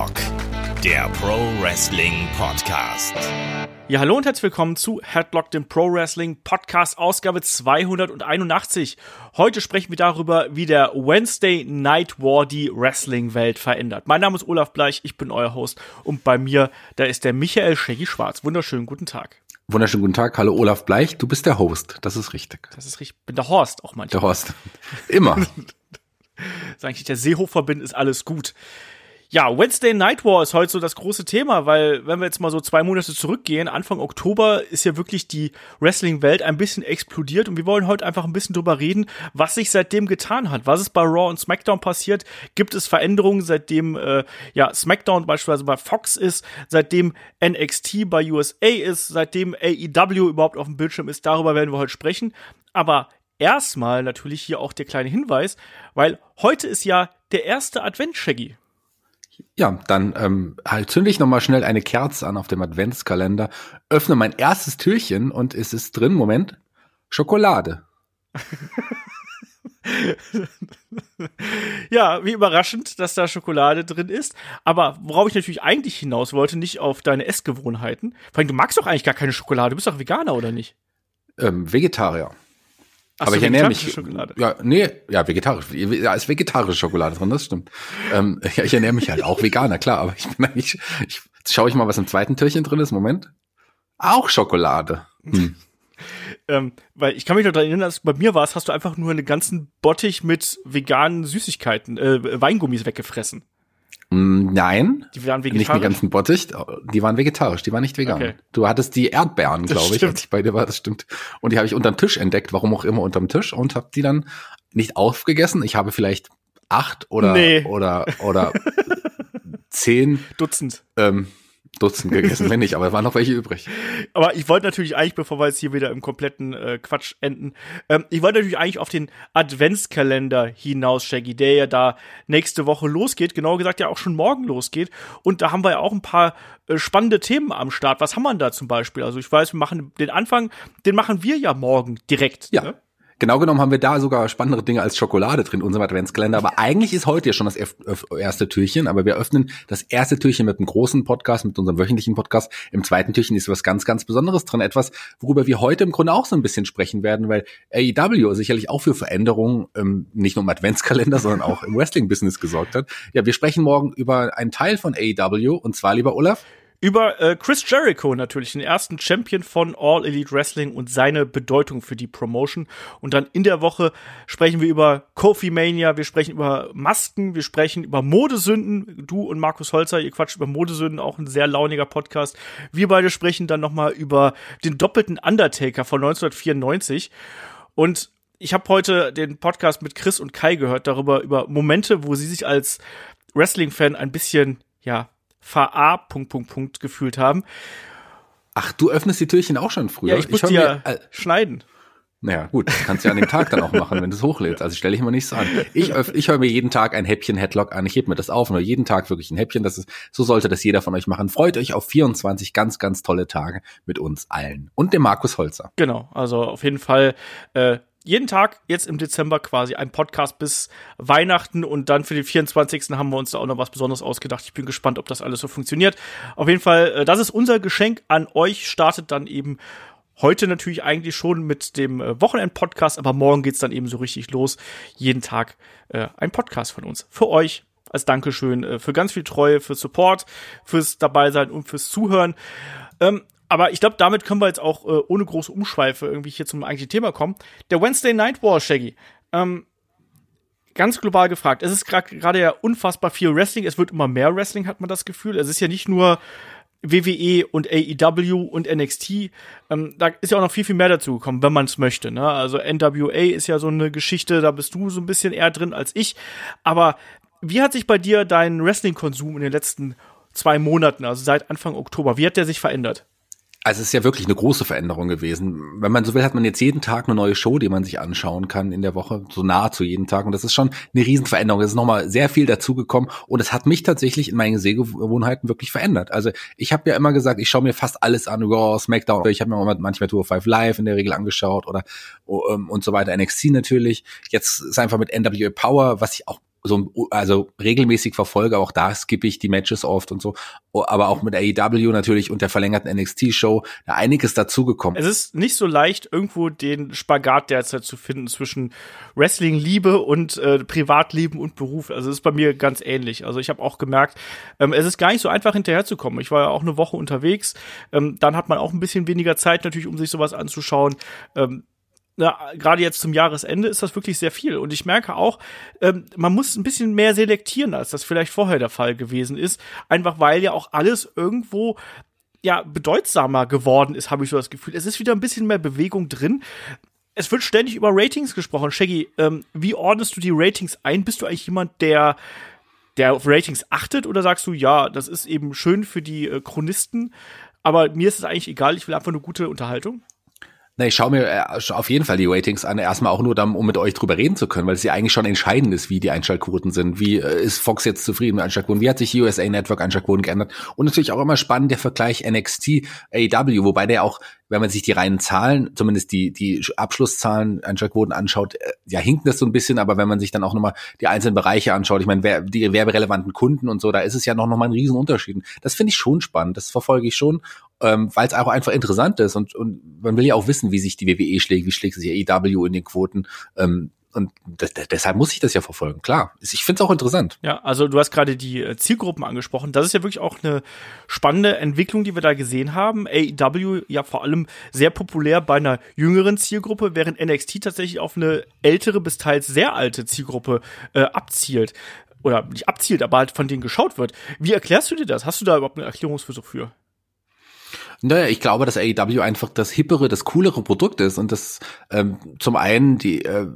Headlock, der Pro Wrestling Podcast. Ja, hallo und herzlich willkommen zu Headlock, dem Pro Wrestling Podcast, Ausgabe 281. Heute sprechen wir darüber, wie der Wednesday Night War die Wrestling-Welt verändert. Mein Name ist Olaf Bleich, ich bin euer Host und bei mir, da ist der Michael Shaggy Schwarz. Wunderschönen guten Tag. Wunderschönen guten Tag. Hallo Olaf Bleich, du bist der Host. Das ist richtig. Das ist richtig. Ich bin der Horst auch manchmal. Der Horst. Immer. Sag ich, der Seehofer bin, ist alles gut. Ja, Wednesday Night War ist heute so das große Thema, weil wenn wir jetzt mal so zwei Monate zurückgehen, Anfang Oktober ist ja wirklich die Wrestling-Welt ein bisschen explodiert und wir wollen heute einfach ein bisschen drüber reden, was sich seitdem getan hat. Was ist bei Raw und SmackDown passiert? Gibt es Veränderungen, seitdem äh, ja SmackDown beispielsweise bei Fox ist, seitdem NXT bei USA ist, seitdem AEW überhaupt auf dem Bildschirm ist? Darüber werden wir heute sprechen. Aber erstmal natürlich hier auch der kleine Hinweis, weil heute ist ja der erste Advent, Shaggy. Ja, dann ähm, halt zünde ich noch mal schnell eine Kerze an auf dem Adventskalender, öffne mein erstes Türchen und es ist drin, Moment, Schokolade. ja, wie überraschend, dass da Schokolade drin ist. Aber worauf ich natürlich eigentlich hinaus wollte, nicht auf deine Essgewohnheiten. Vor allem, du magst doch eigentlich gar keine Schokolade. Du bist doch Veganer, oder nicht? Ähm, Vegetarier. Ach aber so, ich ernähre mich. Schokolade. Ja, nee, ja, vegetarisch. Ja, ist vegetarische Schokolade drin, das stimmt. Ähm, ja, ich ernähre mich halt auch Veganer, klar, aber ich bin eigentlich. Ich, jetzt schaue ich mal, was im zweiten Türchen drin ist. Moment. Auch Schokolade. Hm. ähm, weil ich kann mich noch daran erinnern, dass bei mir war es, hast du einfach nur einen ganzen Bottich mit veganen Süßigkeiten, äh, Weingummis weggefressen. Mm, Nein, Die waren nicht vegetarisch. den ganzen Bottich, die waren vegetarisch, die waren nicht vegan. Okay. Du hattest die Erdbeeren, glaube ich, als ich bei dir war, das stimmt. Und die habe ich unterm Tisch entdeckt, warum auch immer unterm Tisch und habe die dann nicht aufgegessen. Ich habe vielleicht acht oder Nee. oder oder zehn Dutzend. ähm, Dutzend gegessen, wenn nicht, aber es waren noch welche übrig. Aber ich wollte natürlich eigentlich, bevor wir jetzt hier wieder im kompletten äh, Quatsch enden, ähm, ich wollte natürlich eigentlich auf den Adventskalender hinaus, Shaggy, der ja da nächste Woche losgeht, genauer gesagt ja auch schon morgen losgeht. Und da haben wir ja auch ein paar äh, spannende Themen am Start. Was haben wir denn da zum Beispiel? Also ich weiß, wir machen den Anfang, den machen wir ja morgen direkt. Ja. Ne? Genau genommen haben wir da sogar spannendere Dinge als Schokolade drin in unserem Adventskalender. Aber eigentlich ist heute ja schon das erste Türchen. Aber wir öffnen das erste Türchen mit einem großen Podcast, mit unserem wöchentlichen Podcast. Im zweiten Türchen ist was ganz, ganz Besonderes drin. Etwas, worüber wir heute im Grunde auch so ein bisschen sprechen werden, weil AEW sicherlich auch für Veränderungen ähm, nicht nur im Adventskalender, sondern auch im Wrestling-Business gesorgt hat. Ja, wir sprechen morgen über einen Teil von AEW. Und zwar, lieber Olaf, Über äh, Chris Jericho natürlich, den ersten Champion von All Elite Wrestling und seine Bedeutung für die Promotion. Und dann in der Woche sprechen wir über Kofi Mania, wir sprechen über Masken, wir sprechen über Modesünden. Du und Markus Holzer, ihr quatscht über Modesünden, auch ein sehr launiger Podcast. Wir beide sprechen dann noch mal über den doppelten Undertaker von 1994. Und ich habe heute den Podcast mit Chris und Kai gehört darüber über Momente, wo sie sich als Wrestling-Fan ein bisschen ja VA Punkt Punkt Punkt gefühlt haben. ach, du öffnest die Türchen auch schon früher. Ja, ich muss hör die mir- ja äh, schneiden. Naja, gut, das kannst du ja an dem Tag dann auch machen, wenn du es hochlädst. Also stelle ich mal nicht so an. Ich, ich höre mir jeden Tag ein Häppchen Headlock an. Ich heb mir das auf und höre jeden Tag wirklich ein Häppchen. Das ist, so sollte das jeder von euch machen. Freut euch auf 24 ganz, ganz tolle Tage mit uns allen. Und dem Markus Holzer. Genau, also auf jeden Fall äh, jeden Tag jetzt im Dezember quasi ein Podcast bis Weihnachten und dann für den 24. haben wir uns da auch noch was Besonderes ausgedacht. Ich bin gespannt, ob das alles so funktioniert. Auf jeden Fall, äh, das ist unser Geschenk an euch. Startet dann eben heute natürlich eigentlich schon mit dem äh, Wochenend-Podcast, aber morgen geht's dann eben so richtig los. Jeden Tag äh, ein Podcast von uns. Für euch als Dankeschön äh, für ganz viel Treue, für Support, fürs Dabeisein und fürs Zuhören. Ähm, aber ich glaube, damit können wir jetzt auch äh, ohne große Umschweife irgendwie hier zum eigentlichen Thema kommen. Der Wednesday Night War, Shaggy. Ähm, ganz global gefragt. Es ist gerade gerade ja unfassbar viel Wrestling. Es wird immer mehr Wrestling, hat man das Gefühl. Es ist ja nicht nur WWE und AEW und NXT. Ähm, da ist ja auch noch viel, viel mehr dazu gekommen, wenn man es möchte. Ne? Also NWA ist ja so eine Geschichte, da bist du so ein bisschen eher drin als ich. Aber wie hat sich bei dir dein Wrestling-Konsum in den letzten zwei Monaten, also seit Anfang Oktober, wie hat der sich verändert? Also es ist ja wirklich eine große Veränderung gewesen. Wenn man so will, hat man jetzt jeden Tag eine neue Show, die man sich anschauen kann in der Woche, so nahezu jeden Tag. Und das ist schon eine Riesenveränderung. Es ist nochmal sehr viel dazugekommen und es hat mich tatsächlich in meinen Sehgewohnheiten wirklich verändert. Also ich habe ja immer gesagt, ich schaue mir fast alles an, Raw, SmackDown. Ich habe mir auch manchmal Tour 5 Live in der Regel angeschaut oder um, und so weiter. NXT natürlich. Jetzt ist einfach mit NWA Power, was ich auch so also regelmäßig verfolge, auch da skippe ich die Matches oft und so, aber auch mit AEW natürlich und der verlängerten NXT-Show, da einiges dazugekommen. Es ist nicht so leicht, irgendwo den Spagat derzeit zu finden zwischen Wrestling-Liebe und äh, Privatleben und Beruf. Also es ist bei mir ganz ähnlich. Also ich habe auch gemerkt, ähm, es ist gar nicht so einfach hinterherzukommen. Ich war ja auch eine Woche unterwegs, ähm, dann hat man auch ein bisschen weniger Zeit natürlich, um sich sowas anzuschauen. Ähm, na, gerade jetzt zum Jahresende ist das wirklich sehr viel. Und ich merke auch, ähm, man muss ein bisschen mehr selektieren, als das vielleicht vorher der Fall gewesen ist. Einfach weil ja auch alles irgendwo ja bedeutsamer geworden ist, habe ich so das Gefühl. Es ist wieder ein bisschen mehr Bewegung drin. Es wird ständig über Ratings gesprochen. Shaggy, ähm, wie ordnest du die Ratings ein? Bist du eigentlich jemand, der der auf Ratings achtet oder sagst du, ja, das ist eben schön für die äh, Chronisten, aber mir ist es eigentlich egal, ich will einfach eine gute Unterhaltung? Na, ich schaue mir äh, auf jeden Fall die Ratings an, erstmal auch nur, dann, um mit euch drüber reden zu können, weil es ja eigentlich schon entscheidend ist, wie die Einschaltquoten sind. Wie äh, ist Fox jetzt zufrieden mit Einschaltquoten? Wie hat sich USA Network Einschaltquoten geändert? Und natürlich auch immer spannend der Vergleich NXT AW, wobei der auch wenn man sich die reinen Zahlen, zumindest die, die Abschlusszahlen, Einschaltquoten anschaut, äh, ja, hinkt das so ein bisschen, aber wenn man sich dann auch nochmal die einzelnen Bereiche anschaut, ich meine, wer, die werberelevanten Kunden und so, da ist es ja noch, noch mal ein Riesenunterschied. Das finde ich schon spannend, das verfolge ich schon, ähm, weil es auch einfach interessant ist und, und man will ja auch wissen, wie sich die WWE schlägt, wie schlägt sich AEW in den Quoten. Ähm, und deshalb muss ich das ja verfolgen, klar. Ich finde es auch interessant. Ja, also du hast gerade die äh, Zielgruppen angesprochen. Das ist ja wirklich auch eine spannende Entwicklung, die wir da gesehen haben. AEW ja vor allem sehr populär bei einer jüngeren Zielgruppe, während NXT tatsächlich auf eine ältere bis teils sehr alte Zielgruppe äh, abzielt. Oder nicht abzielt, aber halt von denen geschaut wird. Wie erklärst du dir das? Hast du da überhaupt einen Erklärungsversuch für? Naja, ich glaube, dass AEW einfach das hippere, das coolere Produkt ist und das ähm, zum einen die, äh,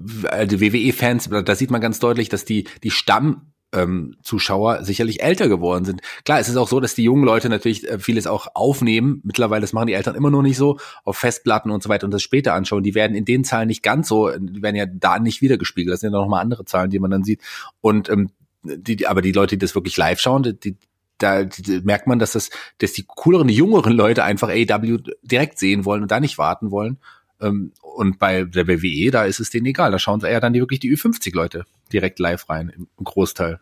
die WWE-Fans, da sieht man ganz deutlich, dass die die Stamm ähm, Zuschauer sicherlich älter geworden sind. Klar, es ist auch so, dass die jungen Leute natürlich äh, vieles auch aufnehmen. Mittlerweile, das machen die Eltern immer noch nicht so, auf Festplatten und so weiter und das später anschauen. Die werden in den Zahlen nicht ganz so, die werden ja da nicht wiedergespiegelt. Das sind ja noch mal andere Zahlen, die man dann sieht. Und ähm, die, aber die Leute, die das wirklich live schauen, die, da merkt man, dass das, dass die cooleren, die jüngeren Leute einfach AEW direkt sehen wollen und da nicht warten wollen. Ähm, und bei der WWE, da ist es denen egal. Da schauen sie eher dann die wirklich die Ü50-Leute direkt live rein, im Großteil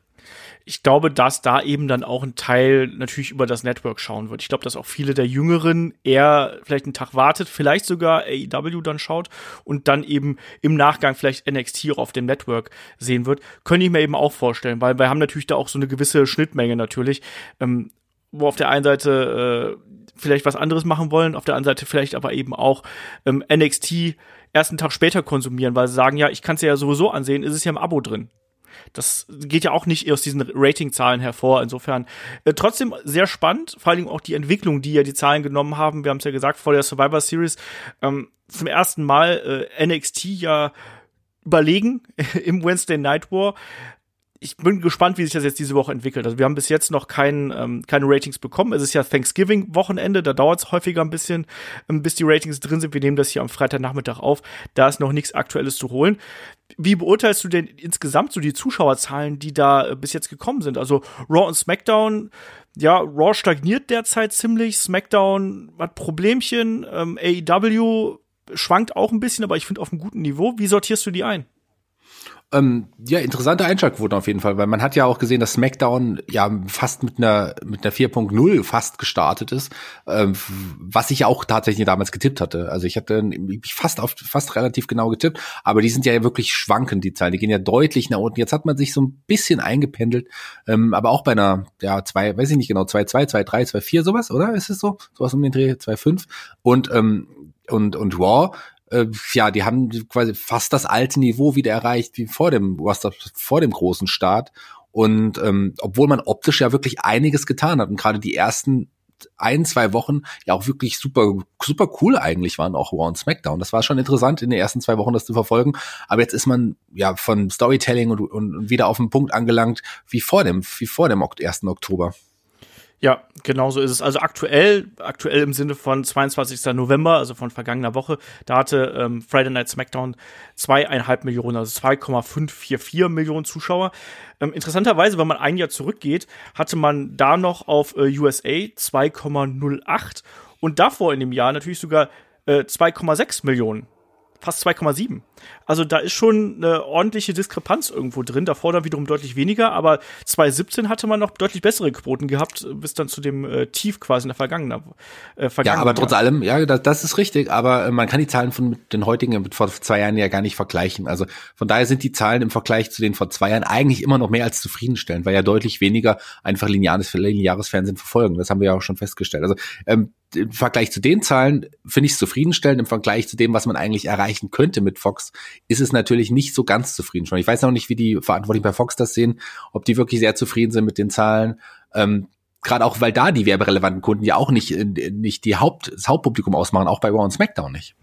ich glaube, dass da eben dann auch ein Teil natürlich über das Network schauen wird. Ich glaube, dass auch viele der Jüngeren eher vielleicht einen Tag wartet, vielleicht sogar AEW dann schaut und dann eben im Nachgang vielleicht NXT auf dem Network sehen wird. Könnte ich mir eben auch vorstellen, weil wir haben natürlich da auch so eine gewisse Schnittmenge natürlich, ähm, wo auf der einen Seite äh, vielleicht was anderes machen wollen, auf der anderen Seite vielleicht aber eben auch ähm, NXT erst einen Tag später konsumieren, weil sie sagen, ja, ich kann es ja sowieso ansehen, ist es ja im Abo drin. Das geht ja auch nicht aus diesen Ratingzahlen hervor. Insofern äh, trotzdem sehr spannend, vor allem auch die Entwicklung, die ja die Zahlen genommen haben. Wir haben es ja gesagt vor der Survivor Series ähm, zum ersten Mal äh, NXT ja überlegen im Wednesday Night War ich bin gespannt, wie sich das jetzt diese Woche entwickelt. Also wir haben bis jetzt noch kein, ähm, keine Ratings bekommen. Es ist ja Thanksgiving-Wochenende, da dauert es häufiger ein bisschen, ähm, bis die Ratings drin sind. Wir nehmen das hier am Freitagnachmittag auf. Da ist noch nichts Aktuelles zu holen. Wie beurteilst du denn insgesamt so die Zuschauerzahlen, die da äh, bis jetzt gekommen sind? Also Raw und SmackDown, ja, Raw stagniert derzeit ziemlich, SmackDown hat Problemchen, ähm, AEW schwankt auch ein bisschen, aber ich finde auf einem guten Niveau. Wie sortierst du die ein? Ähm, ja, interessante Einschaltquoten auf jeden Fall, weil man hat ja auch gesehen, dass SmackDown ja fast mit einer mit einer 4.0 fast gestartet ist, ähm, was ich ja auch tatsächlich damals getippt hatte. Also ich hatte fast auf fast relativ genau getippt, aber die sind ja wirklich schwankend die Zahlen, die gehen ja deutlich nach unten. Jetzt hat man sich so ein bisschen eingependelt, ähm, aber auch bei einer ja zwei, weiß ich nicht genau, 2.2, 2.3, 2.4 sowas, oder? Ist es so? Sowas um den Dreh 2.5 und ähm, und und Raw äh, ja, die haben quasi fast das alte Niveau wieder erreicht wie vor dem, was vor dem großen Start. Und ähm, obwohl man optisch ja wirklich einiges getan hat und gerade die ersten ein, zwei Wochen ja auch wirklich super, super cool eigentlich waren, auch Raw und SmackDown. Das war schon interessant, in den ersten zwei Wochen das zu verfolgen. Aber jetzt ist man ja von Storytelling und, und, wieder auf den Punkt angelangt, wie vor dem, wie vor dem 1. Oktober. Ja, genau so ist es. Also aktuell, aktuell im Sinne von 22. November, also von vergangener Woche, da hatte ähm, Friday Night SmackDown zweieinhalb Millionen, also 2,544 Millionen Zuschauer. Ähm, interessanterweise, wenn man ein Jahr zurückgeht, hatte man da noch auf äh, USA 2,08 und davor in dem Jahr natürlich sogar äh, 2,6 Millionen fast 2,7. Also da ist schon eine ordentliche Diskrepanz irgendwo drin. Davor dann wiederum deutlich weniger, aber 2017 hatte man noch deutlich bessere Quoten gehabt, bis dann zu dem äh, Tief quasi in der vergangenen, äh, vergangenen Ja, aber trotz allem, ja, das, das ist richtig, aber äh, man kann die Zahlen von den heutigen vor zwei Jahren ja gar nicht vergleichen. Also von daher sind die Zahlen im Vergleich zu den vor zwei Jahren eigentlich immer noch mehr als zufriedenstellend, weil ja deutlich weniger einfach lineares, lineares Fernsehen verfolgen. Das haben wir ja auch schon festgestellt. Also ähm, im Vergleich zu den Zahlen finde ich es zufriedenstellend. Im Vergleich zu dem, was man eigentlich erreichen könnte mit Fox, ist es natürlich nicht so ganz zufriedenstellend. Ich weiß noch nicht, wie die Verantwortlichen bei Fox das sehen, ob die wirklich sehr zufrieden sind mit den Zahlen. Ähm, Gerade auch, weil da die werberelevanten Kunden ja auch nicht, nicht die Haupt, das Hauptpublikum ausmachen, auch bei Raw und SmackDown nicht.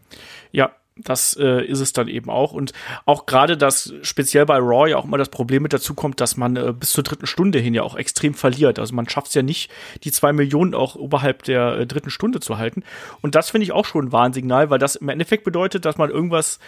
Ja, das äh, ist es dann eben auch. Und auch gerade das speziell bei Raw ja auch immer das Problem mit dazu kommt, dass man äh, bis zur dritten Stunde hin ja auch extrem verliert. Also man schafft es ja nicht, die zwei Millionen auch oberhalb der äh, dritten Stunde zu halten. Und das finde ich auch schon ein Warnsignal, weil das im Endeffekt bedeutet, dass man irgendwas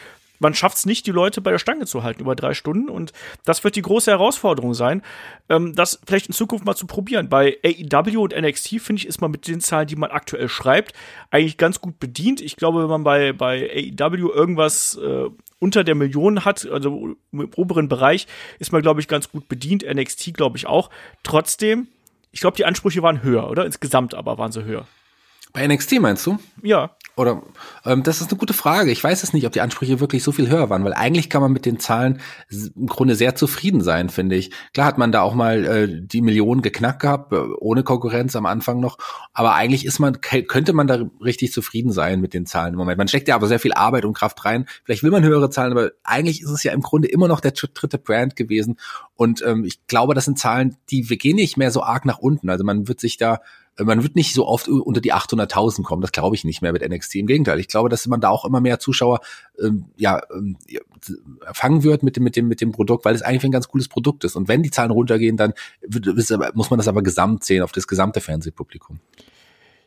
man schafft es nicht, die Leute bei der Stange zu halten über drei Stunden. Und das wird die große Herausforderung sein, ähm, das vielleicht in Zukunft mal zu probieren. Bei AEW und NXT, finde ich, ist man mit den Zahlen, die man aktuell schreibt, eigentlich ganz gut bedient. Ich glaube, wenn man bei, bei AEW irgendwas äh, unter der Million hat, also im oberen Bereich, ist man, glaube ich, ganz gut bedient. NXT, glaube ich, auch. Trotzdem, ich glaube, die Ansprüche waren höher, oder? Insgesamt aber waren sie höher. Bei NXT meinst du? Ja. Oder ähm, das ist eine gute Frage. Ich weiß es nicht, ob die Ansprüche wirklich so viel höher waren, weil eigentlich kann man mit den Zahlen im Grunde sehr zufrieden sein, finde ich. Klar hat man da auch mal äh, die Millionen geknackt gehabt, äh, ohne Konkurrenz am Anfang noch, aber eigentlich ist man könnte man da richtig zufrieden sein mit den Zahlen im Moment. Man steckt ja aber sehr viel Arbeit und Kraft rein. Vielleicht will man höhere Zahlen, aber eigentlich ist es ja im Grunde immer noch der dritte Brand gewesen und ähm, ich glaube, das sind Zahlen, die wir gehen nicht mehr so arg nach unten. Also man wird sich da man wird nicht so oft unter die 800.000 kommen, das glaube ich nicht mehr mit NXT. Im Gegenteil, ich glaube, dass man da auch immer mehr Zuschauer ähm, ja ähm, fangen wird mit dem mit dem mit dem Produkt, weil es eigentlich ein ganz cooles Produkt ist. Und wenn die Zahlen runtergehen, dann wird, muss man das aber gesamt sehen auf das gesamte Fernsehpublikum.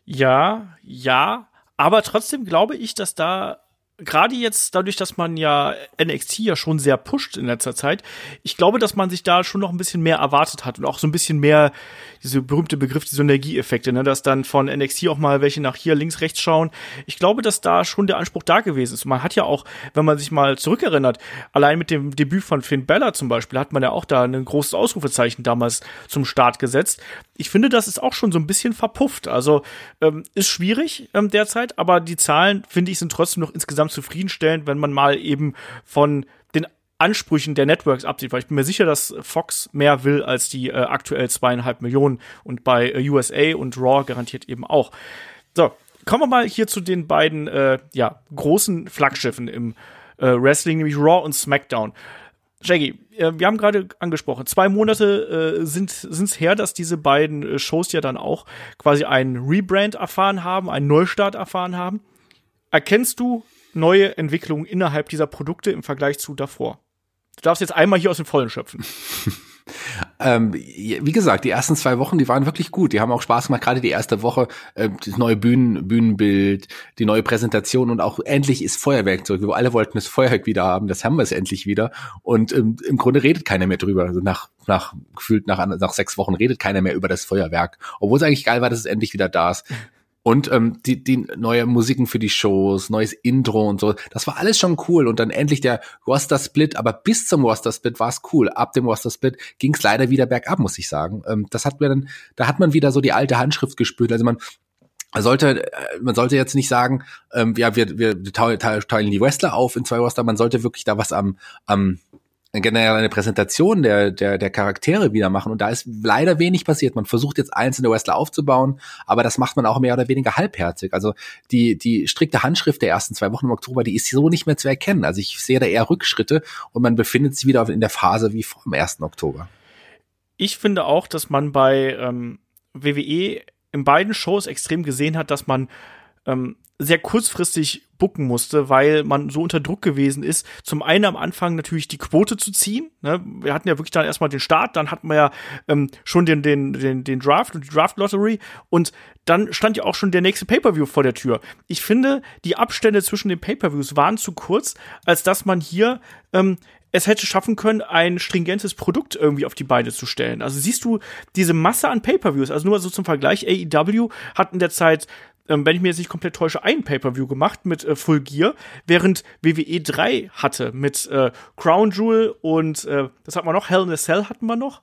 Ja, ja, aber trotzdem glaube ich, dass da gerade jetzt dadurch, dass man ja NXT ja schon sehr pusht in letzter Zeit, ich glaube, dass man sich da schon noch ein bisschen mehr erwartet hat und auch so ein bisschen mehr diese berühmte Begriff, diese Synergieeffekte, ne, dass dann von NXT auch mal welche nach hier links, rechts schauen. Ich glaube, dass da schon der Anspruch da gewesen ist. Man hat ja auch, wenn man sich mal zurückerinnert, allein mit dem Debüt von Finn Bella zum Beispiel, hat man ja auch da ein großes Ausrufezeichen damals zum Start gesetzt. Ich finde, das ist auch schon so ein bisschen verpufft. Also ähm, ist schwierig ähm, derzeit, aber die Zahlen, finde ich, sind trotzdem noch insgesamt zufriedenstellend, wenn man mal eben von den Ansprüchen der Networks absieht, weil ich bin mir sicher, dass Fox mehr will als die äh, aktuell zweieinhalb Millionen und bei äh, USA und Raw garantiert eben auch. So, kommen wir mal hier zu den beiden äh, ja, großen Flaggschiffen im äh, Wrestling, nämlich Raw und SmackDown. Jackie, äh, wir haben gerade angesprochen, zwei Monate äh, sind es her, dass diese beiden äh, Shows ja dann auch quasi einen Rebrand erfahren haben, einen Neustart erfahren haben. Erkennst du neue Entwicklungen innerhalb dieser Produkte im Vergleich zu davor. Du darfst jetzt einmal hier aus dem Vollen schöpfen. ähm, wie gesagt, die ersten zwei Wochen, die waren wirklich gut. Die haben auch Spaß gemacht. Gerade die erste Woche, äh, das neue Bühnen, Bühnenbild, die neue Präsentation und auch endlich ist Feuerwerk zurück. Wir alle wollten das Feuerwerk wieder haben. Das haben wir es endlich wieder. Und ähm, im Grunde redet keiner mehr drüber. Also nach, nach gefühlt nach, nach sechs Wochen redet keiner mehr über das Feuerwerk. Obwohl es eigentlich geil war, dass es endlich wieder da ist. Und ähm, die, die neue Musiken für die Shows, neues Intro und so, das war alles schon cool. Und dann endlich der Roster-Split, aber bis zum Roster-Split war es cool. Ab dem Roster-Split ging es leider wieder bergab, muss ich sagen. Ähm, das hat mir dann, da hat man wieder so die alte Handschrift gespürt. Also man sollte, äh, man sollte jetzt nicht sagen, ähm, ja, wir, wir teilen die Wrestler auf in zwei Roster, man sollte wirklich da was am, am generell eine Präsentation der, der, der Charaktere wieder machen. Und da ist leider wenig passiert. Man versucht jetzt einzelne Wrestler aufzubauen, aber das macht man auch mehr oder weniger halbherzig. Also die, die strikte Handschrift der ersten zwei Wochen im Oktober, die ist so nicht mehr zu erkennen. Also ich sehe da eher Rückschritte und man befindet sich wieder in der Phase wie vor dem ersten Oktober. Ich finde auch, dass man bei ähm, WWE in beiden Shows extrem gesehen hat, dass man ähm, sehr kurzfristig bucken musste, weil man so unter Druck gewesen ist. Zum einen am Anfang natürlich die Quote zu ziehen. Ne? Wir hatten ja wirklich dann erstmal den Start, dann hatten wir ja ähm, schon den, den, den, den Draft und die Draft Lottery und dann stand ja auch schon der nächste Pay-Per-View vor der Tür. Ich finde, die Abstände zwischen den Pay-Per-Views waren zu kurz, als dass man hier ähm, es hätte schaffen können, ein stringentes Produkt irgendwie auf die Beine zu stellen. Also siehst du diese Masse an Pay-per-Views, also nur so zum Vergleich, AEW hat in der Zeit ähm, wenn ich mir jetzt nicht komplett täusche, ein Pay-Per-View gemacht mit äh, Full Gear, während WWE 3 hatte mit äh, Crown Jewel und äh, das hatten wir noch, Hell in a Cell hatten wir noch.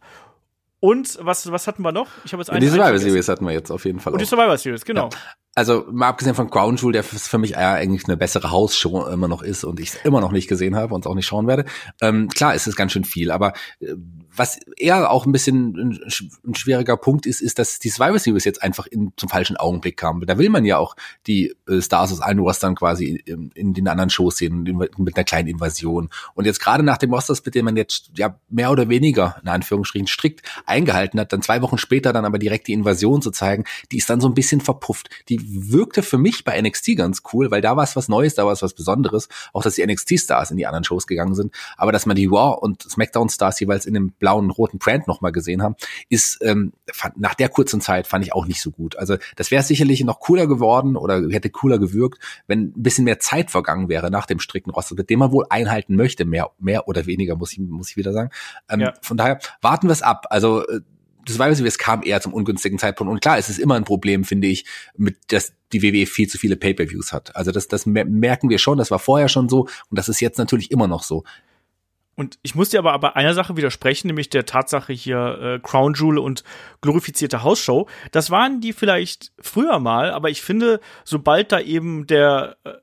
Und was, was hatten wir noch? Ich habe jetzt einen. Die Survivor Series hatten wir jetzt auf jeden Fall. Und auch. die Survivor Series, genau. Ja also mal abgesehen von Crown Jewel, der für mich eigentlich eine bessere Hausshow immer noch ist und ich es immer noch nicht gesehen habe und auch nicht schauen werde. Ähm, klar, ist es ganz schön viel, aber äh, was eher auch ein bisschen ein, ein, schwieriger Punkt ist, ist, dass die Survivor Series jetzt einfach in, zum falschen Augenblick kam. Da will man ja auch die äh, Stars aus allen Rostern quasi in, in, den anderen Shows sehen, mit einer kleinen Invasion. Und jetzt gerade nach dem Roster-Split, den man jetzt ja mehr oder weniger in Anführungsstrichen strikt eingehalten hat, dann zwei Wochen später dann aber direkt die Invasion zu zeigen, die ist dann so ein bisschen verpufft. Die wirkte für mich bei NXT ganz cool, weil da war es was Neues, da war es was Besonderes. Auch, dass die NXT-Stars in die anderen Shows gegangen sind. Aber dass man die Raw und SmackDown-Stars jeweils in dem blauen, roten Brand nochmal gesehen haben, ist ähm, fand, nach der kurzen Zeit fand ich auch nicht so gut. Also das wäre sicherlich noch cooler geworden oder hätte cooler gewirkt, wenn ein bisschen mehr Zeit vergangen wäre nach dem strikten Roster, mit dem man wohl einhalten möchte, mehr, mehr oder weniger, muss ich, muss ich wieder sagen. Ähm, ja. Von daher warten wir es ab. Also äh, das ich, es kam eher zum ungünstigen Zeitpunkt. Und klar, es ist immer ein Problem, finde ich, mit dass die WWE viel zu viele Pay-per-Views hat. Also das, das merken wir schon, das war vorher schon so und das ist jetzt natürlich immer noch so. Und ich muss dir aber bei einer Sache widersprechen, nämlich der Tatsache hier äh, Crown Jewel und glorifizierte Hausshow. Das waren die vielleicht früher mal, aber ich finde, sobald da eben der äh,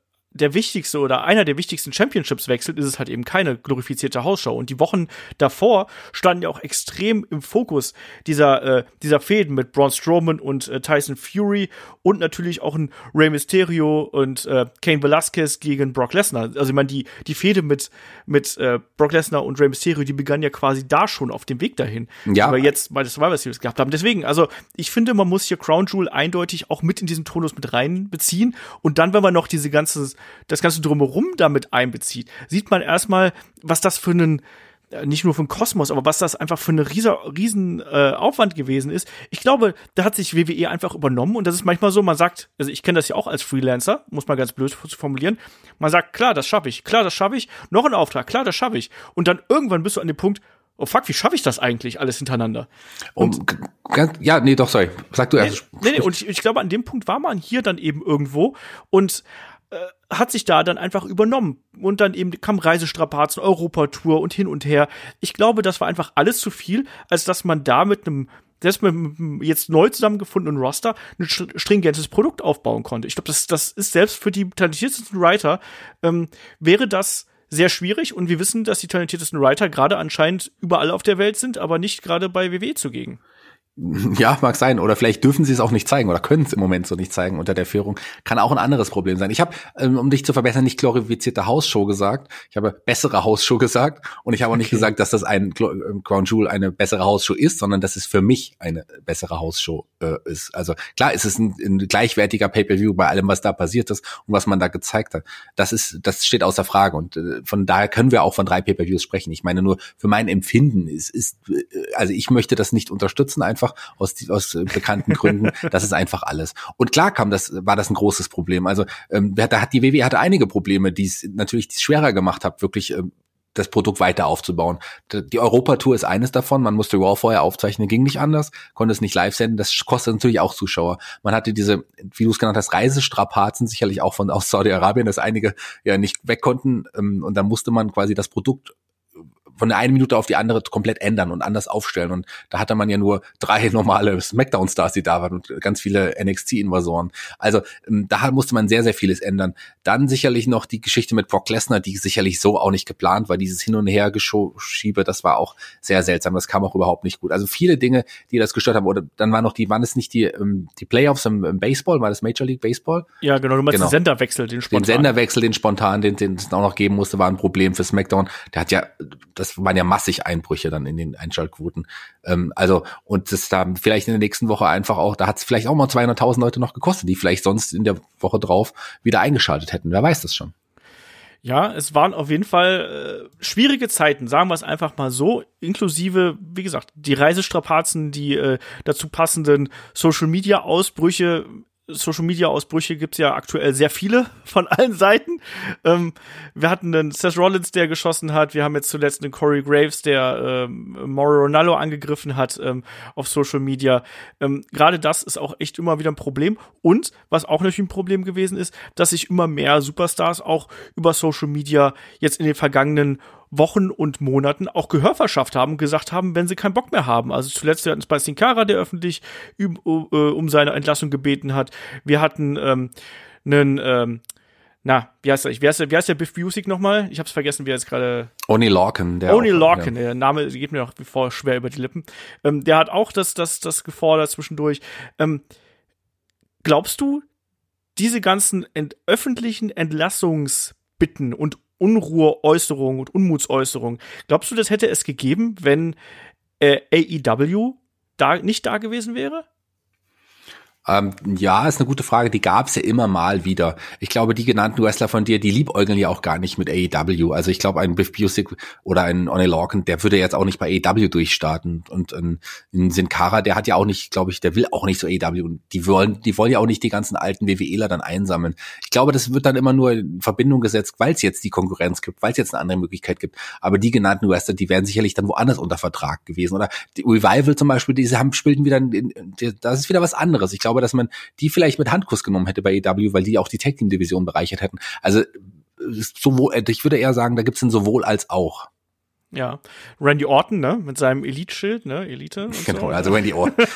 der wichtigste oder einer der wichtigsten Championships wechselt, ist es halt eben keine glorifizierte Hausshow. Und die Wochen davor standen ja auch extrem im Fokus dieser, äh, dieser Fäden mit Braun Strowman und äh, Tyson Fury und natürlich auch ein Rey Mysterio und äh, Kane Velasquez gegen Brock Lesnar. Also ich meine, die, die Fäde mit, mit äh, Brock Lesnar und Rey Mysterio, die begann ja quasi da schon auf dem Weg dahin. Ja. Die wir jetzt bei der Survivor Series gehabt haben. Deswegen, also ich finde, man muss hier Crown Jewel eindeutig auch mit in diesen Tonus mit reinbeziehen. Und dann, wenn man noch diese ganze das Ganze drumherum damit einbezieht, sieht man erstmal, was das für einen äh, nicht nur für den Kosmos, aber was das einfach für eine riesen, riesen äh, Aufwand gewesen ist. Ich glaube, da hat sich WWE einfach übernommen und das ist manchmal so, man sagt, also ich kenne das ja auch als Freelancer, muss man ganz blöd formulieren, man sagt, klar, das schaffe ich, klar, das schaffe ich, noch ein Auftrag, klar, das schaffe ich und dann irgendwann bist du an dem Punkt, oh fuck, wie schaffe ich das eigentlich alles hintereinander? Und, um, ja, nee, doch, sorry, sag du erst. Nee, nee, und ich, ich glaube, an dem Punkt war man hier dann eben irgendwo und äh, hat sich da dann einfach übernommen. Und dann eben kam Reisestrapazen, Europatour und hin und her. Ich glaube, das war einfach alles zu viel, als dass man da mit einem selbst mit einem jetzt neu zusammengefundenen Roster ein stringentes Produkt aufbauen konnte. Ich glaube, das, das ist selbst für die talentiertesten Writer, ähm, wäre das sehr schwierig und wir wissen, dass die talentiertesten Writer gerade anscheinend überall auf der Welt sind, aber nicht gerade bei WWE zugegen. Ja, mag sein. Oder vielleicht dürfen sie es auch nicht zeigen oder können es im Moment so nicht zeigen unter der Führung. Kann auch ein anderes Problem sein. Ich habe, ähm, um dich zu verbessern, nicht glorifizierte Hausshow gesagt. Ich habe bessere Hausshow gesagt. Und ich habe auch nicht gesagt, dass das ein ähm, Crown Jewel eine bessere Hausshow ist, sondern dass es für mich eine bessere Hausshow äh, ist. Also klar ist es ein, ein gleichwertiger Pay-Per-View bei allem, was da passiert ist und was man da gezeigt hat. Das ist, das steht außer Frage. Und äh, von daher können wir auch von drei Pay-Per-Views sprechen. Ich meine nur, für mein Empfinden ist, ist, äh, also ich möchte das nicht unterstützen einfach einfach aus, aus bekannten Gründen. Das ist einfach alles. Und klar kam das, war das ein großes Problem. Also ähm, da hat die WWE hatte einige Probleme, die es natürlich schwerer gemacht hat, wirklich ähm, das Produkt weiter aufzubauen. Die Europatour ist eines davon. Man musste Raw vorher aufzeichnen, ging nicht anders, konnte es nicht live senden. Das kostet natürlich auch Zuschauer. Man hatte diese, wie du es genannt hast, Reisestrapazen sicherlich auch von aus Saudi-Arabien, dass einige ja nicht weg konnten. Ähm, und dann musste man quasi das Produkt von der einen Minute auf die andere komplett ändern und anders aufstellen. Und da hatte man ja nur drei normale Smackdown-Stars, die da waren und ganz viele NXT-Invasoren. Also ähm, da musste man sehr, sehr vieles ändern. Dann sicherlich noch die Geschichte mit Brock Lesnar, die sicherlich so auch nicht geplant war. Dieses Hin- und Her-Geschiebe, das war auch sehr seltsam. Das kam auch überhaupt nicht gut. Also viele Dinge, die das gestört haben. Oder dann war noch die, waren es nicht die, ähm, die Playoffs im, im Baseball? War das Major League Baseball? Ja, genau. Du meinst genau. den Senderwechsel, den spontan. Den Senderwechsel, den spontan, den, den es auch noch geben musste, war ein Problem für SmackDown. Der hat ja, das das waren ja massig Einbrüche dann in den Einschaltquoten. Ähm, also, und das da vielleicht in der nächsten Woche einfach auch, da hat es vielleicht auch mal 200.000 Leute noch gekostet, die vielleicht sonst in der Woche drauf wieder eingeschaltet hätten. Wer weiß das schon. Ja, es waren auf jeden Fall äh, schwierige Zeiten, sagen wir es einfach mal so, inklusive, wie gesagt, die Reisestrapazen, die äh, dazu passenden Social-Media-Ausbrüche Social Media Ausbrüche gibt's ja aktuell sehr viele von allen Seiten. Ähm, wir hatten einen Seth Rollins, der geschossen hat. Wir haben jetzt zuletzt einen Corey Graves, der ähm, Mauro Ronaldo angegriffen hat ähm, auf Social Media. Ähm, Gerade das ist auch echt immer wieder ein Problem. Und was auch natürlich ein Problem gewesen ist, dass sich immer mehr Superstars auch über Social Media jetzt in den vergangenen Wochen und Monaten auch Gehör verschafft haben und gesagt haben, wenn sie keinen Bock mehr haben. Also zuletzt wir hatten es bei Kara, der öffentlich um, äh, um seine Entlassung gebeten hat. Wir hatten ähm, einen ähm, na, wie heißt der? Wie heißt der, wie heißt der Biff Music nochmal? Ich hab's vergessen, wie er jetzt gerade. Oni Larkin, der. Oni Larkin, ja. der Name geht mir auch wie vor schwer über die Lippen. Ähm, der hat auch das, das, das gefordert zwischendurch. Ähm, glaubst du, diese ganzen ent öffentlichen Entlassungsbitten und Unruheäußerungen und Unmutsäußerungen. Glaubst du, das hätte es gegeben, wenn äh, AEW da nicht da gewesen wäre? Ähm, ja, ist eine gute Frage. Die gab's ja immer mal wieder. Ich glaube, die genannten Wrestler von dir, die liebäugeln ja auch gar nicht mit AEW. Also ich glaube, ein Biff Busick oder ein Oney Lorcan, der würde jetzt auch nicht bei AEW durchstarten. Und ein, ein Sin Cara, der hat ja auch nicht, glaube ich, der will auch nicht so AEW. Und die wollen, die wollen ja auch nicht die ganzen alten WWEler dann einsammeln. Ich glaube, das wird dann immer nur in Verbindung gesetzt, weil es jetzt die Konkurrenz gibt, weil es jetzt eine andere Möglichkeit gibt. Aber die genannten Wrestler, die wären sicherlich dann woanders unter Vertrag gewesen. Oder die Revival zum Beispiel, diese haben spielten wieder, das ist wieder was anderes. Ich glaube, glaube, dass man die vielleicht mit Handkuss genommen hätte bei EW, weil die auch die Tag Team Division bereichert hätten. Also sowohl, äh, ich würde eher sagen, da gibt's ein sowohl als auch. Ja, Randy Orton, ne, mit seinem Elite-Schild, ne, Elite. Genau, so. also Randy Orton.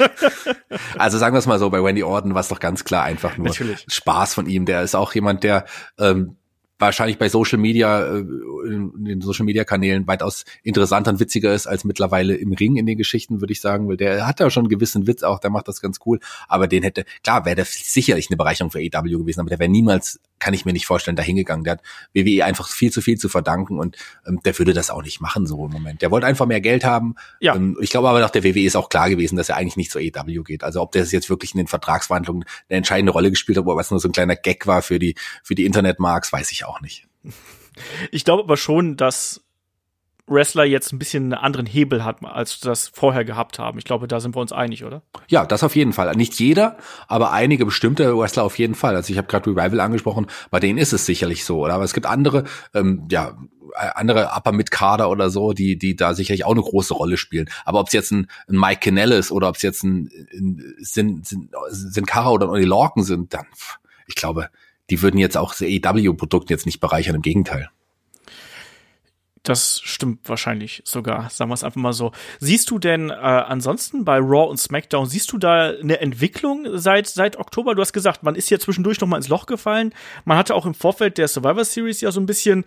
also sagen wir es mal so, bei Randy Orton war es doch ganz klar einfach nur Natürlich. Spaß von ihm. Der ist auch jemand, der ähm, wahrscheinlich bei Social Media, äh, in den Social Media Kanälen weitaus interessanter und witziger ist als mittlerweile im Ring in den Geschichten, würde ich sagen, weil der hat ja schon einen gewissen Witz auch, der macht das ganz cool, aber den hätte, klar, wäre der sicherlich eine Bereicherung für AEW gewesen, aber der wäre niemals, kann ich mir nicht vorstellen, da hingegangen. Der hat WWE einfach viel zu viel zu verdanken und ähm, der würde das auch nicht machen so im Moment. Der wollte einfach mehr Geld haben. Ja. Ähm, ich glaube aber nach der WWE ist auch klar gewesen, dass er eigentlich nicht zur AEW geht. Also ob der jetzt wirklich in den Vertragsverhandlungen eine entscheidende Rolle gespielt hat, oder was nur so ein kleiner Gag war für die, für die Internetmarks, weiß ich auch nicht. Ich glaube aber schon, dass Wrestler jetzt ein bisschen einen anderen Hebel hat, als das vorher gehabt haben. Ich glaube, da sind wir uns einig, oder? Ja, das auf jeden Fall. Nicht jeder, aber einige bestimmte Wrestler auf jeden Fall. Also ich habe gerade Revival angesprochen, bei denen ist es sicherlich so, oder? Aber es gibt andere, ähm, ja, andere Upper Mid Kader oder so, die die da sicherlich auch eine große Rolle spielen. Aber ob es jetzt ein, ein Mike Kennell ist oder ob es jetzt ein, ein Sin, Sin, Sin Cara oder ein Oli Lorcan sind, dann ich glaube, die würden jetzt auch das AEW-Produkt jetzt nicht bereichern, im Gegenteil. Das stimmt wahrscheinlich sogar, sagen wir es einfach mal so. Siehst du denn äh, ansonsten bei Raw und SmackDown, siehst du da eine Entwicklung seit, seit Oktober? Du hast gesagt, man ist ja zwischendurch noch mal ins Loch gefallen. Man hatte auch im Vorfeld der Survivor Series ja so ein bisschen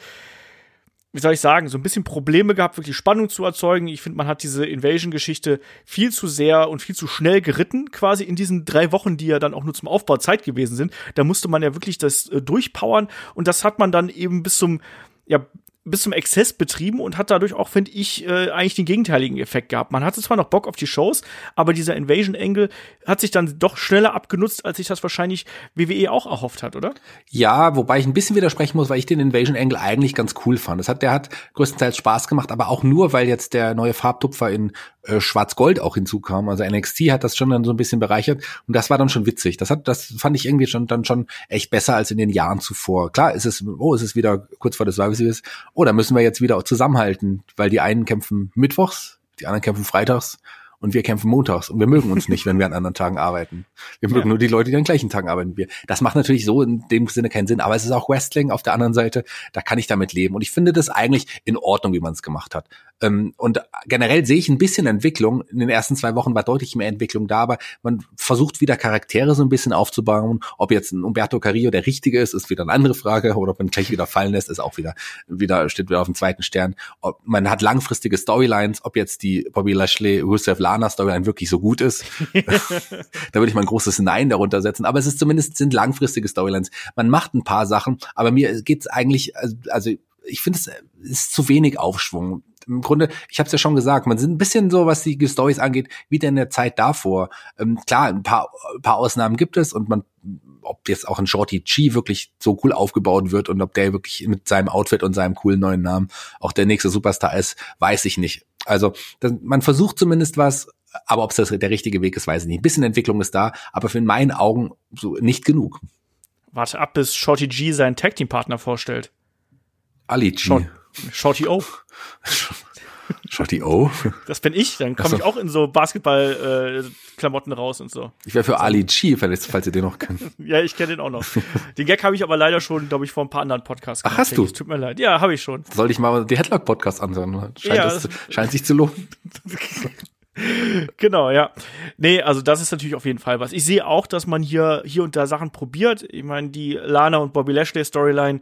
wie soll ich sagen, so ein bisschen Probleme gehabt, wirklich Spannung zu erzeugen. Ich finde, man hat diese Invasion-Geschichte viel zu sehr und viel zu schnell geritten, quasi in diesen drei Wochen, die ja dann auch nur zum Aufbau Zeit gewesen sind. Da musste man ja wirklich das äh, durchpowern und das hat man dann eben bis zum, ja, bis zum Exzess betrieben und hat dadurch auch, finde ich, äh, eigentlich den gegenteiligen Effekt gehabt. Man hatte zwar noch Bock auf die Shows, aber dieser Invasion-Angle hat sich dann doch schneller abgenutzt, als sich das wahrscheinlich WWE auch erhofft hat, oder? Ja, wobei ich ein bisschen widersprechen muss, weil ich den Invasion-Angle eigentlich ganz cool fand. Das hat, der hat größtenteils Spaß gemacht, aber auch nur, weil jetzt der neue Farbtupfer in äh, Schwarz-Gold auch hinzukam. Also NXT hat das schon dann so ein bisschen bereichert und das war dann schon witzig. Das hat, das fand ich irgendwie schon dann schon echt besser als in den Jahren zuvor. Klar, ist es, oh, ist es wieder kurz vor des Services. Oh, da müssen wir jetzt wieder auch zusammenhalten, weil die einen kämpfen mittwochs, die anderen kämpfen freitags und wir kämpfen montags und wir mögen uns nicht, wenn wir an anderen Tagen arbeiten. Wir mögen ja. nur die Leute, die an gleichen Tagen arbeiten wir. Das macht natürlich so in dem Sinne keinen Sinn, aber es ist auch Wrestling auf der anderen Seite, da kann ich damit leben und ich finde das eigentlich in Ordnung, wie man es gemacht hat. Ähm, und generell sehe ich ein bisschen Entwicklung. In den ersten zwei Wochen war deutlich mehr Entwicklung da, aber man versucht wieder Charaktere so ein bisschen aufzubauen. Ob jetzt ein Umberto Carrillo der richtige ist, ist wieder eine andere Frage. Oder ob man gleich wieder fallen lässt, ist auch wieder, wieder steht wieder auf dem zweiten Stern. Ob, man hat langfristige Storylines, ob jetzt die Bobby Lashley, Rusev Lana Storyline wirklich so gut ist. da würde ich mal ein großes Nein darunter setzen. Aber es ist zumindest sind langfristige Storylines. Man macht ein paar Sachen, aber mir geht's eigentlich, also, also ich finde es ist zu wenig Aufschwung im Grunde, ich habe es ja schon gesagt, man sind ein bisschen so, was die Stories angeht, wie in der Zeit davor. Ähm, klar, ein paar, ein paar Ausnahmen gibt es und man, ob jetzt auch ein Shorty G wirklich so cool aufgebaut wird und ob der wirklich mit seinem Outfit und seinem coolen neuen Namen auch der nächste Superstar ist, weiß ich nicht. Also das, man versucht zumindest was, aber ob es das der richtige Weg ist, weiß ich nicht. Ein bisschen Entwicklung ist da, aber für in meinen Augen so nicht genug. Warte ab, bis Shorty G seinen Tag Team Partner vorstellt. Ali G. Short, Shorty O. Shorty O. Das bin ich, dann komme so. ich auch in so Basketball-Klamotten raus und so. Ich wäre für Ali G, falls, falls ihr den noch kennt. Ja, ich kenne den auch noch. Den Gag habe ich aber leider schon, glaube ich, vor ein paar anderen Podcasts Ach, hast du? Tut mir leid. Ja, habe ich schon. Soll ich mal die Headlock-Podcast anhören? Scheint, Ja, das- scheint sich zu lohnen. Genau, ja. Nee, also das ist natürlich auf jeden Fall was. Ich sehe auch, dass man hier, hier und da Sachen probiert. Ich meine, die Lana und Bobby Lashley Storyline,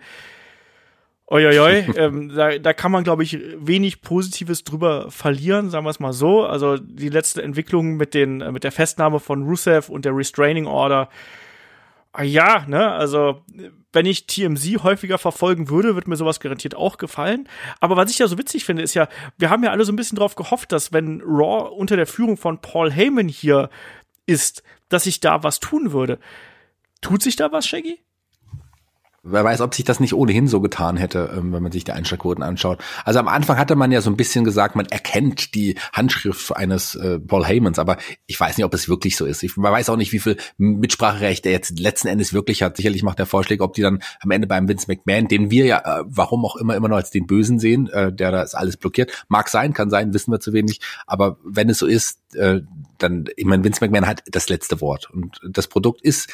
Uiuiui, ähm, da, da kann man, glaube ich, wenig Positives drüber verlieren, sagen wir es mal so. Also die letzte Entwicklung mit, den, äh, mit der Festnahme von Rusev und der Restraining Order, ah ja, ne, also wenn ich TMZ häufiger verfolgen würde, wird mir sowas garantiert auch gefallen. Aber was ich ja so witzig finde, ist ja, wir haben ja alle so ein bisschen drauf gehofft, dass wenn Raw unter der Führung von Paul Heyman hier ist, dass sich da was tun würde. Tut sich da was, Shaggy? Wer weiß, ob sich das nicht ohnehin so getan hätte, ähm, wenn man sich die Einschlagquoten anschaut. Also am Anfang hatte man ja so ein bisschen gesagt, man erkennt die Handschrift eines äh, Paul Heymans, aber ich weiß nicht, ob es wirklich so ist. Ich, man weiß auch nicht, wie viel Mitspracherecht er jetzt letzten Endes wirklich hat. Sicherlich macht er Vorschläge, ob die dann am Ende beim Vince McMahon, den wir ja, äh, warum auch immer, immer noch als den Bösen sehen, äh, der das alles blockiert. Mag sein, kann sein, wissen wir zu wenig. Aber wenn es so ist, äh, dann, ich meine, Vince McMahon hat das letzte Wort. Und das Produkt ist,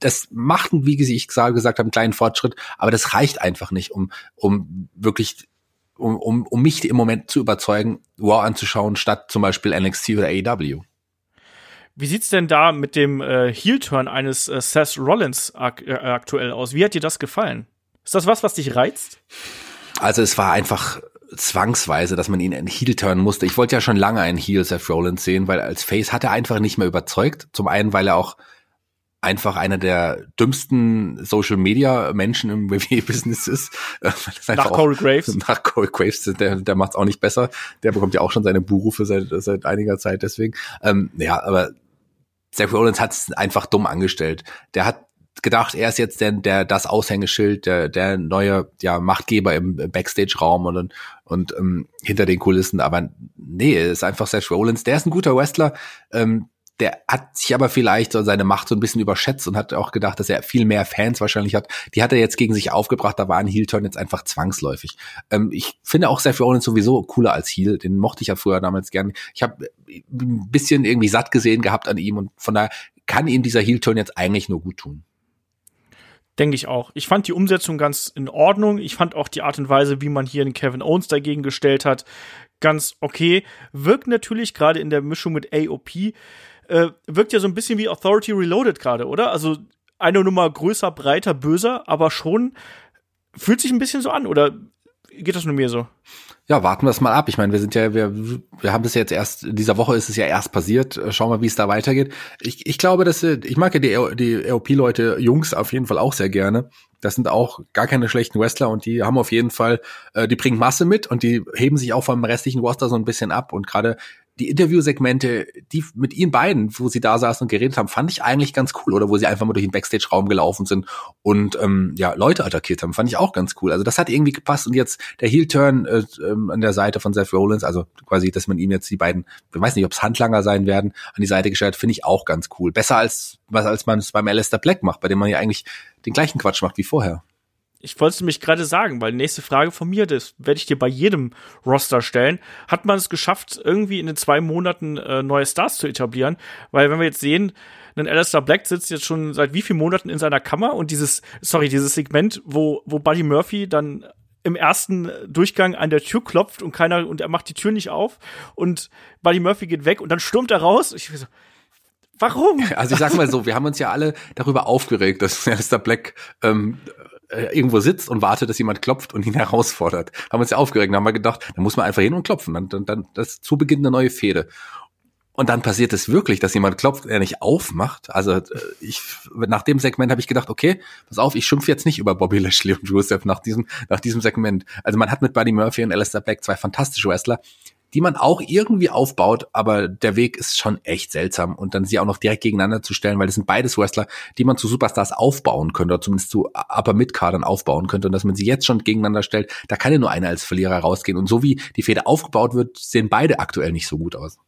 das macht, wie ich gesagt habe, kleinen Fortschritt, aber das reicht einfach nicht, um, um wirklich, um, um, um mich im Moment zu überzeugen, Raw anzuschauen, statt zum Beispiel NXT oder AEW. Wie sieht's denn da mit dem äh, Heel-Turn eines äh, Seth Rollins ak äh, aktuell aus? Wie hat dir das gefallen? Ist das was, was dich reizt? Also es war einfach zwangsweise, dass man ihn in Heel turnen musste. Ich wollte ja schon lange einen Heel Seth Rollins sehen, weil als Face hat er einfach nicht mehr überzeugt. Zum einen, weil er auch einfach einer der dümmsten Social Media Menschen im WWE-Business ist. Äh, Nach Corey Graves. Nach Corey Graves, der, der macht's auch nicht besser. Der bekommt ja auch schon seine Buhrufe seit, seit einiger Zeit deswegen. Ähm, ja, aber Seth Rollins hat's einfach dumm angestellt. Der hat gedacht, er ist jetzt der, der das Aushängeschild, der, der neue ja, Machtgeber im Backstage-Raum und, und ähm, hinter den Kulissen. Aber nee, er ist einfach Seth Rollins. Der ist ein guter Wrestler. Ähm, der hat sich aber vielleicht so seine Macht so ein bisschen überschätzt und hat auch gedacht, dass er viel mehr Fans wahrscheinlich hat. Die hat er jetzt gegen sich aufgebracht, da war ein Heel-Turn jetzt einfach zwangsläufig. Ähm, ich finde auch Seth Rollins sowieso cooler als Heel, den mochte ich ja früher damals gern. Ich habe ein bisschen irgendwie satt gesehen gehabt an ihm und von daher kann ihm dieser Heel-Turn jetzt eigentlich nur gut tun. Denke ich auch. Ich fand die Umsetzung ganz in Ordnung. Ich fand auch die Art und Weise, wie man hier den Kevin Owens dagegen gestellt hat, ganz okay. Wirkt natürlich gerade in der Mischung mit AOP, äh, wirkt ja so ein bisschen wie Authority Reloaded gerade, oder? Also eine Nummer größer, breiter, böser, aber schon fühlt sich ein bisschen so an, oder geht das nur mir so? Ja, warten wir es mal ab. Ich meine, wir sind ja, wir, wir haben das jetzt erst, dieser Woche ist es ja erst passiert. Schauen wir, wie es da weitergeht. Ich, ich glaube, dass ich mag ja die, die AOP-Leute, Jungs auf jeden Fall auch sehr gerne. Das sind auch gar keine schlechten Wrestler und die haben auf jeden Fall, äh, die bringen Masse mit und die heben sich auch vom restlichen Roster so ein bisschen ab. Und gerade die Interviewsegmente, die mit ihnen beiden, wo sie da saßen und geredet haben, fand ich eigentlich ganz cool. Oder wo sie einfach mal durch den Backstage-Raum gelaufen sind und ähm, ja Leute attackiert haben, fand ich auch ganz cool. Also das hat irgendwie gepasst. Und jetzt der Heel-Turn äh, ähm, an der Seite von Seth Rollins, also quasi, dass man ihm jetzt die beiden, ich weiß nicht, ob es Handlanger sein werden, an die Seite gestellt, finde ich auch ganz cool. Besser als was als man es beim Alistair Black macht, bei dem man ja eigentlich den gleichen Quatsch macht wie vorher. Ich wollte es nämlich gerade sagen, weil die nächste Frage von mir, das werde ich dir bei jedem Roster stellen. Hat man es geschafft, irgendwie in den zwei Monaten äh, neue Stars zu etablieren? Weil wenn wir jetzt sehen, ein Alistair Black sitzt jetzt schon seit wie vielen Monaten in seiner Kammer und dieses, sorry, dieses Segment, wo, wo Buddy Murphy dann im ersten Durchgang an der Tür klopft und keiner, und er macht die Tür nicht auf und Buddy Murphy geht weg und dann stürmt er raus. Ich so, warum? Also ich sag mal so, wir haben uns ja alle darüber aufgeregt, dass Alistair Black ähm, äh, irgendwo sitzt und wartet, dass jemand klopft und ihn herausfordert. Haben uns ja aufgeregt und haben wir gedacht, da muss man einfach hin und klopfen. Dann, dann, dann das zu Beginn eine neue Fehde. Und dann passiert es wirklich, dass jemand klopft, er nicht aufmacht. Also äh, ich nach dem Segment habe ich gedacht, okay, pass auf, ich schimpfe jetzt nicht über Bobby Lashley und Rusev nach diesem nach diesem Segment. Also man hat mit Buddy Murphy und Alistair Black zwei fantastische Wrestler, die man auch irgendwie aufbaut, aber der Weg ist schon echt seltsam. Und dann sie auch noch direkt gegeneinander zu stellen, weil das sind beides Wrestler, die man zu Superstars aufbauen könnte oder zumindest zu Upper Mid-Kadern aufbauen könnte. Und dass man sie jetzt schon gegeneinander stellt, da kann ja nur einer als Verlierer rausgehen. Und so wie die Fehde aufgebaut wird, sehen beide aktuell nicht so gut aus.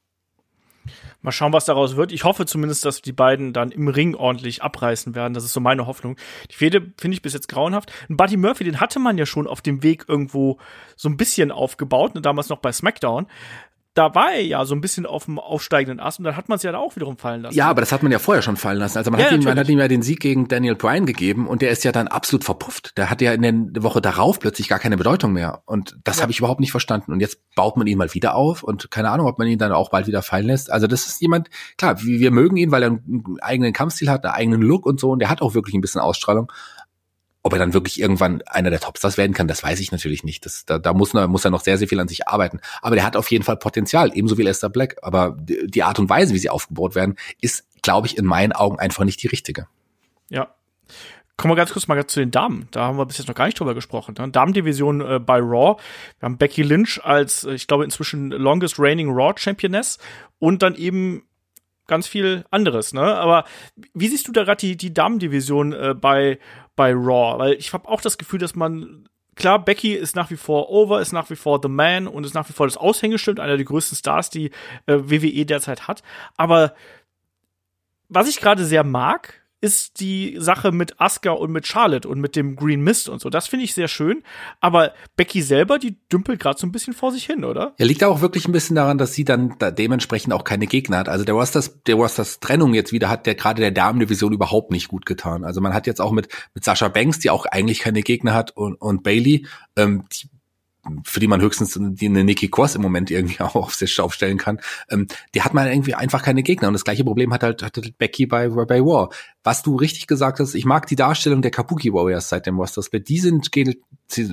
Mal schauen, was daraus wird. Ich hoffe zumindest, dass die beiden dann im Ring ordentlich abreißen werden. Das ist so meine Hoffnung. Die Fehde finde ich bis jetzt grauenhaft. Und Buddy Murphy, den hatte man ja schon auf dem Weg irgendwo so ein bisschen aufgebaut, ne, damals noch bei SmackDown da war er ja so ein bisschen auf dem aufsteigenden Ast und dann hat man es ja da auch wiederum fallen lassen. Ja, aber das hat man ja vorher schon fallen lassen. Also man, ja, hat, ihm, man hat ihm ja den Sieg gegen Daniel Bryan gegeben und der ist ja dann absolut verpufft. Der hat ja in der Woche darauf plötzlich gar keine Bedeutung mehr. Und das ja. habe ich überhaupt nicht verstanden. Und jetzt baut man ihn mal wieder auf und keine Ahnung, ob man ihn dann auch bald wieder fallen lässt. Also das ist jemand, klar, wir mögen ihn, weil er einen eigenen Kampfstil hat, einen eigenen Look und so und der hat auch wirklich ein bisschen Ausstrahlung. Ob er dann wirklich irgendwann einer der Topstars werden kann, das weiß ich natürlich nicht. Das, da, da muss, muss er noch sehr, sehr viel an sich arbeiten. Aber der hat auf jeden Fall Potenzial, ebenso wie Lester Black. Aber die Art und Weise, wie sie aufgebaut werden, ist, glaube ich, in meinen Augen einfach nicht die richtige. Ja. Kommen wir ganz kurz mal zu den Damen. Da haben wir bis jetzt noch gar nicht drüber gesprochen. Ne? Damendivision äh, bei Raw. Wir haben Becky Lynch als, äh, ich glaube, inzwischen longest reigning Raw Championess und dann eben ganz viel anderes, ne? Aber wie siehst du da gerade die, die Damendivision äh, bei, bei Raw? Weil ich habe auch das Gefühl, dass man klar, Becky ist nach wie vor over, ist nach wie vor The Man und ist nach wie vor das Aushängeschild, einer der größten Stars, die äh, WWE derzeit hat. Aber was ich gerade sehr mag, ist die Sache mit Asuka und mit Charlotte und mit dem Green Mist und so. Das finde ich sehr schön. Aber Becky selber, die dümpelt gerade so ein bisschen vor sich hin, oder? Ja, liegt auch wirklich ein bisschen daran, dass sie dann da dementsprechend auch keine Gegner hat. Also der Rosters, der Rosters Trennung jetzt wieder hat der gerade der Damendivision überhaupt nicht gut getan. Also man hat jetzt auch mit, mit Sascha Banks, die auch eigentlich keine Gegner hat und, und Bailey, ähm, die für die man höchstens die eine Nikki Cross im Moment irgendwie auch auf sich aufstellen kann, ähm, die hat man irgendwie einfach keine Gegner. Und das gleiche Problem hat halt, hat halt Becky bei, bei War. Was du richtig gesagt hast, ich mag die Darstellung der Kabuki Warriors seit dem Roster Split. Die sind,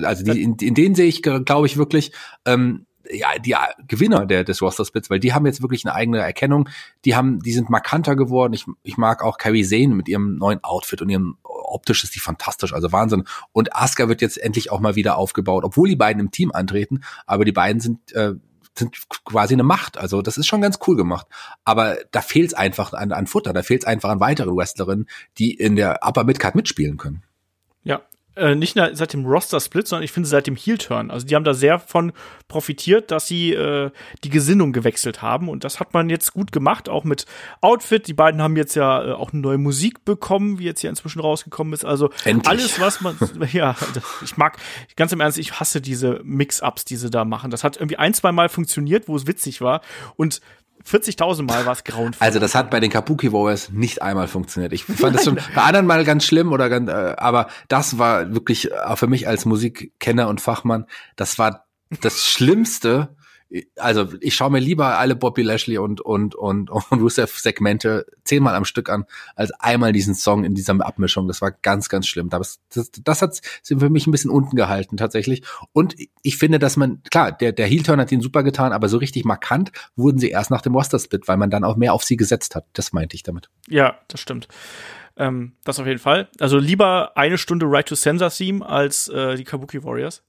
also die, in, in denen sehe ich, glaube ich, wirklich, ähm, ja, die Gewinner der, des Roster Splits, weil die haben jetzt wirklich eine eigene Erkennung. Die haben, die sind markanter geworden. Ich, ich mag auch Carrie Zane mit ihrem neuen Outfit und ihrem optisch ist die fantastisch, also Wahnsinn. Und Asuka wird jetzt endlich auch mal wieder aufgebaut, obwohl die beiden im Team antreten, aber die beiden sind äh, sind quasi eine Macht. Also das ist schon ganz cool gemacht. Aber da fehlt es einfach an, an Futter, da fehlt es einfach an weiteren Wrestlerinnen, die in der Upper Midcard mitspielen können. Äh, nicht nur seit dem Roster-Split, sondern ich finde seit dem Heel-Turn. Also die haben da sehr von profitiert, dass sie äh, die Gesinnung gewechselt haben. Und das hat man jetzt gut gemacht, auch mit Outfit. Die beiden haben jetzt ja äh, auch eine neue Musik bekommen, wie jetzt hier inzwischen rausgekommen ist. Also Endlich. alles, was man, ja, ich mag, ganz im Ernst, ich hasse diese Mix-Ups, die sie da machen. Das hat irgendwie ein, zwei Mal funktioniert, wo es witzig war. Und 40.000 Mal war es grauenvoll. Also das hat bei den Kabuki Warriors nicht einmal funktioniert. Ich fand das schon bei anderen mal ganz schlimm oder ganz, äh, aber das war wirklich auch für mich als Musikkenner und Fachmann, das war das Schlimmste, also ich schaue mir lieber alle Bobby Lashley und und und und Rusev Segmente zehnmal am Stück an als einmal diesen Song in dieser Abmischung. Das war ganz ganz schlimm. Das, das, das hat sie für mich ein bisschen unten gehalten tatsächlich. Und ich finde, dass man klar der der Heel Turn hat ihn super getan, aber so richtig markant wurden sie erst nach dem Roster Split, weil man dann auch mehr auf sie gesetzt hat. Das meinte ich damit. Ja, das stimmt. Ähm, das auf jeden Fall. Also lieber eine Stunde Right to Sensor Theme als äh, die Kabuki Warriors.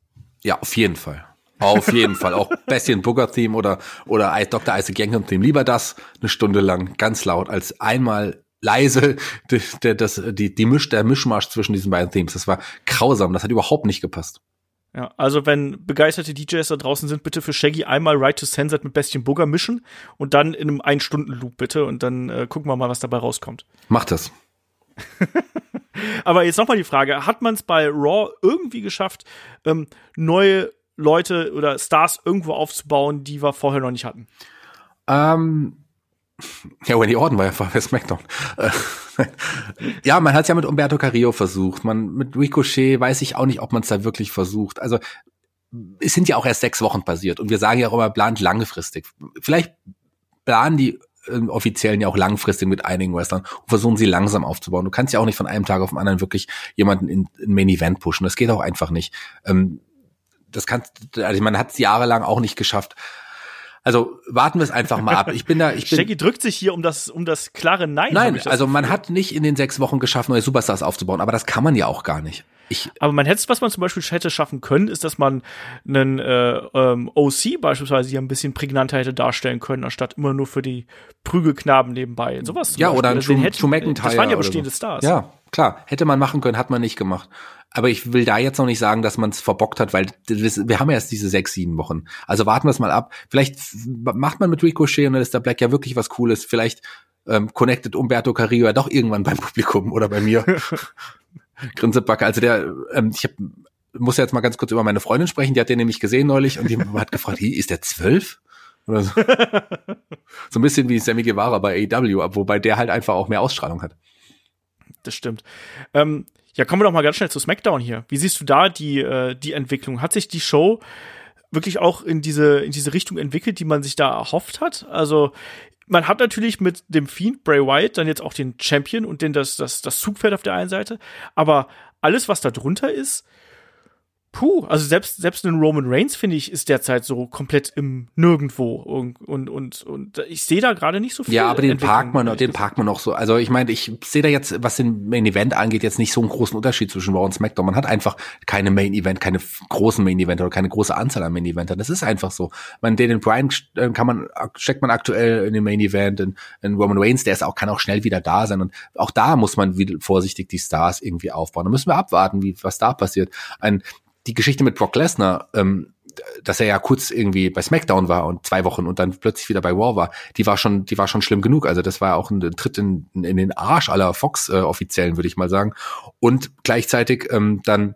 Ja, auf jeden Fall. Auf jeden Fall. Auch Bastian Booker Theme oder, oder Dr. Isaac Yankem Theme. Lieber das eine Stunde lang ganz laut als einmal leise die, die, das, die, die Misch, der Mischmarsch zwischen diesen beiden Themes. Das war grausam. Das hat überhaupt nicht gepasst. Ja, also wenn begeisterte DJs da draußen sind, bitte für Shaggy einmal Right to Censored mit Bastian Booger mischen und dann in einem Ein-Stunden-Loop bitte und dann äh, gucken wir mal, was dabei rauskommt. Macht das. Aber jetzt nochmal die Frage, hat man es bei Raw irgendwie geschafft, ähm, neue Leute oder Stars irgendwo aufzubauen, die wir vorher noch nicht hatten? Ähm, ja, Wendy Orton war ja vorher SmackDown. ja, man hat es ja mit Umberto Carrillo versucht. Man mit Ricochet weiß ich auch nicht, ob man es da wirklich versucht. Also es sind ja auch erst sechs Wochen passiert und wir sagen ja auch immer, plant langfristig. Vielleicht planen die äh, Offiziellen ja auch langfristig mit einigen Wrestlern und versuchen sie langsam aufzubauen. Du kannst ja auch nicht von einem Tag auf den anderen wirklich jemanden in, in Main Event pushen. Das geht auch einfach nicht. Ähm, das kannst, also man hat es jahrelang auch nicht geschafft. Also warten wir es einfach mal ab. Ich bin da, ich bin. Shaggy drückt sich hier um das, um das klare Nein. Nein, also man hat nicht in den sechs Wochen geschafft, neue Superstars aufzubauen, aber das kann man ja auch gar nicht. Ich, aber man hätte, was man zum Beispiel hätte schaffen können, ist, dass man einen äh, ähm, OC beispielsweise hier ein bisschen prägnanter hätte darstellen können, anstatt immer nur für die Prügelknaben nebenbei. Sowas. Ja, oder ein Beispiel. Drew, Also Drew McIntyre. Das waren ja oder bestehende so. Stars. Ja, klar. Hätte man machen können, hat man nicht gemacht. Aber ich will da jetzt noch nicht sagen, dass man es verbockt hat, weil wir haben ja erst diese sechs, sieben Wochen. Also warten wir es mal ab. Vielleicht macht man mit Ricochet und dann ist der Black ja wirklich was Cooles. Vielleicht ähm, connected Umberto Carrillo ja doch irgendwann beim Publikum oder bei mir. Grinsebacke. Also der, ähm, ich hab, muss jetzt mal ganz kurz über meine Freundin sprechen. Die hat den nämlich gesehen neulich und die hat gefragt, "Hi, ist der zwölf? Oder so. so ein bisschen wie Sammy Guevara bei AEW, wobei der halt einfach auch mehr Ausstrahlung hat. Das stimmt. Ähm, ja, kommen wir doch mal ganz schnell zu SmackDown hier. Wie siehst du da die, äh, die Entwicklung? Hat sich die Show wirklich auch in diese, in diese Richtung entwickelt, die man sich da erhofft hat? Also, man hat natürlich mit dem Fiend Bray Wyatt dann jetzt auch den Champion und den das, das, das Zugpferd auf der einen Seite. Aber alles, was da drunter ist, puh, also selbst, selbst ein Roman Reigns, finde ich, ist derzeit so komplett im Nirgendwo. Und, und, und, und ich sehe da gerade nicht so viel. Ja, aber den parkt man, den parkt man auch so. Also ich meine, ich sehe da jetzt, was den Main Event angeht, jetzt nicht so einen großen Unterschied zwischen Raw und SmackDown. Man hat einfach keine Main Event, keine großen Main Event oder keine große Anzahl an Main Eventern. Das ist einfach so. Man, den Brian äh, kann man, steckt man aktuell in den Main Event, in, in Roman Reigns, der ist auch, kann auch schnell wieder da sein. Und auch da muss man wieder vorsichtig die Stars irgendwie aufbauen. Da müssen wir abwarten, wie, was da passiert. Ein, die Geschichte mit Brock Lesnar, ähm, dass er ja kurz irgendwie bei SmackDown war und zwei Wochen und dann plötzlich wieder bei Raw war, die war schon, die war schon schlimm genug. Also das war auch ein Tritt in, in den Arsch aller Fox-Offiziellen, würde ich mal sagen. Und gleichzeitig ähm, dann,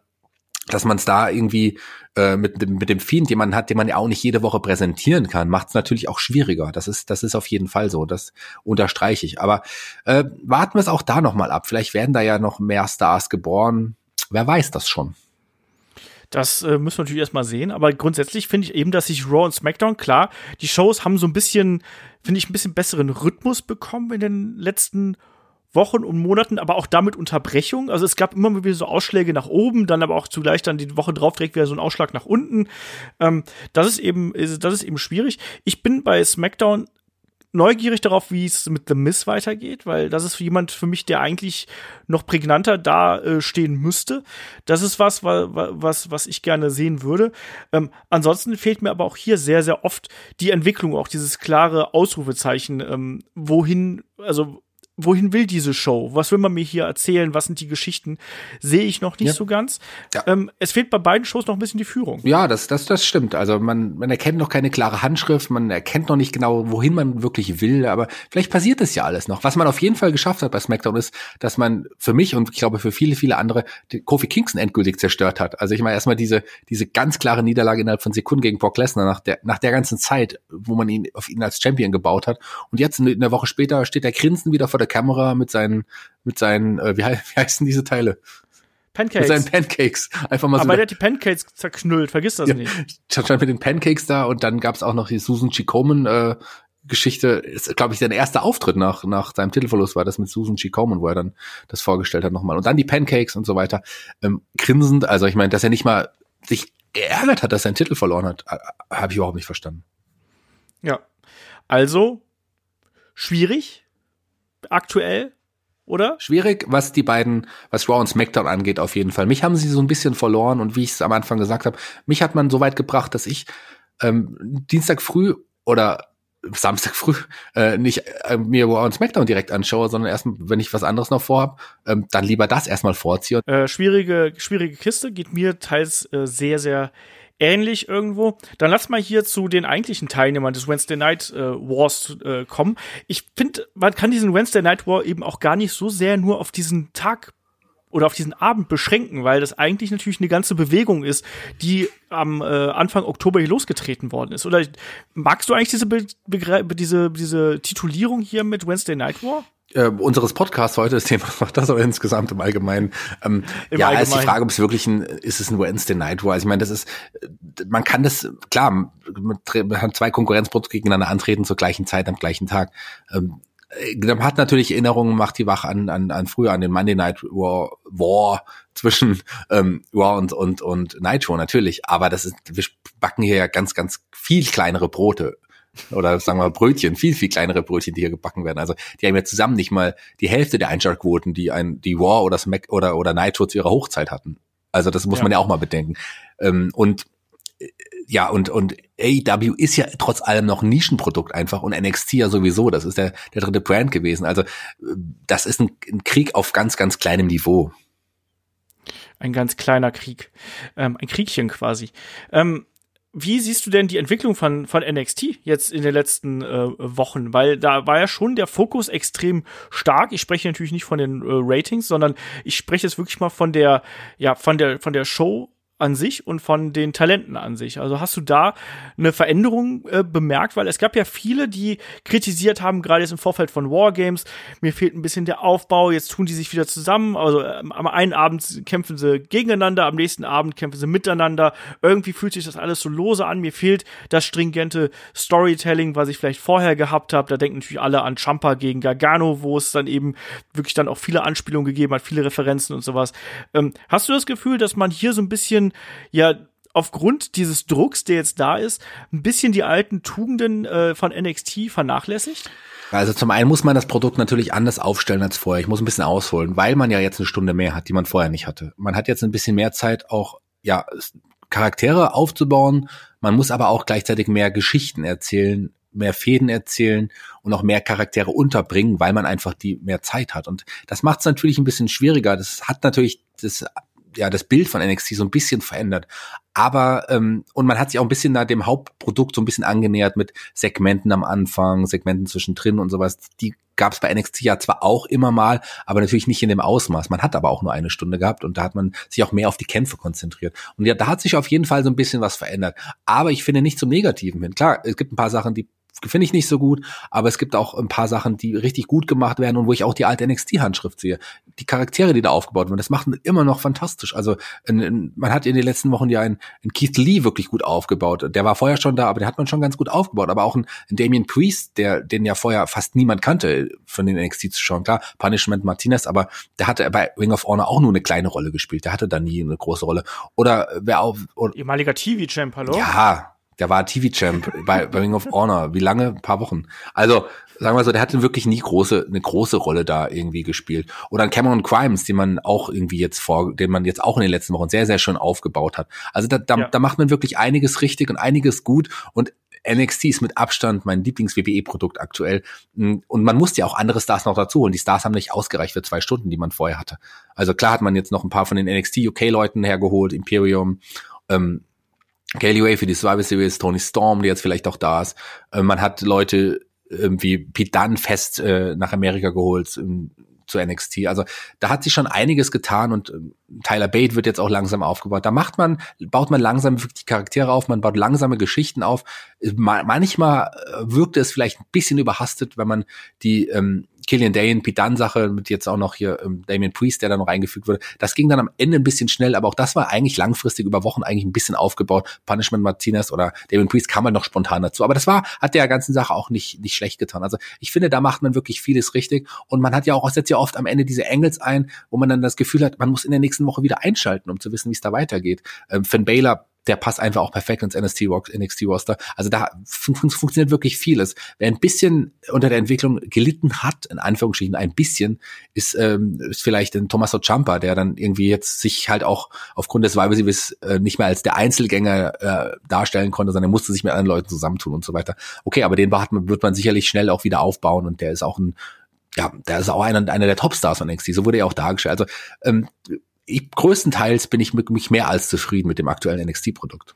dass man es da irgendwie äh, mit, dem- mit dem Fiend, jemanden hat, den man ja auch nicht jede Woche präsentieren kann, macht es natürlich auch schwieriger. Das ist, das ist auf jeden Fall so. Das unterstreiche ich. Aber äh, warten wir es auch da nochmal ab. Vielleicht werden da ja noch mehr Stars geboren. Wer weiß das schon. Das äh, müssen wir natürlich erstmal sehen, aber grundsätzlich finde ich eben, dass sich Raw und SmackDown, klar, die Shows haben so ein bisschen, finde ich, ein bisschen besseren Rhythmus bekommen in den letzten Wochen und Monaten, aber auch damit Unterbrechung. Also es gab immer wieder so Ausschläge nach oben, dann aber auch zugleich dann die Woche drauf direkt wieder so ein Ausschlag nach unten. Ähm, das ist eben, das ist eben schwierig. Ich bin bei SmackDown neugierig darauf, wie es mit The Miz weitergeht, weil das ist jemand für mich, der eigentlich noch prägnanter da äh, stehen müsste. Das ist was, wa- wa- was, was ich gerne sehen würde. Ähm, ansonsten fehlt mir aber auch hier sehr, sehr oft die Entwicklung, auch dieses klare Ausrufezeichen, ähm, wohin, also wohin will diese Show? Was will man mir hier erzählen? Was sind die Geschichten? Sehe ich noch nicht Ja. so ganz. Ja. Ähm, es fehlt bei beiden Shows noch ein bisschen die Führung. Ja, das, das, das stimmt. Also man, man erkennt noch keine klare Handschrift, man erkennt noch nicht genau, wohin man wirklich will, aber vielleicht passiert es ja alles noch. Was man auf jeden Fall geschafft hat bei SmackDown ist, dass man für mich und ich glaube für viele, viele andere die Kofi Kingston endgültig zerstört hat. Also ich meine erstmal diese, diese ganz klare Niederlage innerhalb von Sekunden gegen Brock Lesnar nach der, nach der ganzen Zeit, wo man ihn auf ihn als Champion gebaut hat. Und jetzt in der Woche später steht er grinsend wieder vor der Kamera mit seinen, mit seinen, äh, wie, wie heißen diese Teile? Mit Pancakes. seinen Pancakes. Einfach mal so aber der hat die Pancakes zerknüllt, vergiss das Ja. nicht. stand mit den Pancakes da und dann gab's auch noch die Susan G. Komen äh, Geschichte. Ist, glaube ich, sein erster Auftritt nach, nach seinem Titelverlust war das mit Susan G. Komen, wo er dann das vorgestellt hat nochmal. Und dann die Pancakes und so weiter. Ähm, grinsend, also ich meine, dass er nicht mal sich geärgert hat, dass er einen Titel verloren hat, habe ich überhaupt nicht verstanden. Ja. Also, schwierig, aktuell, oder? Schwierig, was die beiden, was Raw und SmackDown angeht, auf jeden Fall. Mich haben sie so ein bisschen verloren und wie ich es am Anfang gesagt habe, mich hat man so weit gebracht, dass ich ähm, Dienstag früh oder Samstag früh äh, nicht äh, mir Raw und SmackDown direkt anschaue, sondern erst, wenn ich was anderes noch vorhab, ähm, dann lieber das erstmal vorziehe. Äh, schwierige, schwierige Kiste, geht mir teils äh, sehr, sehr ähnlich irgendwo. Dann lass mal hier zu den eigentlichen Teilnehmern des Wednesday Night äh, Wars äh, kommen. Ich finde, man kann diesen Wednesday Night War eben auch gar nicht so sehr nur auf diesen Tag oder auf diesen Abend beschränken, weil das eigentlich natürlich eine ganze Bewegung ist, die am äh, Anfang Oktober hier losgetreten worden ist. Oder magst du eigentlich diese, Be Begre diese, diese Titulierung hier mit Wednesday Night War? Äh, unseres Podcasts heute, das Thema macht das aber insgesamt im Allgemeinen. Ähm, Im ja, ist die Allgemeinen. Frage, ob es wirklich ein, ist es ein Wednesday Night War? Also ich meine, das ist, man kann das, klar, man hat zwei Konkurrenzprodukte gegeneinander antreten zur gleichen Zeit am gleichen Tag. Ähm, äh, man hat natürlich Erinnerungen, macht die wach an, an, an früher an den Monday Night War, War zwischen ähm, Raw und, und, und Nitro natürlich. Aber das ist, wir backen hier ja ganz, ganz viel kleinere Brote oder sagen wir mal Brötchen, viel, viel kleinere Brötchen, die hier gebacken werden. Also die haben ja zusammen nicht mal die Hälfte der Einschaltquoten, die ein, die Raw oder Smack oder, oder Nitro zu ihrer Hochzeit hatten. Also das muss Ja. man ja auch mal bedenken. Ähm, und äh, ja, und, und AEW ist ja trotz allem noch ein Nischenprodukt einfach und NXT ja sowieso. Das ist der, der dritte Brand gewesen. Also, das ist ein, ein Krieg auf ganz, ganz kleinem Niveau. Ein ganz kleiner Krieg. Ähm, ein Kriegchen quasi. Ähm, wie siehst du denn die Entwicklung von, von NXT jetzt in den letzten äh, Wochen? Weil da war ja schon der Fokus extrem stark. Ich spreche natürlich nicht von den äh, Ratings, sondern ich spreche jetzt wirklich mal von der, ja, von der, von der Show an sich und von den Talenten an sich. Also hast du da eine Veränderung äh, bemerkt? Weil es gab ja viele, die kritisiert haben, gerade jetzt im Vorfeld von Wargames, mir fehlt ein bisschen der Aufbau, jetzt tun die sich wieder zusammen. Also äh, am einen Abend kämpfen sie gegeneinander, am nächsten Abend kämpfen sie miteinander. Irgendwie fühlt sich das alles so lose an. Mir fehlt das stringente Storytelling, was ich vielleicht vorher gehabt habe. Da denken natürlich alle an Champa gegen Gargano, wo es dann eben wirklich dann auch viele Anspielungen gegeben hat, viele Referenzen und sowas. Ähm, hast du das Gefühl, dass man hier so ein bisschen ja aufgrund dieses Drucks, der jetzt da ist, ein bisschen die alten Tugenden äh, von NXT vernachlässigt? Also zum einen muss man das Produkt natürlich anders aufstellen als vorher. Ich muss ein bisschen ausholen, weil man ja jetzt eine Stunde mehr hat, die man vorher nicht hatte. Man hat jetzt ein bisschen mehr Zeit, auch ja Charaktere aufzubauen. Man muss aber auch gleichzeitig mehr Geschichten erzählen, mehr Fäden erzählen und auch mehr Charaktere unterbringen, weil man einfach die mehr Zeit hat. Und das macht es natürlich ein bisschen schwieriger. Das hat natürlich das ja das Bild von NXT so ein bisschen verändert. Aber ähm, und man hat sich auch ein bisschen da dem Hauptprodukt so ein bisschen angenähert mit Segmenten am Anfang, Segmenten zwischendrin und sowas. Die gab es bei NXT ja zwar auch immer mal, aber natürlich nicht in dem Ausmaß. Man hat aber auch nur eine Stunde gehabt und da hat man sich auch mehr auf die Kämpfe konzentriert. Und ja, da hat sich auf jeden Fall so ein bisschen was verändert. Aber ich finde nicht zum Negativen hin. Klar, es gibt ein paar Sachen, die finde ich nicht so gut, aber es gibt auch ein paar Sachen, die richtig gut gemacht werden und wo ich auch die alte NXT-Handschrift sehe. Die Charaktere, die da aufgebaut wurden, das macht immer noch fantastisch. Also in, in, man hat in den letzten Wochen ja einen, einen Keith Lee wirklich gut aufgebaut. Der war vorher schon da, aber den hat man schon ganz gut aufgebaut. Aber auch ein, ein Damien Priest, der den ja vorher fast niemand kannte von den NXT zu schauen. Klar, Punishment Martinez, aber der hatte bei Ring of Honor auch nur eine kleine Rolle gespielt. Der hatte da nie eine große Rolle. Oder wer auch... Ehemaliger TV-Champ, hallo? Ja, der war TV-Champ bei, bei Ring of Honor. Wie lange? Ein paar Wochen. Also, sagen wir so, der hatte wirklich nie große, eine große Rolle da irgendwie gespielt. Oder Cameron Crimes, den man auch irgendwie jetzt vor, den man jetzt auch in den letzten Wochen sehr, sehr schön aufgebaut hat. Also da, da, ja. da macht man wirklich einiges richtig und einiges gut und NXT ist mit Abstand mein Lieblings-WWE-Produkt aktuell. Und man musste ja auch andere Stars noch dazu holen. Die Stars haben nicht ausgereicht für zwei Stunden, die man vorher hatte. Also klar hat man jetzt noch ein paar von den NXT UK-Leuten hergeholt, Imperium, ähm, Kaylee Way für die Survivor Series, Tony Storm, der jetzt vielleicht auch da ist. Äh, man hat Leute irgendwie Pete Dunne fest äh, nach Amerika geholt ähm, zu NXT. Also da hat sich schon einiges getan und äh, Tyler Bate wird jetzt auch langsam aufgebaut. Da macht man, baut man langsam die Charaktere auf, man baut langsame Geschichten auf. Manchmal äh, wirkte es vielleicht ein bisschen überhastet, wenn man die ähm, Killian Dane, Pidan-Sache mit jetzt auch noch hier ähm, Damien Priest, der da noch eingefügt wurde. Das ging dann am Ende ein bisschen schnell, aber auch das war eigentlich langfristig über Wochen eigentlich ein bisschen aufgebaut. Punishment Martinez oder Damien Priest kam halt noch spontan dazu. Aber das war, hat der ganzen Sache auch nicht, nicht schlecht getan. Also ich finde, da macht man wirklich vieles richtig. Und man hat ja auch, setzt ja oft am Ende diese Engels ein, wo man dann das Gefühl hat, man muss in der nächsten Woche wieder einschalten, um zu wissen, wie es da weitergeht. Ähm, Finn Baylor der passt einfach auch perfekt ins NXT, NXT Roster. Also da fun funktioniert wirklich vieles. Wer ein bisschen unter der Entwicklung gelitten hat, in Anführungsstrichen ein bisschen, ist, ähm, ist vielleicht ein Tommaso Ciampa, der dann irgendwie jetzt sich halt auch aufgrund des Weibesiebes äh, nicht mehr als der Einzelgänger äh, darstellen konnte, sondern er musste sich mit anderen Leuten zusammentun und so weiter. Okay, aber den wird man sicherlich schnell auch wieder aufbauen und der ist auch ein ja, der ist auch einer, einer der Topstars von NXT, so wurde er auch dargestellt. Also ähm, ich, größtenteils bin ich mit mich mehr als zufrieden mit dem aktuellen NXT-Produkt.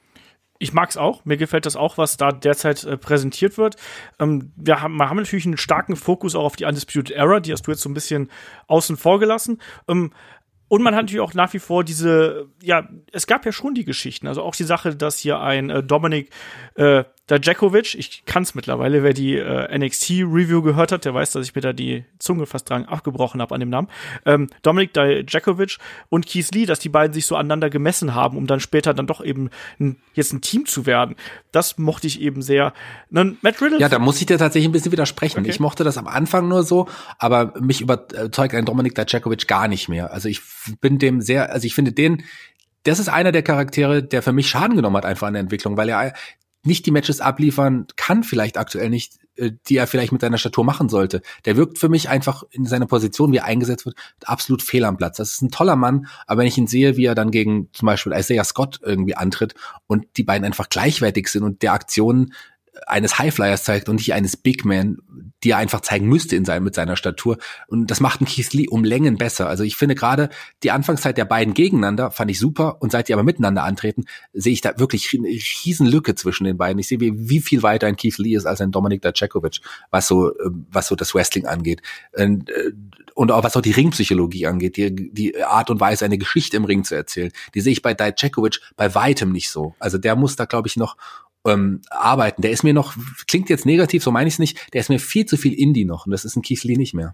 Ich mag's auch. Mir gefällt das auch, was da derzeit äh, präsentiert wird. Ähm, wir haben, wir haben natürlich einen starken Fokus auch auf die Undisputed Era. Die hast du jetzt so ein bisschen außen vor gelassen. Ähm, und man hat natürlich auch nach wie vor diese, ja, es gab ja schon die Geschichten. Also auch die Sache, dass hier ein äh, Dominik äh, Dajakovic, ich kann es mittlerweile, wer die äh, NXT-Review gehört hat, der weiß, dass ich mir da die Zunge fast dran abgebrochen habe an dem Namen. Ähm, Dominik Dajakovic und Keith Lee, dass die beiden sich so aneinander gemessen haben, um dann später dann doch eben ein, jetzt ein Team zu werden. Das mochte ich eben sehr. Dann Matt Riddle. Ja, da muss ich dir tatsächlich ein bisschen widersprechen. Okay. Ich mochte das am Anfang nur so, aber mich überzeugt ein Dominik Dajakovic gar nicht mehr. Also ich bin dem sehr, also ich finde den, das ist einer der Charaktere, der für mich Schaden genommen hat einfach an der Entwicklung, weil er nicht die Matches abliefern kann, vielleicht aktuell nicht, äh, die er vielleicht mit seiner Statur machen sollte. Der wirkt für mich einfach in seiner Position, wie er eingesetzt wird, absolut fehl am Platz. Das ist ein toller Mann, aber wenn ich ihn sehe, wie er dann gegen zum Beispiel Isaiah Scott irgendwie antritt und die beiden einfach gleichwertig sind und der Aktionen eines Highflyers zeigt und nicht eines Big Man, die er einfach zeigen müsste in seinem, mit seiner Statur. Und das macht einen Keith Lee um Längen besser. Also ich finde gerade die Anfangszeit der beiden gegeneinander fand ich super und seit die aber miteinander antreten, sehe ich da wirklich eine riesen Lücke zwischen den beiden. Ich sehe, wie, wie viel weiter ein Keith Lee ist als ein Dominik Dajakovic, was so, was so das Wrestling angeht. Und, äh, und auch was auch die Ringpsychologie angeht, die, die Art und Weise, eine Geschichte im Ring zu erzählen. Die sehe ich bei Dajakovic bei weitem nicht so. Also der muss da, glaube ich, noch ähm, arbeiten. Der ist mir noch, klingt jetzt negativ, so meine ich es nicht, der ist mir viel zu viel Indie noch und das ist ein Keith Lee nicht mehr.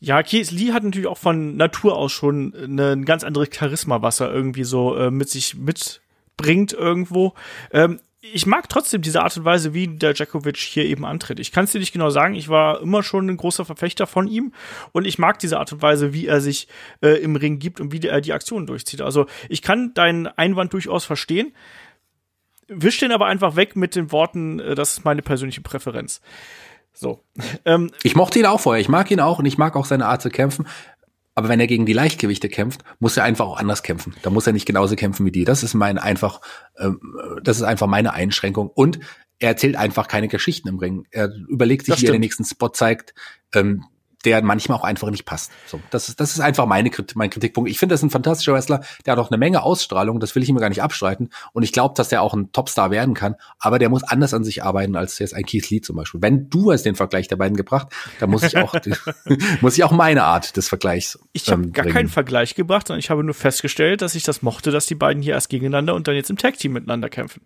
Ja, Keith Lee hat natürlich auch von Natur aus schon eine, ein ganz anderes Charisma, was er irgendwie so äh, mit sich mitbringt irgendwo. Ähm, ich mag trotzdem diese Art und Weise, wie der Djakovic hier eben antritt. Ich kann es dir nicht genau sagen, ich war immer schon ein großer Verfechter von ihm und ich mag diese Art und Weise, wie er sich äh, im Ring gibt und wie er die Aktionen durchzieht. Also ich kann deinen Einwand durchaus verstehen wisch den aber einfach weg mit den Worten, äh, das ist meine persönliche Präferenz. So. Ähm, ich mochte ihn auch vorher. Ich mag ihn auch und ich mag auch seine Art zu kämpfen. Aber wenn er gegen die Leichtgewichte kämpft, muss er einfach auch anders kämpfen. Da muss er nicht genauso kämpfen wie die. Das ist mein einfach, ähm, das ist einfach meine Einschränkung. Und er erzählt einfach keine Geschichten im Ring. Er überlegt sich, wie er den nächsten Spot zeigt. Ähm, der manchmal auch einfach nicht passt. So, das ist, das ist einfach meine, mein Kritikpunkt. Ich finde, das ist ein fantastischer Wrestler, der hat auch eine Menge Ausstrahlung, das will ich ihm gar nicht abstreiten. Und ich glaube, dass der auch ein Topstar werden kann, aber der muss anders an sich arbeiten als jetzt ein Keith Lee zum Beispiel. Wenn du hast den Vergleich der beiden gebracht, dann muss ich auch, muss ich auch meine Art des Vergleichs. Ich habe ähm, gar keinen Vergleich gebracht, sondern ich habe nur festgestellt, dass ich das mochte, dass die beiden hier erst gegeneinander und dann jetzt im Tag Team miteinander kämpfen.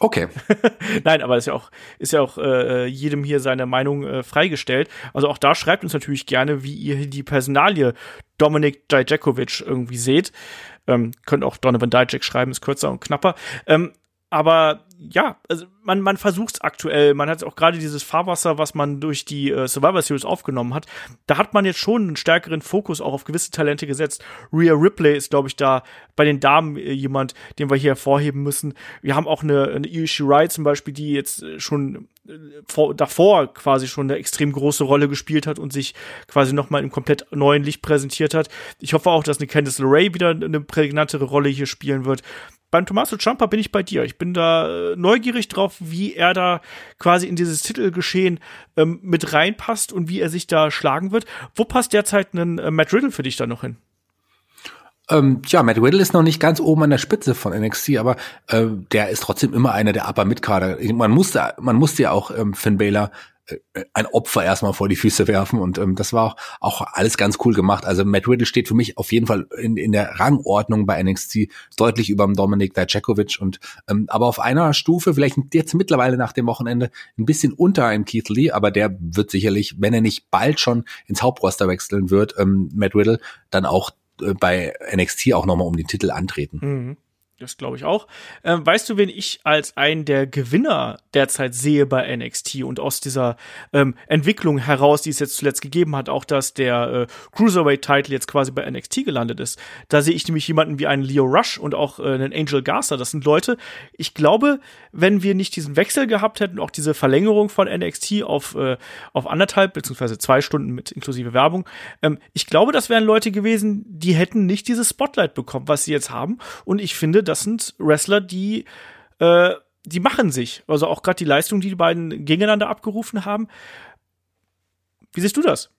Okay. Nein, aber ist ja auch, ist ja auch äh, jedem hier seine Meinung äh, freigestellt. Also auch da schreibt uns natürlich gerne, wie ihr die Personalie Dominik Dijakovic irgendwie seht. Ähm, könnt auch Donovan Dijak schreiben, ist kürzer und knapper. Ähm, aber ja, also man, man versucht es aktuell. Man hat auch gerade dieses Fahrwasser, was man durch die äh, Survivor Series aufgenommen hat. Da hat man jetzt schon einen stärkeren Fokus auch auf gewisse Talente gesetzt. Rhea Ripley ist, glaube ich, da bei den Damen äh, jemand, den wir hier hervorheben müssen. Wir haben auch eine, eine Io Shirai zum Beispiel, die jetzt äh, schon vor, davor quasi schon eine extrem große Rolle gespielt hat und sich quasi nochmal im komplett neuen Licht präsentiert hat. Ich hoffe auch, dass eine Candice LeRae wieder eine prägnantere Rolle hier spielen wird beim Tommaso Ciampa bin ich bei dir. Ich bin da äh, neugierig drauf, wie er da quasi in dieses Titelgeschehen ähm, mit reinpasst und wie er sich da schlagen wird. Wo passt derzeit ein äh, Matt Riddle für dich da noch hin? Ähm, ja, Matt Riddle ist noch nicht ganz oben an der Spitze von NXT, aber äh, der ist trotzdem immer einer der Upper Midkader. Man musste, man musste ja auch ähm, Finn Balor äh, ein Opfer erstmal vor die Füße werfen und ähm, das war auch, auch alles ganz cool gemacht. Also Matt Riddle steht für mich auf jeden Fall in, in der Rangordnung bei NXT deutlich über dem Dominik Dijakovic und ähm, aber auf einer Stufe, vielleicht jetzt mittlerweile nach dem Wochenende ein bisschen unter einem Keith Lee, aber der wird sicherlich, wenn er nicht bald schon ins Hauptroster wechseln wird, ähm, Matt Riddle, dann auch äh, bei NXT auch nochmal um den Titel antreten. Mhm. Das glaube ich auch. Ähm, weißt du, wen ich als einen der Gewinner derzeit sehe bei NXT und aus dieser ähm, Entwicklung heraus, die es jetzt zuletzt gegeben hat, auch dass der äh, Cruiserweight-Title jetzt quasi bei NXT gelandet ist. Da sehe ich nämlich jemanden wie einen Leo Rush und auch äh, einen Angel Garza. Das sind Leute, ich glaube, wenn wir nicht diesen Wechsel gehabt hätten, auch diese Verlängerung von NXT auf, äh, auf anderthalb beziehungsweise zwei Stunden mit inklusive Werbung, ähm, ich glaube, das wären Leute gewesen, die hätten nicht dieses Spotlight bekommen, was sie jetzt haben. Und ich finde, das sind Wrestler, die, äh, die machen sich. Also auch gerade die Leistung, die die beiden gegeneinander abgerufen haben. Wie siehst du das?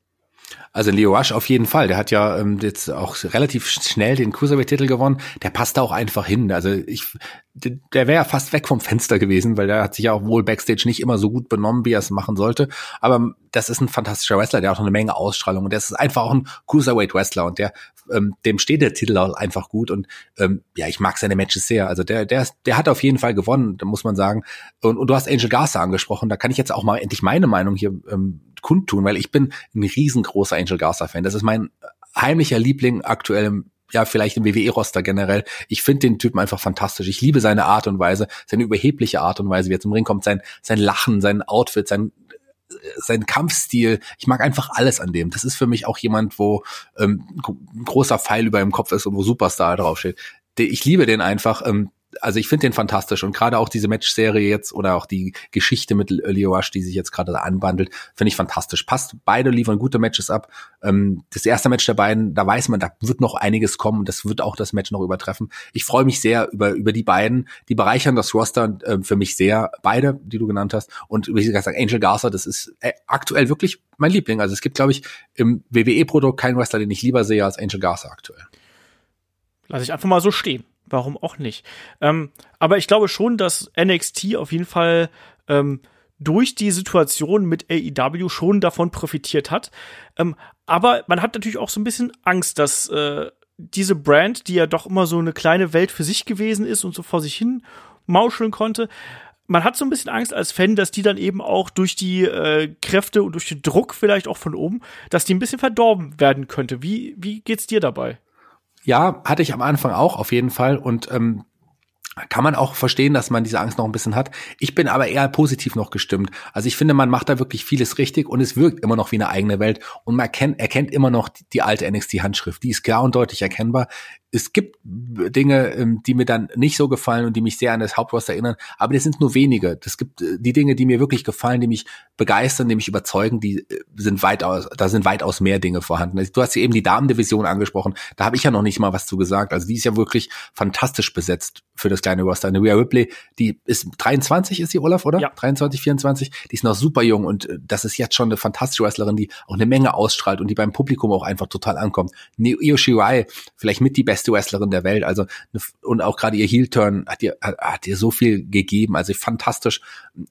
Also Leo Rush auf jeden Fall. Der hat ja ähm, jetzt auch relativ schnell den Cruiserweight-Titel gewonnen. Der passt da auch einfach hin. Also ich, der wäre ja fast weg vom Fenster gewesen, weil der hat sich ja auch wohl backstage nicht immer so gut benommen, wie er es machen sollte. Aber das ist ein fantastischer Wrestler, der hat auch eine Menge Ausstrahlung und der ist einfach auch ein Cruiserweight-Wrestler und der ähm, dem steht der Titel auch einfach gut und ähm, ja, ich mag seine Matches sehr. Also der, der, der hat auf jeden Fall gewonnen, da muss man sagen. Und, und du hast Angel Garza angesprochen, da kann ich jetzt auch mal endlich meine Meinung hier ähm, kundtun, weil ich bin ein riesengroßer Angel Garza-Fan. Das ist mein heimlicher Liebling aktuell im ja, vielleicht im WWE-Roster generell. Ich finde den Typen einfach fantastisch. Ich liebe seine Art und Weise, seine überhebliche Art und Weise, wie er zum Ring kommt, sein, sein Lachen, sein Outfit, sein sein Kampfstil, ich mag einfach alles an dem. Das ist für mich auch jemand, wo ähm, ein großer Pfeil über dem Kopf ist und wo Superstar draufsteht. Ich liebe den einfach. Ähm, also ich finde den fantastisch und gerade auch diese Match-Serie jetzt oder auch die Geschichte mit Leo Rush, die sich jetzt gerade da anbandelt, finde ich fantastisch. Passt, beide liefern gute Matches ab. Ähm, das erste Match der beiden, da weiß man, da wird noch einiges kommen und das wird auch das Match noch übertreffen. Ich freue mich sehr über, über die beiden. Die bereichern das Roster äh, für mich sehr, beide, die du genannt hast. Und wie gesagt, Angel Garza, das ist äh, aktuell wirklich mein Liebling. Also es gibt, glaube ich, im WWE-Produkt keinen Wrestler, den ich lieber sehe als Angel Garza aktuell. Lass ich einfach mal so stehen. Warum auch nicht? Ähm, aber ich glaube schon, dass NXT auf jeden Fall ähm, durch die Situation mit AEW schon davon profitiert hat. Ähm, aber man hat natürlich auch so ein bisschen Angst, dass äh, diese Brand, die ja doch immer so eine kleine Welt für sich gewesen ist und so vor sich hin mauscheln konnte, man hat so ein bisschen Angst als Fan, dass die dann eben auch durch die äh, Kräfte und durch den Druck vielleicht auch von oben, dass die ein bisschen verdorben werden könnte. Wie, wie geht's dir dabei? Ja, hatte ich am Anfang auch auf jeden Fall. Und ähm, kann man auch verstehen, dass man diese Angst noch ein bisschen hat. Ich bin aber eher positiv noch gestimmt. Also ich finde, man macht da wirklich vieles richtig und es wirkt immer noch wie eine eigene Welt und man erkennt, erkennt immer noch die, die alte NXT-Handschrift. Die ist klar und deutlich erkennbar es gibt Dinge, ähm, die mir dann nicht so gefallen und die mich sehr an das Hauptroster erinnern, aber das sind nur wenige. Das gibt äh, die Dinge, die mir wirklich gefallen, die mich begeistern, die mich überzeugen, die äh, sind weitaus, da sind weitaus mehr Dinge vorhanden. Du hast ja eben die Damendivision angesprochen, da habe ich ja noch nicht mal was zu gesagt. Also die ist ja wirklich fantastisch besetzt für das kleine Roster. Eine Rhea Ripley, die ist 23 ist sie, Olaf, oder? Ja. 23, 24, die ist noch super jung und äh, das ist jetzt schon eine fantastische Wrestlerin, die auch eine Menge ausstrahlt und die beim Publikum auch einfach total ankommt. Io Shirai, vielleicht mit die beste Wrestlerin der Welt. Also und auch gerade ihr Heel-Turn hat ihr hat ihr so viel gegeben. Also fantastisch.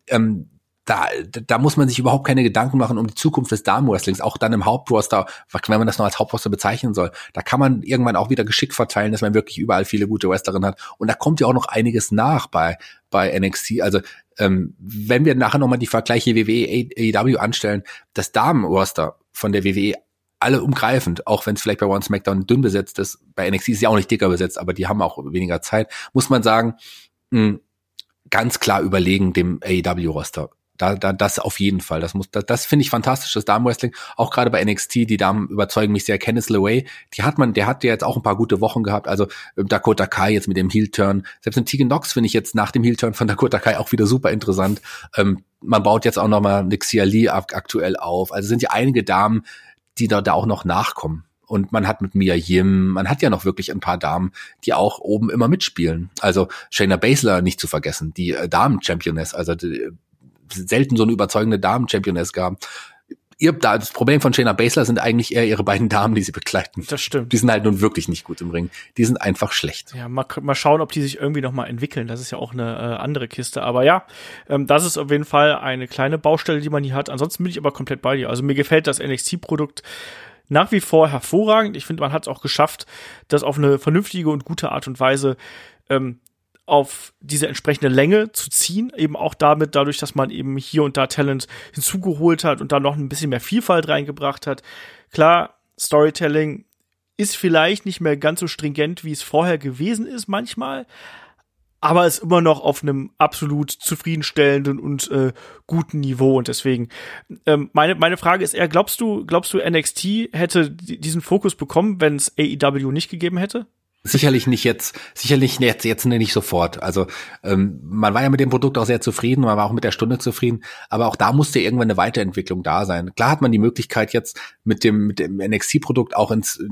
Ähm, da, da muss man sich überhaupt keine Gedanken machen um die Zukunft des Damen-Wrestlings, auch dann im Hauptroster, wenn man das noch als Hauptroster bezeichnen soll. Da kann man irgendwann auch wieder geschickt verteilen, dass man wirklich überall viele gute Wrestlerinnen hat. Und da kommt ja auch noch einiges nach bei, bei NXT. Also ähm, wenn wir nachher nochmal die Vergleiche WWE, AEW anstellen, das Damen-Roster von der WWE alle umgreifend, auch wenn es vielleicht bei One SmackDown dünn besetzt ist. Bei NXT ist ja auch nicht dicker besetzt, aber die haben auch weniger Zeit. Muss man sagen, mh, ganz klar überlegen dem AEW-Roster. Da, da, das auf jeden Fall. Das muss, das, das finde ich fantastisch, das Damenwrestling. Auch gerade bei NXT, die Damen überzeugen mich sehr. Kenneth LeWay, die hat man, der hat ja jetzt auch ein paar gute Wochen gehabt. Also ähm, Dakota Kai jetzt mit dem Heel-Turn. Selbst ein Tegan Knox finde ich jetzt nach dem Heel-Turn von Dakota Kai auch wieder super interessant. Ähm, man baut jetzt auch noch mal Nixia Lee aktuell auf. Also sind ja einige Damen, die da, da auch noch nachkommen. Und man hat mit Mia Yim, man hat ja noch wirklich ein paar Damen, die auch oben immer mitspielen. Also Shayna Baszler nicht zu vergessen, die äh, Damen-Championess, also die, äh, selten so eine überzeugende Damen-Championess gab ihr, das Problem von Shayna Baszler sind eigentlich eher ihre beiden Damen, die sie begleiten. Das stimmt. Die sind halt nun wirklich nicht gut im Ring. Die sind einfach schlecht. Ja, mal, mal schauen, ob die sich irgendwie noch mal entwickeln. Das ist ja auch eine äh, andere Kiste. Aber ja, ähm, das ist auf jeden Fall eine kleine Baustelle, die man hier hat. Ansonsten bin ich aber komplett bei dir. Also mir gefällt das NXT-Produkt nach wie vor hervorragend. Ich finde, man hat es auch geschafft, das auf eine vernünftige und gute Art und Weise ähm, auf diese entsprechende Länge zu ziehen, eben auch damit, dadurch, dass man eben hier und da Talent hinzugeholt hat und da noch ein bisschen mehr Vielfalt reingebracht hat. Klar, Storytelling ist vielleicht nicht mehr ganz so stringent, wie es vorher gewesen ist manchmal, aber ist immer noch auf einem absolut zufriedenstellenden und äh, guten Niveau und deswegen ähm, meine meine Frage ist eher glaubst du glaubst du NXT hätte diesen Fokus bekommen, wenn es AEW nicht gegeben hätte? Sicherlich nicht jetzt, sicherlich jetzt, jetzt nicht sofort. Also ähm, man war ja mit dem Produkt auch sehr zufrieden, man war auch mit der Stunde zufrieden, aber auch da musste irgendwann eine Weiterentwicklung da sein. Klar hat man die Möglichkeit jetzt mit dem mit dem NXT-Produkt auch ins,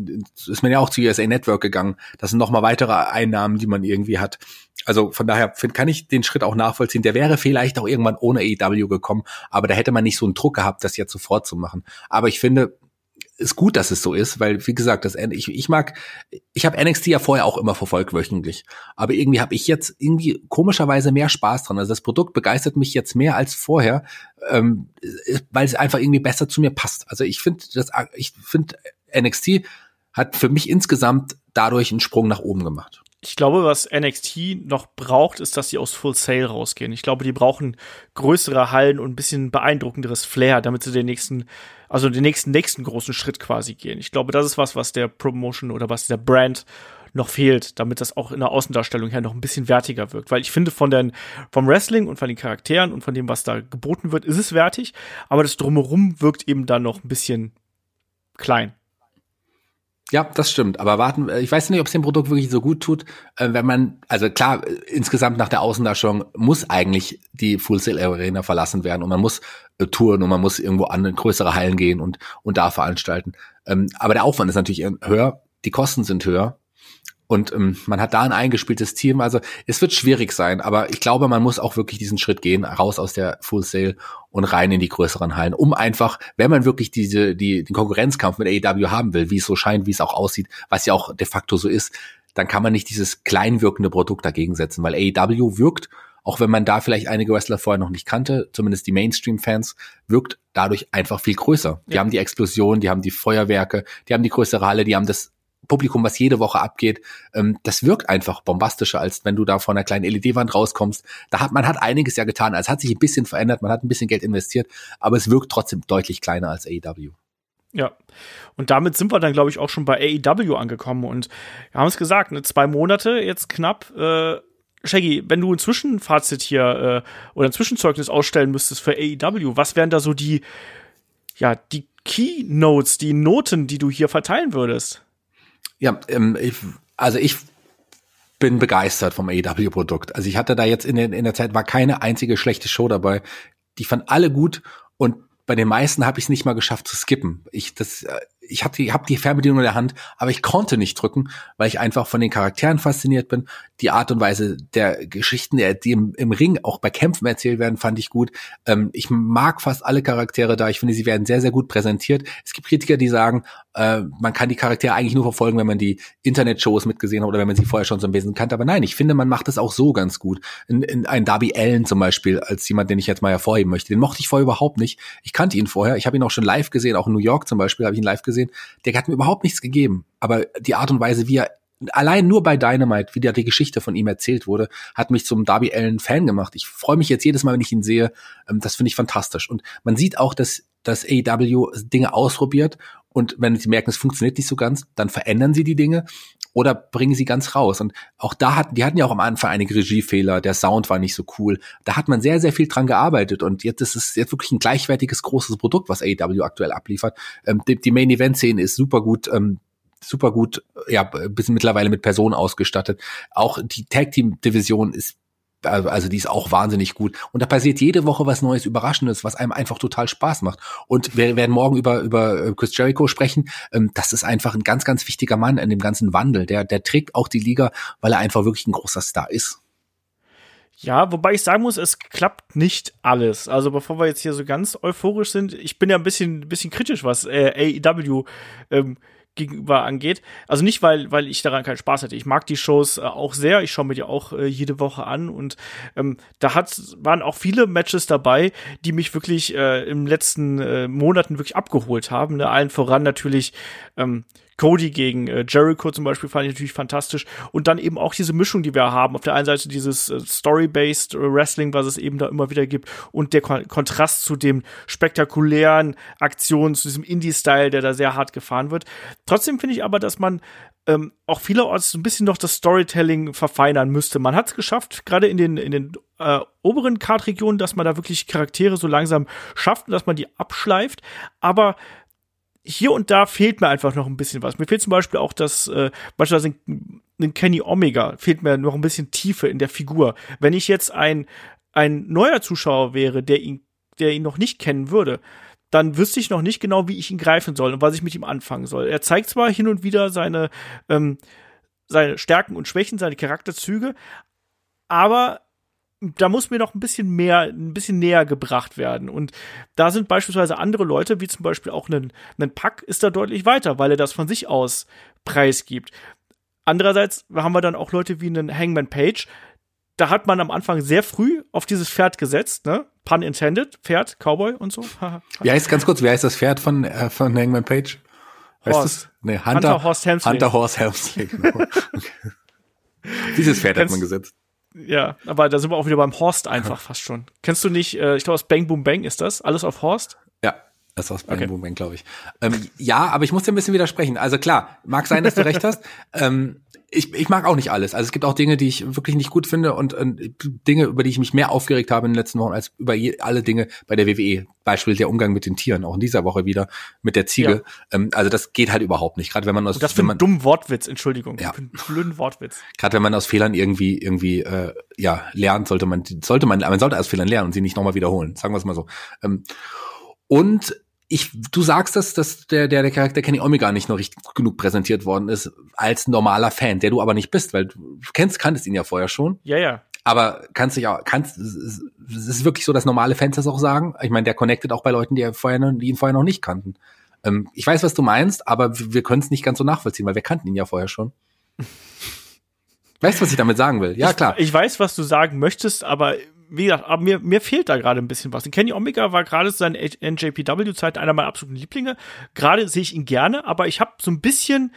ist man ja auch zu USA Network gegangen. Das sind nochmal weitere Einnahmen, die man irgendwie hat. Also von daher find, kann ich den Schritt auch nachvollziehen. Der wäre vielleicht auch irgendwann ohne AEW gekommen, aber da hätte man nicht so einen Druck gehabt, das jetzt sofort zu machen. Aber ich finde, ist gut, dass es so ist, weil wie gesagt, das ich, ich mag, ich habe NXT ja vorher auch immer verfolgt wöchentlich, aber irgendwie habe ich jetzt irgendwie komischerweise mehr Spaß dran. Also das Produkt begeistert mich jetzt mehr als vorher, ähm, weil es einfach irgendwie besser zu mir passt. Also ich finde, das, ich finde NXT hat für mich insgesamt dadurch einen Sprung nach oben gemacht. Ich glaube, was NXT noch braucht, ist, dass sie aus Full Sail rausgehen. Ich glaube, die brauchen größere Hallen und ein bisschen beeindruckenderes Flair, damit sie den nächsten, also den nächsten, nächsten großen Schritt quasi gehen. Ich glaube, das ist was, was der Promotion oder was der Brand noch fehlt, damit das auch in der Außendarstellung her noch ein bisschen wertiger wirkt. Weil ich finde, von den, vom Wrestling und von den Charakteren und von dem, was da geboten wird, ist es wertig, aber das Drumherum wirkt eben dann noch ein bisschen klein. Ja, das stimmt. Aber warten, äh, ich weiß nicht, ob es dem Produkt wirklich so gut tut, äh, wenn man, also klar, äh, insgesamt nach der Außendarstellung muss eigentlich die Full Sail Arena verlassen werden und man muss touren und man muss irgendwo an größere Hallen gehen und, und da veranstalten. Ähm, aber der Aufwand ist natürlich höher, die Kosten sind höher und ähm, man hat da ein eingespieltes Team. Also es wird schwierig sein, aber ich glaube, man muss auch wirklich diesen Schritt gehen, raus aus der Full Sale und rein in die größeren Hallen, um einfach, wenn man wirklich diese, die, den Konkurrenzkampf mit AEW haben will, wie es so scheint, wie es auch aussieht, was ja auch de facto so ist, dann kann man nicht dieses kleinwirkende Produkt dagegen setzen, weil AEW wirkt, auch wenn man da vielleicht einige Wrestler vorher noch nicht kannte, zumindest die Mainstream-Fans, wirkt dadurch einfach viel größer. Die ja. haben die Explosion, die haben die Feuerwerke, die haben die größere Halle, die haben das Publikum, was jede Woche abgeht, ähm, das wirkt einfach bombastischer, als wenn du da von einer kleinen LED-Wand rauskommst. Da hat man hat einiges ja getan. Es hat sich ein bisschen verändert, man hat ein bisschen Geld investiert, aber es wirkt trotzdem deutlich kleiner als AEW. Ja. Und damit sind wir dann, glaube ich, auch schon bei AEW angekommen. Und wir haben es gesagt, ne, zwei Monate jetzt knapp. Äh, Shaggy, wenn du ein Zwischenfazit hier äh, oder ein Zwischenzeugnis ausstellen müsstest für AEW, was wären da so die, ja, die Keynotes, die Noten, die du hier verteilen würdest? Ja, ähm, ich, also ich bin begeistert vom AEW-Produkt. Also ich hatte da jetzt in der, in der Zeit war keine einzige schlechte Show dabei. Die fand alle gut und bei den meisten habe ich es nicht mal geschafft zu skippen. Ich das äh, ich habe die, hab die Fernbedienung in der Hand, aber ich konnte nicht drücken, weil ich einfach von den Charakteren fasziniert bin. Die Art und Weise der Geschichten, die im, im Ring auch bei Kämpfen erzählt werden, fand ich gut. Ähm, ich mag fast alle Charaktere da. Ich finde, sie werden sehr, sehr gut präsentiert. Es gibt Kritiker, die sagen, äh, man kann die Charaktere eigentlich nur verfolgen, wenn man die Internet-Shows mitgesehen hat oder wenn man sie vorher schon so ein bisschen kannte. Aber nein, ich finde, man macht das auch so ganz gut. In, in ein Darby Allen zum Beispiel, als jemand, den ich jetzt mal hervorheben möchte, den mochte ich vorher überhaupt nicht. Ich kannte ihn vorher. Ich habe ihn auch schon live gesehen, auch in New York zum Beispiel habe ich ihn live gesehen gesehen, der hat mir überhaupt nichts gegeben. Aber die Art und Weise, wie er allein nur bei Dynamite, wie da die Geschichte von ihm erzählt wurde, hat mich zum Darby Allen Fan gemacht. Ich freue mich jetzt jedes Mal, wenn ich ihn sehe. Ähm, das finde ich fantastisch. Und man sieht auch, dass dass AEW Dinge ausprobiert und wenn sie merken, es funktioniert nicht so ganz, dann verändern sie die Dinge oder bringen sie ganz raus. Und auch da hatten, die hatten ja auch am Anfang einige Regiefehler, der Sound war nicht so cool. Da hat man sehr, sehr viel dran gearbeitet und jetzt ist es jetzt wirklich ein gleichwertiges großes Produkt, was AEW aktuell abliefert. Ähm, die, die Main Event Szene ist super gut. Ähm, super gut, ja, bis mittlerweile mit Personen ausgestattet. Auch die Tag Team Division ist also, die ist auch wahnsinnig gut. Und da passiert jede Woche was Neues, Überraschendes, was einem einfach total Spaß macht. Und wir werden morgen über, über äh, Chris Jericho sprechen. Ähm, das ist einfach ein ganz, ganz wichtiger Mann in dem ganzen Wandel. Der, der trägt auch die Liga, weil er einfach wirklich ein großer Star ist. Ja, wobei ich sagen muss, es klappt nicht alles. Also bevor wir jetzt hier so ganz euphorisch sind, ich bin ja ein bisschen, bisschen kritisch, was äh, AEW ähm, gegenüber angeht. Also nicht, weil, weil ich daran keinen Spaß hätte. Ich mag die Shows äh, auch sehr. Ich schaue mir die auch äh, jede Woche an und ähm, da hat, waren auch viele Matches dabei, die mich wirklich äh, im letzten äh, Monaten wirklich abgeholt haben. Ne? Allen voran natürlich ähm, Cody gegen äh, Jericho zum Beispiel fand ich natürlich fantastisch. Und dann eben auch diese Mischung, die wir haben. Auf der einen Seite dieses äh, Story-based Wrestling, was es eben da immer wieder gibt. Und der Kon Kontrast zu dem spektakulären Aktionen, zu diesem Indie-Style, der da sehr hart gefahren wird. Trotzdem finde ich aber, dass man ähm, auch vielerorts ein bisschen noch das Storytelling verfeinern müsste. Man hat es geschafft, gerade in den, in den äh, oberen Kartregionen, dass man da wirklich Charaktere so langsam schafft und dass man die abschleift. Aber hier und da fehlt mir einfach noch ein bisschen was. Mir fehlt zum Beispiel auch das, äh, beispielsweise ein Kenny Omega, fehlt mir noch ein bisschen Tiefe in der Figur. Wenn ich jetzt ein, ein neuer Zuschauer wäre, der ihn, der ihn noch nicht kennen würde, dann wüsste ich noch nicht genau, wie ich ihn greifen soll und was ich mit ihm anfangen soll. Er zeigt zwar hin und wieder seine, ähm, seine Stärken und Schwächen, seine Charakterzüge, aber da muss mir noch ein bisschen mehr, ein bisschen näher gebracht werden. Und da sind beispielsweise andere Leute, wie zum Beispiel auch ein, ein Pack, ist da deutlich weiter, weil er das von sich aus preisgibt. Andererseits haben wir dann auch Leute wie einen Hangman Page. Da hat man am Anfang sehr früh auf dieses Pferd gesetzt, ne? Pun intended, Pferd, Cowboy und so. wie heißt ganz kurz, wie heißt das Pferd von, äh, von Hangman Page? Horst. Nee, Hunter, Hunter Horst Helmsley. Hunter Horst Helmsley, genau. okay. Dieses Pferd hat man gesetzt. Ja, aber da sind wir auch wieder beim Horst einfach fast schon. Kennst du nicht, äh, ich glaube, aus Bang Boom Bang ist das? Alles auf Horst? Ja, das ist aus Bang okay. Boom Bang, glaube ich. Ähm, ja, aber ich muss dir ein bisschen widersprechen. Also klar, mag sein, dass du recht hast. Ähm, ich, ich mag auch nicht alles. Also es gibt auch Dinge, die ich wirklich nicht gut finde und, und Dinge, über die ich mich mehr aufgeregt habe in den letzten Wochen als über je, alle Dinge bei der WWE. Beispiel der Umgang mit den Tieren, auch in dieser Woche wieder mit der Ziege. Ja. Ähm, also das geht halt überhaupt nicht. Gerade wenn man aus und das für einen dummen Wortwitz, Entschuldigung, ja. für einen blöden Wortwitz. Gerade wenn man aus Fehlern irgendwie irgendwie äh, ja lernt, sollte man sollte man man sollte aus Fehlern lernen und sie nicht nochmal wiederholen. Sagen wir es mal so. Ähm, und ich, du sagst das, dass der, der, der Charakter Kenny Omega nicht noch richtig genug präsentiert worden ist als normaler Fan, der du aber nicht bist, weil du kennst, kanntest ihn ja vorher schon. Ja, ja. Aber kannst dich auch, kannst, es ist wirklich so, dass normale Fans das auch sagen. Ich meine, der connectet auch bei Leuten, die, vorher, die ihn vorher noch nicht kannten. Ähm, ich weiß, was du meinst, aber wir können es nicht ganz so nachvollziehen, weil wir kannten ihn ja vorher schon. weißt du, was ich damit sagen will? Ja, klar. Ich, ich weiß, was du sagen möchtest, aber wie gesagt, aber mir, mir fehlt da gerade ein bisschen was. Kenny Omega war gerade zu seiner NJPW-Zeit einer meiner absoluten Lieblinge. Gerade sehe ich ihn gerne, aber ich habe so ein bisschen,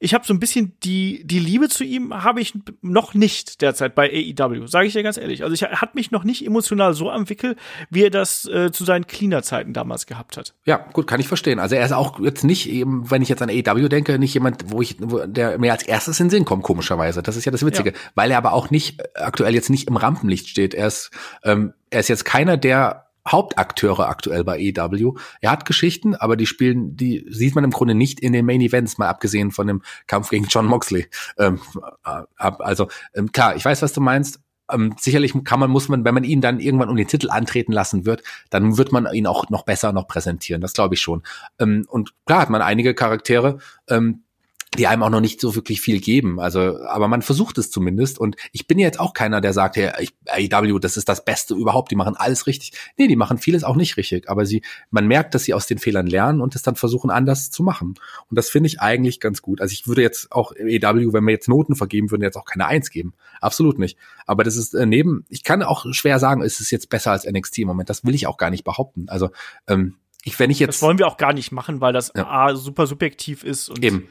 ich habe so ein bisschen die, die Liebe zu ihm habe ich noch nicht derzeit bei AEW, sage ich dir ganz ehrlich. Also ich hat mich noch nicht emotional so am Wickel, wie er das äh, zu seinen Cleaner-Zeiten damals gehabt hat. Ja, gut, kann ich verstehen. Also er ist auch jetzt nicht eben, wenn ich jetzt an AEW denke, nicht jemand, wo ich, wo der mir als erstes in den Sinn kommt, komischerweise. Das ist ja das Witzige. Ja. Weil er aber auch nicht, aktuell jetzt nicht im Rampenlicht steht. Er ist, ähm, er ist jetzt keiner, der Hauptakteure aktuell bei EW. Er hat Geschichten, aber die spielen, die sieht man im Grunde nicht in den Main Events, mal abgesehen von dem Kampf gegen John Moxley. Ähm, also ähm, klar, ich weiß, was du meinst. Ähm, sicherlich kann man, muss man, wenn man ihn dann irgendwann um den Titel antreten lassen wird, dann wird man ihn auch noch besser noch präsentieren. Das glaube ich schon. Ähm, und klar hat man einige Charaktere, ähm, die einem auch noch nicht so wirklich viel geben. Also, aber man versucht es zumindest. Und ich bin jetzt auch keiner, der sagt, hey, AEW, das ist das Beste überhaupt, die machen alles richtig. Nee, die machen vieles auch nicht richtig. Aber sie, man merkt, dass sie aus den Fehlern lernen und es dann versuchen, anders zu machen. Und das finde ich eigentlich ganz gut. Also ich würde jetzt auch AEW, wenn wir jetzt Noten vergeben würden, jetzt auch keine Eins geben. Absolut nicht. Aber das ist äh, neben, ich kann auch schwer sagen, ist es jetzt besser als NXT im Moment. Das will ich auch gar nicht behaupten. Also, ähm, ich, wenn ich jetzt. Das wollen wir auch gar nicht machen, weil das ja. A, super subjektiv ist und Eben.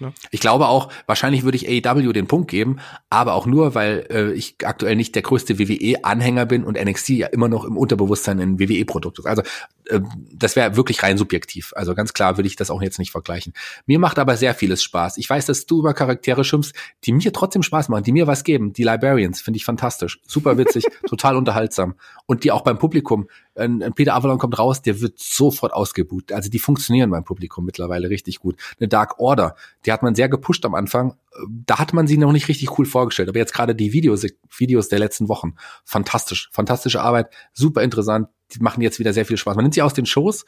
Ne? Ich glaube auch, wahrscheinlich würde ich AEW den Punkt geben, aber auch nur, weil äh, ich aktuell nicht der größte WWE-Anhänger bin und NXT ja immer noch im Unterbewusstsein ein WWE-Produkt ist. Also äh, das wäre wirklich rein subjektiv. Also ganz klar würde ich das auch jetzt nicht vergleichen. Mir macht aber sehr vieles Spaß. Ich weiß, dass du über Charaktere schimpfst, die mir trotzdem Spaß machen, die mir was geben. Die Librarians finde ich fantastisch, super witzig, total unterhaltsam und die auch beim Publikum ein, ein Peter Avalon kommt raus, der wird sofort ausgebucht. Also die funktionieren beim Publikum mittlerweile richtig gut. Eine Dark Order, die hat man sehr gepusht am Anfang. Da hat man sie noch nicht richtig cool vorgestellt. Aber jetzt gerade die Videos, Videos der letzten Wochen, fantastisch. Fantastische Arbeit, super interessant. Die machen jetzt wieder sehr viel Spaß. Man nimmt sie aus den Shows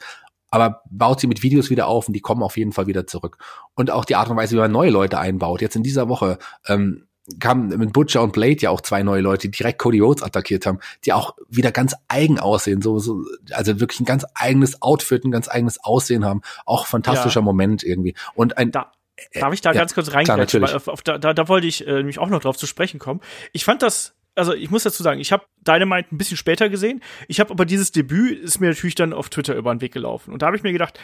aber baut sie mit Videos wieder auf und die kommen auf jeden Fall wieder zurück. Und auch die Art und Weise, wie man neue Leute einbaut. Jetzt in dieser Woche ähm, kamen mit Butcher und Blade ja auch zwei neue Leute, die direkt Cody Rhodes attackiert haben, die auch wieder ganz eigen aussehen, so, so also wirklich ein ganz eigenes Outfit, ein ganz eigenes Aussehen haben, auch fantastischer ja. Moment irgendwie. Und ein da, Darf ich da ja, ganz kurz auf, da, da, da wollte ich äh, nämlich auch noch drauf zu sprechen kommen. Ich fand das also ich muss dazu sagen, ich habe Dynamite ein bisschen später gesehen. Ich habe aber dieses Debüt ist mir natürlich dann auf Twitter über den Weg gelaufen. Und da habe ich mir gedacht,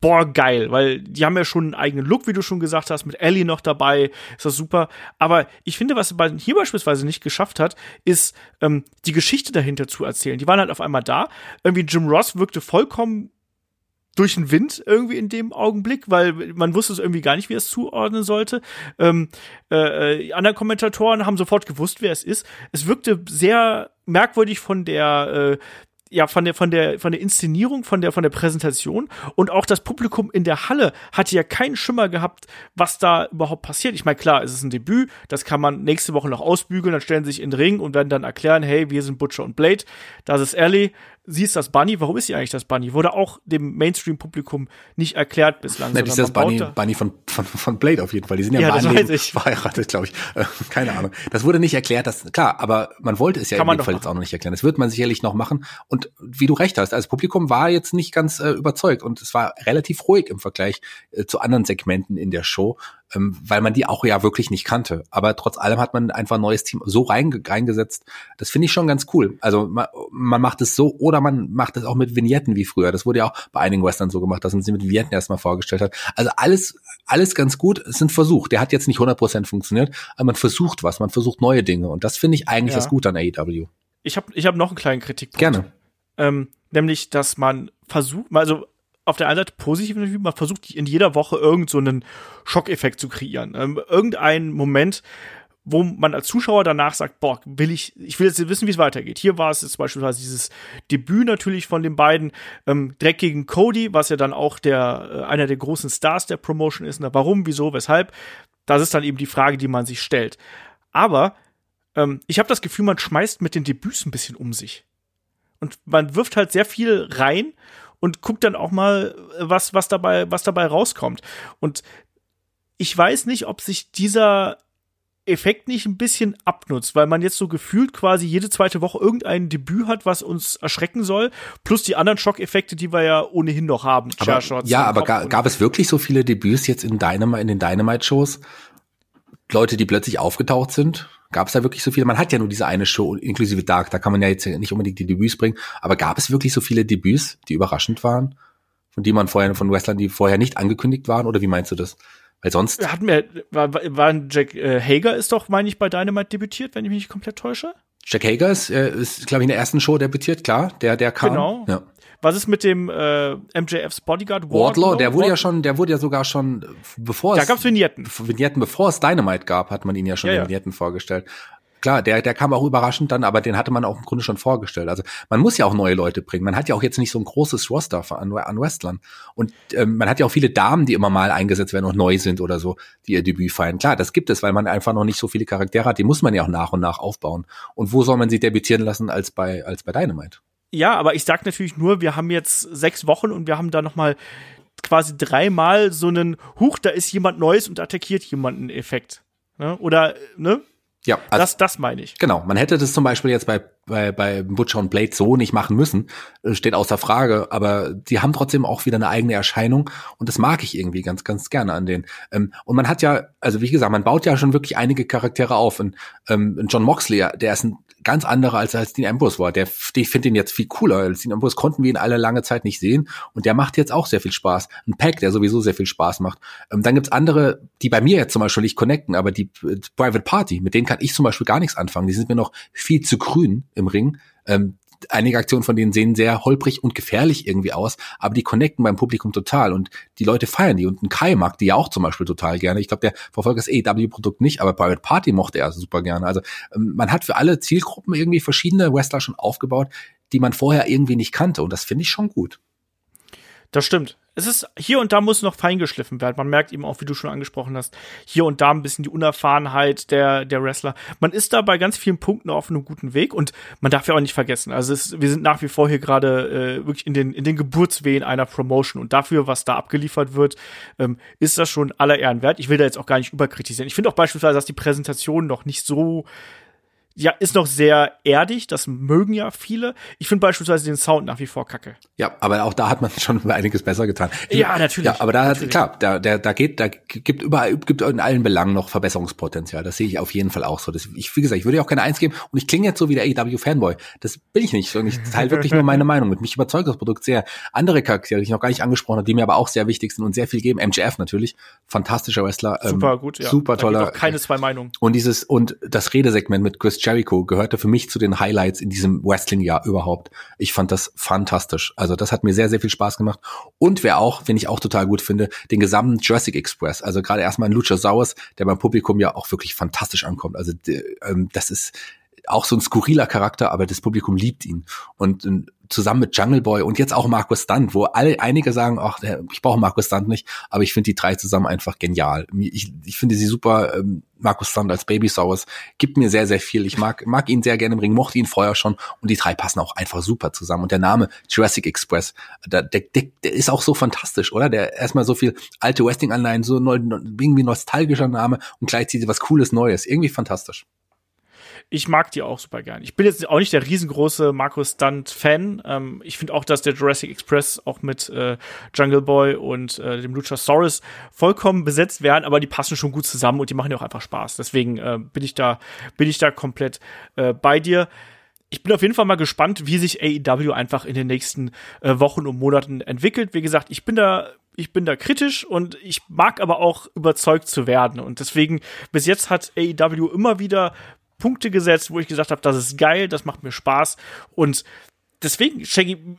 boah, geil, weil die haben ja schon einen eigenen Look, wie du schon gesagt hast, mit Ellie noch dabei, ist das super. Aber ich finde, was man hier beispielsweise nicht geschafft hat, ist ähm, die Geschichte dahinter zu erzählen. Die waren halt auf einmal da. Irgendwie Jim Ross wirkte vollkommen durch den Wind irgendwie in dem Augenblick, weil man wusste es irgendwie gar nicht, wie es zuordnen sollte. Ähm, äh, äh, andere Kommentatoren haben sofort gewusst, wer es ist. Es wirkte sehr merkwürdig von der äh, ja von der von der von der Inszenierung, von der von der Präsentation und auch das Publikum in der Halle hatte ja keinen Schimmer gehabt, was da überhaupt passiert. Ich meine, klar, es ist ein Debüt, das kann man nächste Woche noch ausbügeln, dann stellen sie sich in den Ring und werden dann erklären, hey, wir sind Butcher und Blade, das ist Ellie, sie ist das Bunny. Warum ist sie eigentlich das Bunny? Wurde auch dem Mainstream-Publikum nicht erklärt bislang. Nein, ist das Bunny, Bunny von, von, von Blade auf jeden Fall. Die sind ja, ja im verheiratet, glaube ich. Äh, keine Ahnung. Das wurde nicht erklärt, das, klar, aber man wollte es ja Kann in dem Fall jetzt auch noch nicht erklären. Das wird man sicherlich noch machen. Und wie du recht hast, also Publikum war jetzt nicht ganz äh, überzeugt und es war relativ ruhig im Vergleich äh, zu anderen Segmenten in der Show ähm, weil man die auch ja wirklich nicht kannte. Aber trotz allem hat man einfach ein neues Team so reinge reingesetzt. Das finde ich schon ganz cool. Also man, man macht es so oder man macht es auch mit Vignetten wie früher. Das wurde ja auch bei einigen Western so gemacht, dass man sie mit Vignetten erstmal vorgestellt hat. Also alles, alles ganz gut. Es ist ein Versuch. Der hat jetzt nicht 100% funktioniert, aber man versucht was. Man versucht neue Dinge. Und das finde ich eigentlich ja. das Gute an AEW. Ich habe ich hab noch einen kleinen Kritikpunkt. Gerne. Ähm, nämlich, dass man versucht, also auf der einen Seite positiv, man versucht in jeder Woche irgend so Schockeffekt zu kreieren. Ähm, irgendein Moment, wo man als Zuschauer danach sagt, boah, will ich, ich will jetzt wissen, wie es weitergeht. Hier war es jetzt beispielsweise dieses Debüt natürlich von den beiden, ähm, direkt gegen Cody, was ja dann auch der, äh, einer der großen Stars der Promotion ist. Na, warum, wieso, weshalb? Das ist dann eben die Frage, die man sich stellt. Aber ähm, ich habe das Gefühl, man schmeißt mit den Debüts ein bisschen um sich. Und man wirft halt sehr viel rein und guckt dann auch mal, was, was dabei, was dabei rauskommt. Und ich weiß nicht, ob sich dieser Effekt nicht ein bisschen abnutzt, weil man jetzt so gefühlt quasi jede zweite Woche irgendein Debüt hat, was uns erschrecken soll, plus die anderen Schockeffekte, die wir ja ohnehin noch haben. Aber, ja, aber ga, gab es wirklich so viele Debüts jetzt in, Dynamite, in den Dynamite-Shows? Leute, die plötzlich aufgetaucht sind? Gab es da wirklich so viele? Man hat ja nur diese eine Show, inklusive Dark, da kann man ja jetzt nicht unbedingt die Debüts bringen, aber gab es wirklich so viele Debüts, die überraschend waren? Von die man vorher, von Wrestlern, die vorher nicht angekündigt waren? Oder wie meinst du das? Weil sonst. Hatten wir, war, war Jack äh, Hager ist doch, meine ich, bei Dynamite debütiert, wenn ich mich nicht komplett täusche? Jack Hager ist, äh, ist glaube ich, in der ersten Show debütiert, klar. Der, der kam. Genau. Ja. Was ist mit dem äh, MJFs Bodyguard Wardlow? Wardlow der wurde Wardlow? ja schon, der wurde ja sogar schon, bevor es. Da gab's Vignetten. Vignetten, bevor es Dynamite gab, hat man ihn ja schon ja, ja. Vignetten vorgestellt klar, der, der kam auch überraschend dann, aber den hatte man auch im Grunde schon vorgestellt. Also man muss ja auch neue Leute bringen. Man hat ja auch jetzt nicht so ein großes Roster an, an Wrestlern. Und ähm, man hat ja auch viele Damen, die immer mal eingesetzt werden und neu sind oder so, die ihr Debüt feiern. Klar, das gibt es, weil man einfach noch nicht so viele Charaktere hat. Die muss man ja auch nach und nach aufbauen. Und wo soll man sie debütieren lassen als bei, als bei Dynamite? Ja, aber ich sag natürlich nur, wir haben jetzt sechs Wochen und wir haben da noch mal quasi dreimal so einen Huch, da ist jemand Neues und attackiert jemanden Effekt. Ne? Oder, ne? Ja, also, das, das meine ich. Genau, man hätte das zum Beispiel jetzt bei, bei, bei Butcher und Blade so nicht machen müssen, äh, steht außer Frage, aber die haben trotzdem auch wieder eine eigene Erscheinung und das mag ich irgendwie ganz, ganz gerne an denen. Ähm, und man hat ja, also wie gesagt, man baut ja schon wirklich einige Charaktere auf. Und ähm, John Moxley, der ist ein ganz anderer als als Dean Ambrose war. Der, ich finde ihn jetzt viel cooler. Als Dean Ambrose konnten wir ihn alle lange Zeit nicht sehen und der macht jetzt auch sehr viel Spaß. Ein Pack, der sowieso sehr viel Spaß macht. Ähm, dann gibt's andere, die bei mir jetzt zum Beispiel nicht connecten, aber die äh, Private Party, mit denen kann ich zum Beispiel gar nichts anfangen. Die sind mir noch viel zu grün im Ring. Ähm, einige Aktionen von denen sehen sehr holprig und gefährlich irgendwie aus, aber die connecten beim Publikum total und die Leute feiern die. Und ein Kai mag die ja auch zum Beispiel total gerne. Ich glaube, der verfolgt das AEW-Produkt nicht, aber Private Party mochte er super gerne. Also ähm, man hat für alle Zielgruppen irgendwie verschiedene Wrestler schon aufgebaut, die man vorher irgendwie nicht kannte und das finde ich schon gut. Das stimmt es ist hier und da muss noch feingeschliffen werden. Man merkt eben auch, wie du schon angesprochen hast, hier und da ein bisschen die Unerfahrenheit der, der Wrestler. Man ist da bei ganz vielen Punkten auf einem guten Weg und man darf ja auch nicht vergessen. Also es, wir sind nach wie vor hier gerade äh, wirklich in den, in den Geburtswehen einer Promotion und dafür, was da abgeliefert wird, ähm, ist das schon aller Ehren wert. Ich will da jetzt auch gar nicht überkritisieren. Ich finde auch beispielsweise, dass die Präsentation noch nicht so ja, ist noch sehr erdig, das mögen ja viele. Ich finde beispielsweise den Sound nach wie vor kacke. Ja, aber auch da hat man schon einiges besser getan. Ja, natürlich. Ja, aber da hat, klar, da, da, da geht, da gibt überall, gibt in allen Belangen noch Verbesserungspotenzial. Das sehe ich auf jeden Fall auch so. Das, ich, wie gesagt, ich würde ja auch keine Eins geben und ich klinge jetzt so wie der AEW-Fanboy. Das bin ich nicht. Und ich teile wirklich nur meine Meinung. Mit mich überzeugt das Produkt sehr. Andere Charaktere, die ich noch gar nicht angesprochen habe, die mir aber auch sehr wichtig sind und sehr viel geben. MJF natürlich. Fantastischer Wrestler. Ähm, super gut, ja. Super toller. keine zwei Meinungen. Und dieses, und das Redesegment mit Chris Jericho gehörte für mich zu den Highlights in diesem Wrestling-Jahr überhaupt. Ich fand das fantastisch. Also das hat mir sehr, sehr viel Spaß gemacht. Und wer auch, wenn ich auch total gut finde, den gesamten Jurassic Express. Also gerade erstmal ein Luchasaurus, der beim Publikum ja auch wirklich fantastisch ankommt. Also ähm, das ist auch so ein skurriler Charakter, aber das Publikum liebt ihn. Und ähm, zusammen mit Jungle Boy und jetzt auch Markus Stunt, wo alle einige sagen, ach, ich brauche Markus Stunt nicht, aber ich finde die drei zusammen einfach genial. Ich, ich finde sie super, ähm, Markus Stunt als Baby Sours gibt mir sehr, sehr viel. Ich mag, mag ihn sehr gerne im Ring, mochte ihn vorher schon und die drei passen auch einfach super zusammen. Und der Name Jurassic Express, der, der, der ist auch so fantastisch, oder? Der erstmal so viel alte Wrestling-Anleihen, so neu, irgendwie nostalgischer Name und gleichzeitig was Cooles Neues. Irgendwie fantastisch ich mag die auch super gern. Ich bin jetzt auch nicht der riesengroße Markus Stunt-Fan. Ähm, ich finde auch, dass der Jurassic Express auch mit äh, Jungle Boy und äh, dem Luchasaurus vollkommen besetzt werden, aber die passen schon gut zusammen und die machen ja auch einfach Spaß. Deswegen äh, bin ich da, bin ich da komplett äh, bei dir. Ich bin auf jeden Fall mal gespannt, wie sich AEW einfach in den nächsten äh, Wochen und Monaten entwickelt. Wie gesagt, ich bin da ich bin da kritisch und ich mag aber auch überzeugt zu werden. Und deswegen, bis jetzt hat AEW immer wieder Punkte gesetzt, wo ich gesagt habe, das ist geil, das macht mir Spaß. Und deswegen, Shaggy,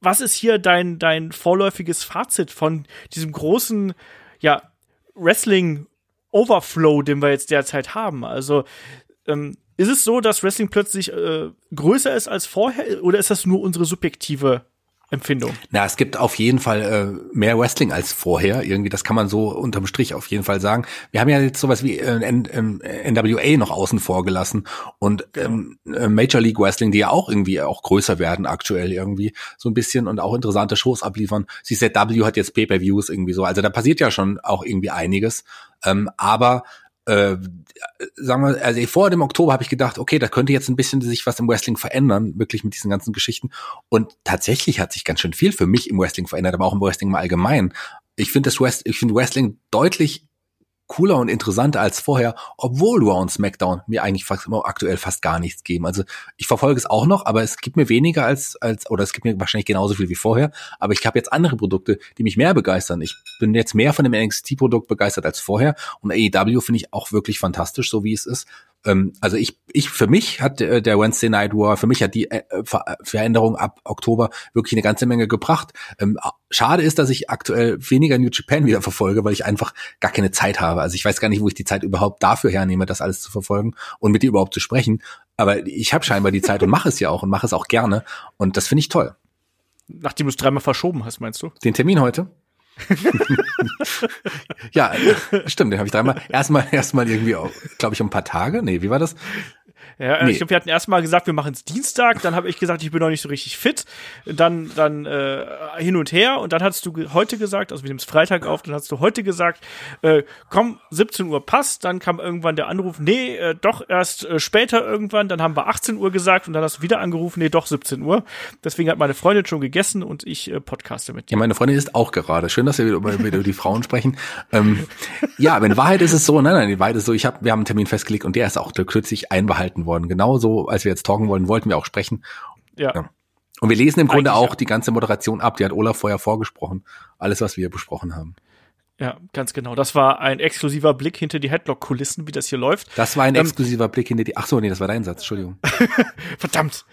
was ist hier dein, dein vorläufiges Fazit von diesem großen, ja, Wrestling-Overflow, den wir jetzt derzeit haben? Also, ähm, ist es so, dass Wrestling plötzlich äh, größer ist als vorher oder ist das nur unsere subjektive Empfindung? Na, es gibt auf jeden Fall äh, mehr Wrestling als vorher. Irgendwie, das kann man so unterm Strich auf jeden Fall sagen. Wir haben ja jetzt sowas wie äh, N N NWA noch außen vor gelassen und ähm, äh, Major League Wrestling, die ja auch irgendwie auch größer werden aktuell irgendwie so ein bisschen und auch interessante Shows abliefern. CZW hat jetzt Pay-per-Views irgendwie so. Also da passiert ja schon auch irgendwie einiges. Ähm, aber äh, sagen wir, also vor dem Oktober habe ich gedacht, okay, da könnte jetzt ein bisschen sich was im Wrestling verändern, wirklich mit diesen ganzen Geschichten. Und tatsächlich hat sich ganz schön viel für mich im Wrestling verändert, aber auch im Wrestling mal allgemein. Ich finde das Wrest ich finde Wrestling deutlich cooler und interessanter als vorher, obwohl Raw und SmackDown mir eigentlich fast aktuell fast gar nichts geben. Also ich verfolge es auch noch, aber es gibt mir weniger als als oder es gibt mir wahrscheinlich genauso viel wie vorher. Aber ich habe jetzt andere Produkte, die mich mehr begeistern. Ich bin jetzt mehr von dem NXT-Produkt begeistert als vorher und AEW finde ich auch wirklich fantastisch, so wie es ist ähm, also ich, ich für mich hat äh, der Wednesday Night War, für mich hat die äh, Ver Veränderung ab Oktober wirklich eine ganze Menge gebracht. Ähm, schade ist, dass ich aktuell weniger New Japan wieder verfolge, weil ich einfach gar keine Zeit habe. Also ich weiß gar nicht, wo ich die Zeit überhaupt dafür hernehme, das alles zu verfolgen und mit dir überhaupt zu sprechen. Aber ich habe scheinbar die Zeit und mache es ja auch und mache es auch gerne. Und das finde ich toll. Nachdem du es dreimal verschoben hast, meinst du? Den Termin heute? Ja, stimmt, den habe ich dreimal. Erstmal, erstmal irgendwie, glaube ich, um ein paar Tage. Nee, wie war das? Ja, nee. ich glaube, wir hatten erstmal gesagt, wir machen es Dienstag, dann habe ich gesagt, ich bin noch nicht so richtig fit, dann dann äh, hin und her und dann hast du heute gesagt, also wir nehmen es Freitag auf, dann hast du heute gesagt, äh, komm, 17 Uhr passt, dann kam irgendwann der Anruf, nee, äh, doch erst äh, später irgendwann, dann haben wir 18 Uhr gesagt und dann hast du wieder angerufen, nee, doch 17 Uhr. Deswegen hat meine Freundin schon gegessen und ich äh, podcaste mit dir. Ja, meine Freundin ist auch gerade. Schön, dass wir wieder über, über die Frauen sprechen. Ähm, ja, aber in Wahrheit ist es so, nein, nein, in Wahrheit ist es so, ich hab, wir haben einen Termin festgelegt und der ist auch kürzlich einbehalten worden. Genauso, als wir jetzt talken wollen, wollten wir auch sprechen. Ja. ja. Und wir lesen im Grunde Eigentlich, auch ja. die ganze Moderation ab. Die hat Olaf vorher vorgesprochen. Alles, was wir besprochen haben. Ja, ganz genau. Das war ein exklusiver Blick hinter die Headlock-Kulissen, wie das hier läuft. Das war ein ähm, exklusiver Blick hinter die. Ach so, nee, das war dein Satz. Entschuldigung. Verdammt.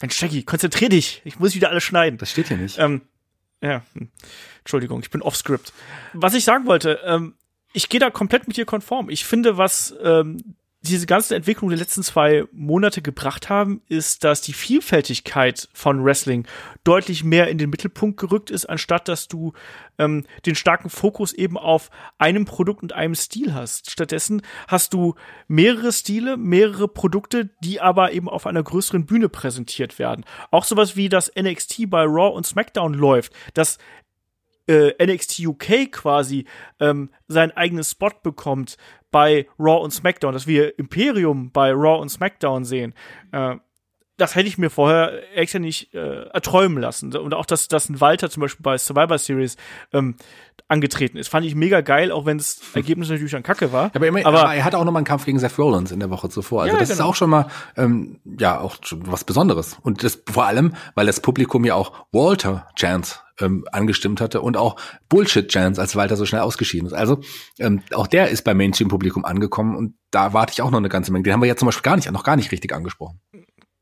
Mensch, Shaggy, konzentrier dich. Ich muss wieder alles schneiden. Das steht hier nicht. Ähm, ja. Entschuldigung, ich bin off-script. Was ich sagen wollte, ähm, ich gehe da komplett mit dir konform. Ich finde, was ähm, diese ganze Entwicklung der letzten zwei Monate gebracht haben, ist, dass die Vielfältigkeit von Wrestling deutlich mehr in den Mittelpunkt gerückt ist, anstatt dass du ähm, den starken Fokus eben auf einem Produkt und einem Stil hast. Stattdessen hast du mehrere Stile, mehrere Produkte, die aber eben auf einer größeren Bühne präsentiert werden. Auch sowas wie das NXT bei Raw und SmackDown läuft, das äh, NXT UK quasi ähm, seinen eigenen Spot bekommt bei Raw und SmackDown, dass wir Imperium bei Raw und SmackDown sehen. Äh, das hätte ich mir vorher extra nicht äh, erträumen lassen. Und auch, dass, dass ein Walter zum Beispiel bei Survivor Series ähm, angetreten ist, fand ich mega geil, auch wenn das Ergebnis natürlich dann kacke war. Aber, immer, aber, aber er hatte auch noch mal einen Kampf gegen Seth Rollins in der Woche zuvor. Also ja, das genau. ist auch schon mal ähm, ja auch schon was Besonderes. Und das vor allem, weil das Publikum ja auch Walter Chance ähm, angestimmt hatte und auch Bullshit Chance, als Walter so schnell ausgeschieden ist. Also ähm, auch der ist beim Mainstream-Publikum angekommen und da warte ich auch noch eine ganze Menge. Den haben wir ja zum Beispiel gar nicht, noch gar nicht richtig angesprochen.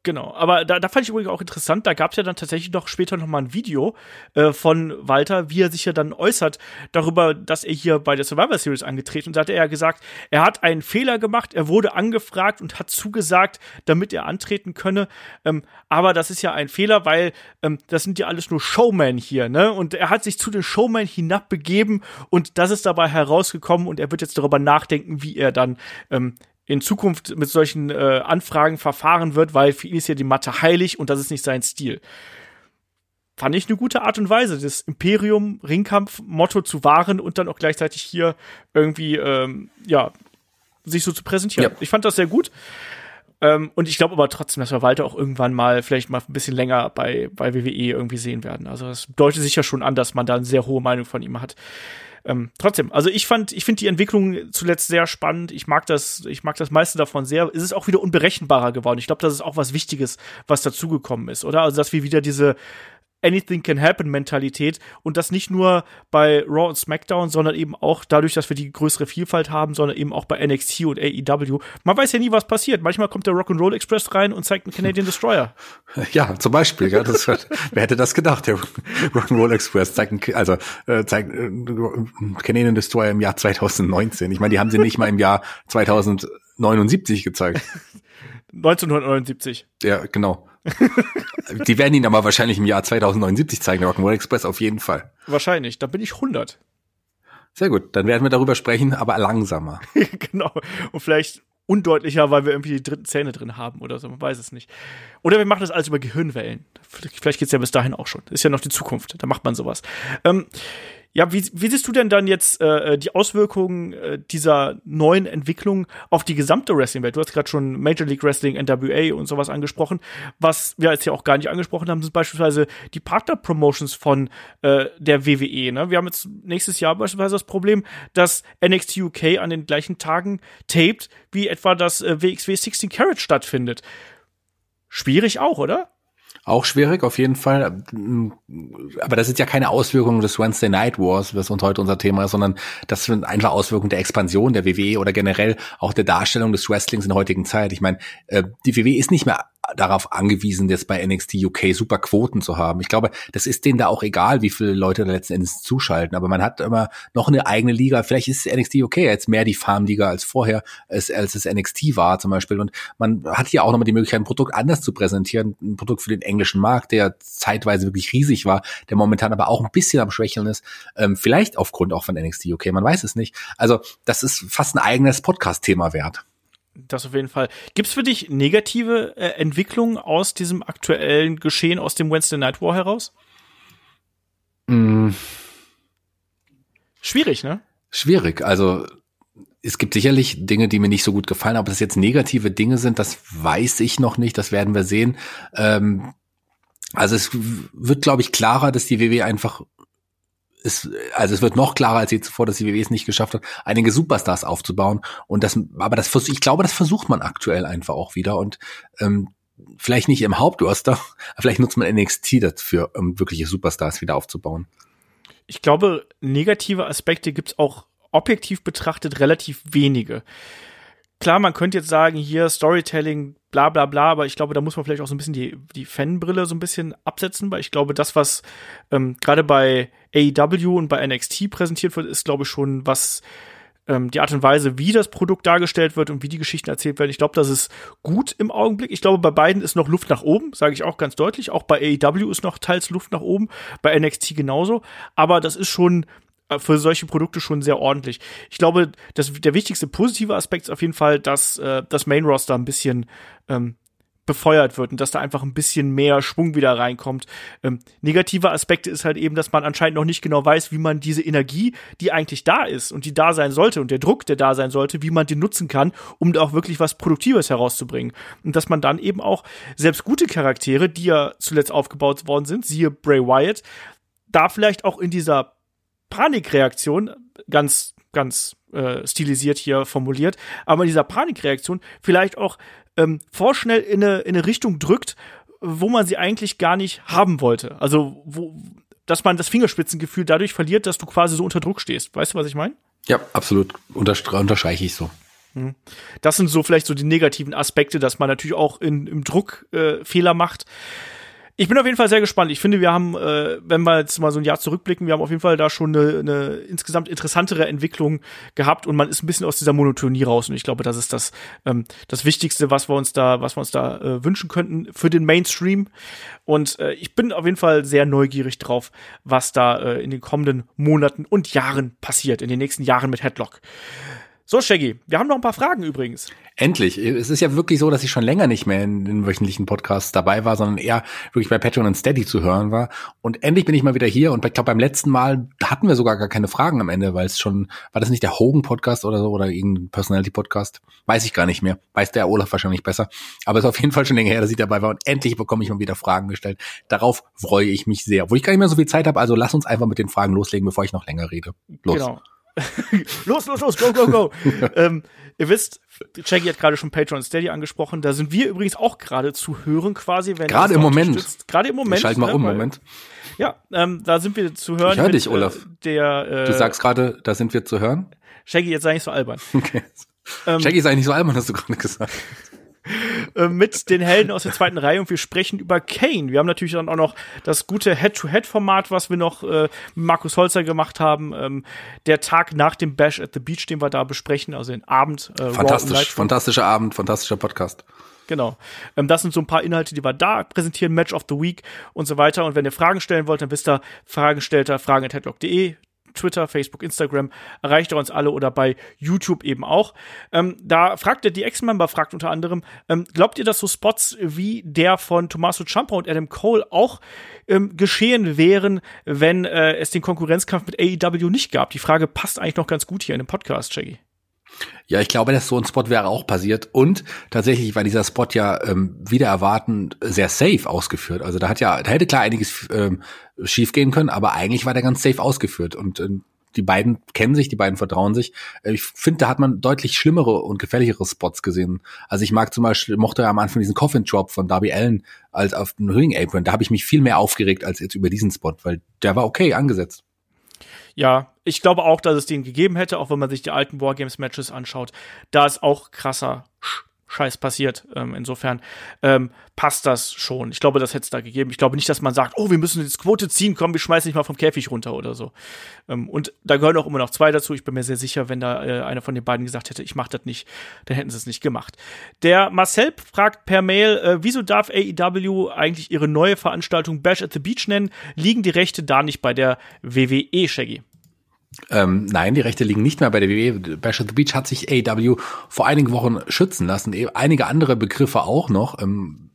Genau, aber da, da fand ich übrigens auch interessant, da gab es ja dann tatsächlich noch später noch mal ein Video äh, von Walter, wie er sich ja dann äußert darüber, dass er hier bei der Survivor Series angetreten und da hat er ja gesagt, er hat einen Fehler gemacht, er wurde angefragt und hat zugesagt, damit er antreten könne, ähm, aber das ist ja ein Fehler, weil ähm, das sind ja alles nur Showmen hier, ne? Und er hat sich zu den Showmen hinabbegeben und das ist dabei herausgekommen und er wird jetzt darüber nachdenken, wie er dann ähm, in Zukunft mit solchen äh, Anfragen verfahren wird, weil für ihn ist ja die Mathe heilig und das ist nicht sein Stil. Fand ich eine gute Art und Weise, das Imperium-Ringkampf-Motto zu wahren und dann auch gleichzeitig hier irgendwie, ähm, ja, sich so zu präsentieren. Ja. Ich fand das sehr gut. Ähm, und ich glaube aber trotzdem, dass wir Walter auch irgendwann mal vielleicht mal ein bisschen länger bei, bei WWE irgendwie sehen werden. Also es deutet sich ja schon an, dass man da eine sehr hohe Meinung von ihm hat ähm, trotzdem, also ich fand, ich finde die Entwicklung zuletzt sehr spannend. Ich mag das, ich mag das meiste davon sehr. Es ist auch wieder unberechenbarer geworden. Ich glaube, das ist auch was Wichtiges, was dazugekommen ist, oder? Also, dass wir wieder diese Anything can happen Mentalität und das nicht nur bei Raw und SmackDown, sondern eben auch dadurch, dass wir die größere Vielfalt haben, sondern eben auch bei NXT und AEW. Man weiß ja nie, was passiert. Manchmal kommt der Rock'n'Roll Express rein und zeigt einen Canadian Destroyer. Ja, zum Beispiel. Ja, das, wer hätte das gedacht? Der Rock'n'Roll Express zeigt, einen, also äh, zeigt äh, Canadian Destroyer im Jahr 2019. Ich meine, die haben sie nicht mal im Jahr 2079 gezeigt. 1979. Ja, genau. Die werden ihn aber wahrscheinlich im Jahr 2079 zeigen, Rock'n'Roll Express auf jeden Fall. Wahrscheinlich, da bin ich 100. Sehr gut, dann werden wir darüber sprechen, aber langsamer. genau. Und vielleicht undeutlicher, weil wir irgendwie die dritten Zähne drin haben oder so, man weiß es nicht. Oder wir machen das alles über Gehirnwellen. Vielleicht geht's ja bis dahin auch schon. Ist ja noch die Zukunft, da macht man sowas. Ähm, ja, wie, wie siehst du denn dann jetzt äh, die Auswirkungen äh, dieser neuen Entwicklung auf die gesamte Wrestling-Welt? Du hast gerade schon Major League Wrestling, NWA und sowas angesprochen. Was wir jetzt ja auch gar nicht angesprochen haben, sind beispielsweise die Partner-Promotions von äh, der WWE. Ne? Wir haben jetzt nächstes Jahr beispielsweise das Problem, dass NXT UK an den gleichen Tagen taped, wie etwa das äh, WXW 16 Carat stattfindet. Schwierig auch, oder? Auch schwierig, auf jeden Fall. Aber das ist ja keine Auswirkung des Wednesday Night Wars, was uns heute unser Thema ist, sondern das sind einfach Auswirkungen der Expansion der WWE oder generell auch der Darstellung des Wrestlings in der heutigen Zeit. Ich meine, äh, die WWE ist nicht mehr darauf angewiesen, jetzt bei NXT UK super Quoten zu haben. Ich glaube, das ist denen da auch egal, wie viele Leute da letzten Endes zuschalten. Aber man hat immer noch eine eigene Liga. Vielleicht ist NXT UK jetzt mehr die Farmliga als vorher, als, als es NXT war zum Beispiel. Und man hat hier auch nochmal die Möglichkeit, ein Produkt anders zu präsentieren. Ein Produkt für den englischen Markt, der zeitweise wirklich riesig war, der momentan aber auch ein bisschen am Schwächeln ist. Ähm, vielleicht aufgrund auch von NXT UK, man weiß es nicht. Also das ist fast ein eigenes Podcast-Thema wert. Das auf jeden Fall. Gibt es für dich negative äh, Entwicklungen aus diesem aktuellen Geschehen, aus dem Wednesday Night War heraus? Mm. Schwierig, ne? Schwierig. Also es gibt sicherlich Dinge, die mir nicht so gut gefallen, aber dass jetzt negative Dinge sind, das weiß ich noch nicht. Das werden wir sehen. Ähm, also es wird, glaube ich, klarer, dass die WW einfach es, also es wird noch klarer als je zuvor, dass die WWE es nicht geschafft hat, einige Superstars aufzubauen. Und das, aber das, ich glaube, das versucht man aktuell einfach auch wieder. Und ähm, vielleicht nicht im Hauptroster, vielleicht nutzt man NXT dafür, um wirkliche Superstars wieder aufzubauen. Ich glaube, negative Aspekte gibt's auch objektiv betrachtet relativ wenige. Klar, man könnte jetzt sagen, hier Storytelling, bla bla bla, aber ich glaube, da muss man vielleicht auch so ein bisschen die, die Fanbrille so ein bisschen absetzen, weil ich glaube, das, was ähm, gerade bei AEW und bei NXT präsentiert wird, ist, glaube ich, schon was ähm, die Art und Weise, wie das Produkt dargestellt wird und wie die Geschichten erzählt werden. Ich glaube, das ist gut im Augenblick. Ich glaube, bei beiden ist noch Luft nach oben, sage ich auch ganz deutlich. Auch bei AEW ist noch teils Luft nach oben, bei NXT genauso. Aber das ist schon äh, für solche Produkte schon sehr ordentlich. Ich glaube, das, der wichtigste positive Aspekt ist auf jeden Fall, dass äh, das Main Roster ein bisschen ähm, befeuert wird und dass da einfach ein bisschen mehr Schwung wieder reinkommt. Ähm, negative Aspekte ist halt eben, dass man anscheinend noch nicht genau weiß, wie man diese Energie, die eigentlich da ist und die da sein sollte und der Druck, der da sein sollte, wie man den nutzen kann, um da auch wirklich was Produktives herauszubringen. Und dass man dann eben auch selbst gute Charaktere, die ja zuletzt aufgebaut worden sind, siehe Bray Wyatt, da vielleicht auch in dieser Panikreaktion, ganz, ganz äh, stilisiert hier formuliert, aber in dieser Panikreaktion vielleicht auch ähm, vorschnell in eine, in eine Richtung drückt, wo man sie eigentlich gar nicht haben wollte. Also, wo, dass man das Fingerspitzengefühl dadurch verliert, dass du quasi so unter Druck stehst. Weißt du, was ich meine? Ja, absolut. unterstreiche ich so. Hm. Das sind so vielleicht so die negativen Aspekte, dass man natürlich auch in, im Druck äh, Fehler macht. Ich bin auf jeden Fall sehr gespannt. Ich finde, wir haben, äh, wenn wir jetzt mal so ein Jahr zurückblicken, wir haben auf jeden Fall da schon eine, eine insgesamt interessantere Entwicklung gehabt und man ist ein bisschen aus dieser Monotonie raus. Und ich glaube, das ist das, ähm, das Wichtigste, was wir uns da, was wir uns da äh, wünschen könnten für den Mainstream. Und äh, ich bin auf jeden Fall sehr neugierig drauf, was da äh, in den kommenden Monaten und Jahren passiert, in den nächsten Jahren mit Headlock. So, Shaggy, wir haben noch ein paar Fragen übrigens. Endlich. Es ist ja wirklich so, dass ich schon länger nicht mehr in den wöchentlichen Podcasts dabei war, sondern eher wirklich bei Patreon und Steady zu hören war. Und endlich bin ich mal wieder hier. Und ich glaube, beim letzten Mal hatten wir sogar gar keine Fragen am Ende, weil es schon, war das nicht der Hogan-Podcast oder so oder irgendein Personality-Podcast? Weiß ich gar nicht mehr. Weiß der Olaf wahrscheinlich besser. Aber es ist auf jeden Fall schon länger her, dass ich dabei war. Und endlich bekomme ich mal wieder Fragen gestellt. Darauf freue ich mich sehr. Wo ich gar nicht mehr so viel Zeit habe. Also lass uns einfach mit den Fragen loslegen, bevor ich noch länger rede. Los. Genau los, los, los, go, go, go. ähm, ihr wisst, Shaggy hat gerade schon Patreon Steady angesprochen. Da sind wir übrigens auch gerade zu hören, quasi. Wenn Gerade im Moment. Gerade im Moment. Schalt mal ne, um, weil- Moment. Ja, ähm, da sind wir zu hören. Ich hör mit, dich, Olaf. Äh, der, äh, Du sagst gerade, da sind wir zu hören. Shaggy, jetzt sei nicht so albern. Okay. Ähm, Jackie ist eigentlich nicht so albern, hast du gerade gesagt. Äh, mit den Helden aus der zweiten Reihe und wir sprechen über Kane. Wir haben natürlich dann auch noch das gute Head-to-Head-Format, was wir noch äh, mit Markus Holzer gemacht haben. Ähm, der Tag nach dem Bash at the Beach, den wir da besprechen, also den Abend. Äh, Fantastisch, fantastischer Abend, fantastischer Podcast. Genau. Ähm, das sind so ein paar Inhalte, die wir da präsentieren, Match of the Week und so weiter. Und wenn ihr Fragen stellen wollt, dann wisst ihr, Fragen stellt ihr, fragen at headlock.de, Twitter, Facebook, Instagram, erreicht ihr uns alle oder bei YouTube eben auch. Ähm, da fragt der DX-Member, fragt unter anderem, ähm, glaubt ihr, dass so Spots wie der von Tommaso Ciampa und Adam Cole auch ähm, geschehen wären, wenn äh, es den Konkurrenzkampf mit AEW nicht gab? Die Frage passt eigentlich noch ganz gut hier in dem Podcast, Shaggy. Ja, ich glaube, dass so ein Spot wäre auch passiert. Und tatsächlich war dieser Spot ja ähm, wieder erwartend sehr safe ausgeführt. Also da hat ja, da hätte klar einiges ähm, schief gehen können, aber eigentlich war der ganz safe ausgeführt. Und ähm, die beiden kennen sich, die beiden vertrauen sich. Äh, Ich finde, da hat man deutlich schlimmere und gefährlichere Spots gesehen. Also ich mag zum Beispiel, mochte ja am Anfang diesen Coffin Drop von Darby Allen als auf den Ring Apron. Da habe ich mich viel mehr aufgeregt als jetzt über diesen Spot, weil der war okay angesetzt. Ja, ich glaube auch, dass es den gegeben hätte, auch wenn man sich die alten Wargames-Matches anschaut. Da ist auch krasser Sch Scheiß passiert. Ähm, insofern ähm, passt das schon. Ich glaube, das hätte es da gegeben. Ich glaube nicht, dass man sagt, oh, wir müssen jetzt Quote ziehen, komm, wir schmeißen dich mal vom Käfig runter oder so. Ähm, und da gehören auch immer noch zwei dazu. Ich bin mir sehr sicher, wenn da äh, einer von den beiden gesagt hätte, ich mach das nicht, dann hätten sie es nicht gemacht. Der Marcel fragt per Mail, äh, wieso darf AEW eigentlich ihre neue Veranstaltung Bash at the Beach nennen? Liegen die Rechte da nicht bei der WWE, Shaggy? Ähm, nein, die Rechte liegen nicht mehr bei der WWE. Bash at the Beach hat sich AEW vor einigen Wochen schützen lassen. E- Einige andere Begriffe auch noch. Ähm,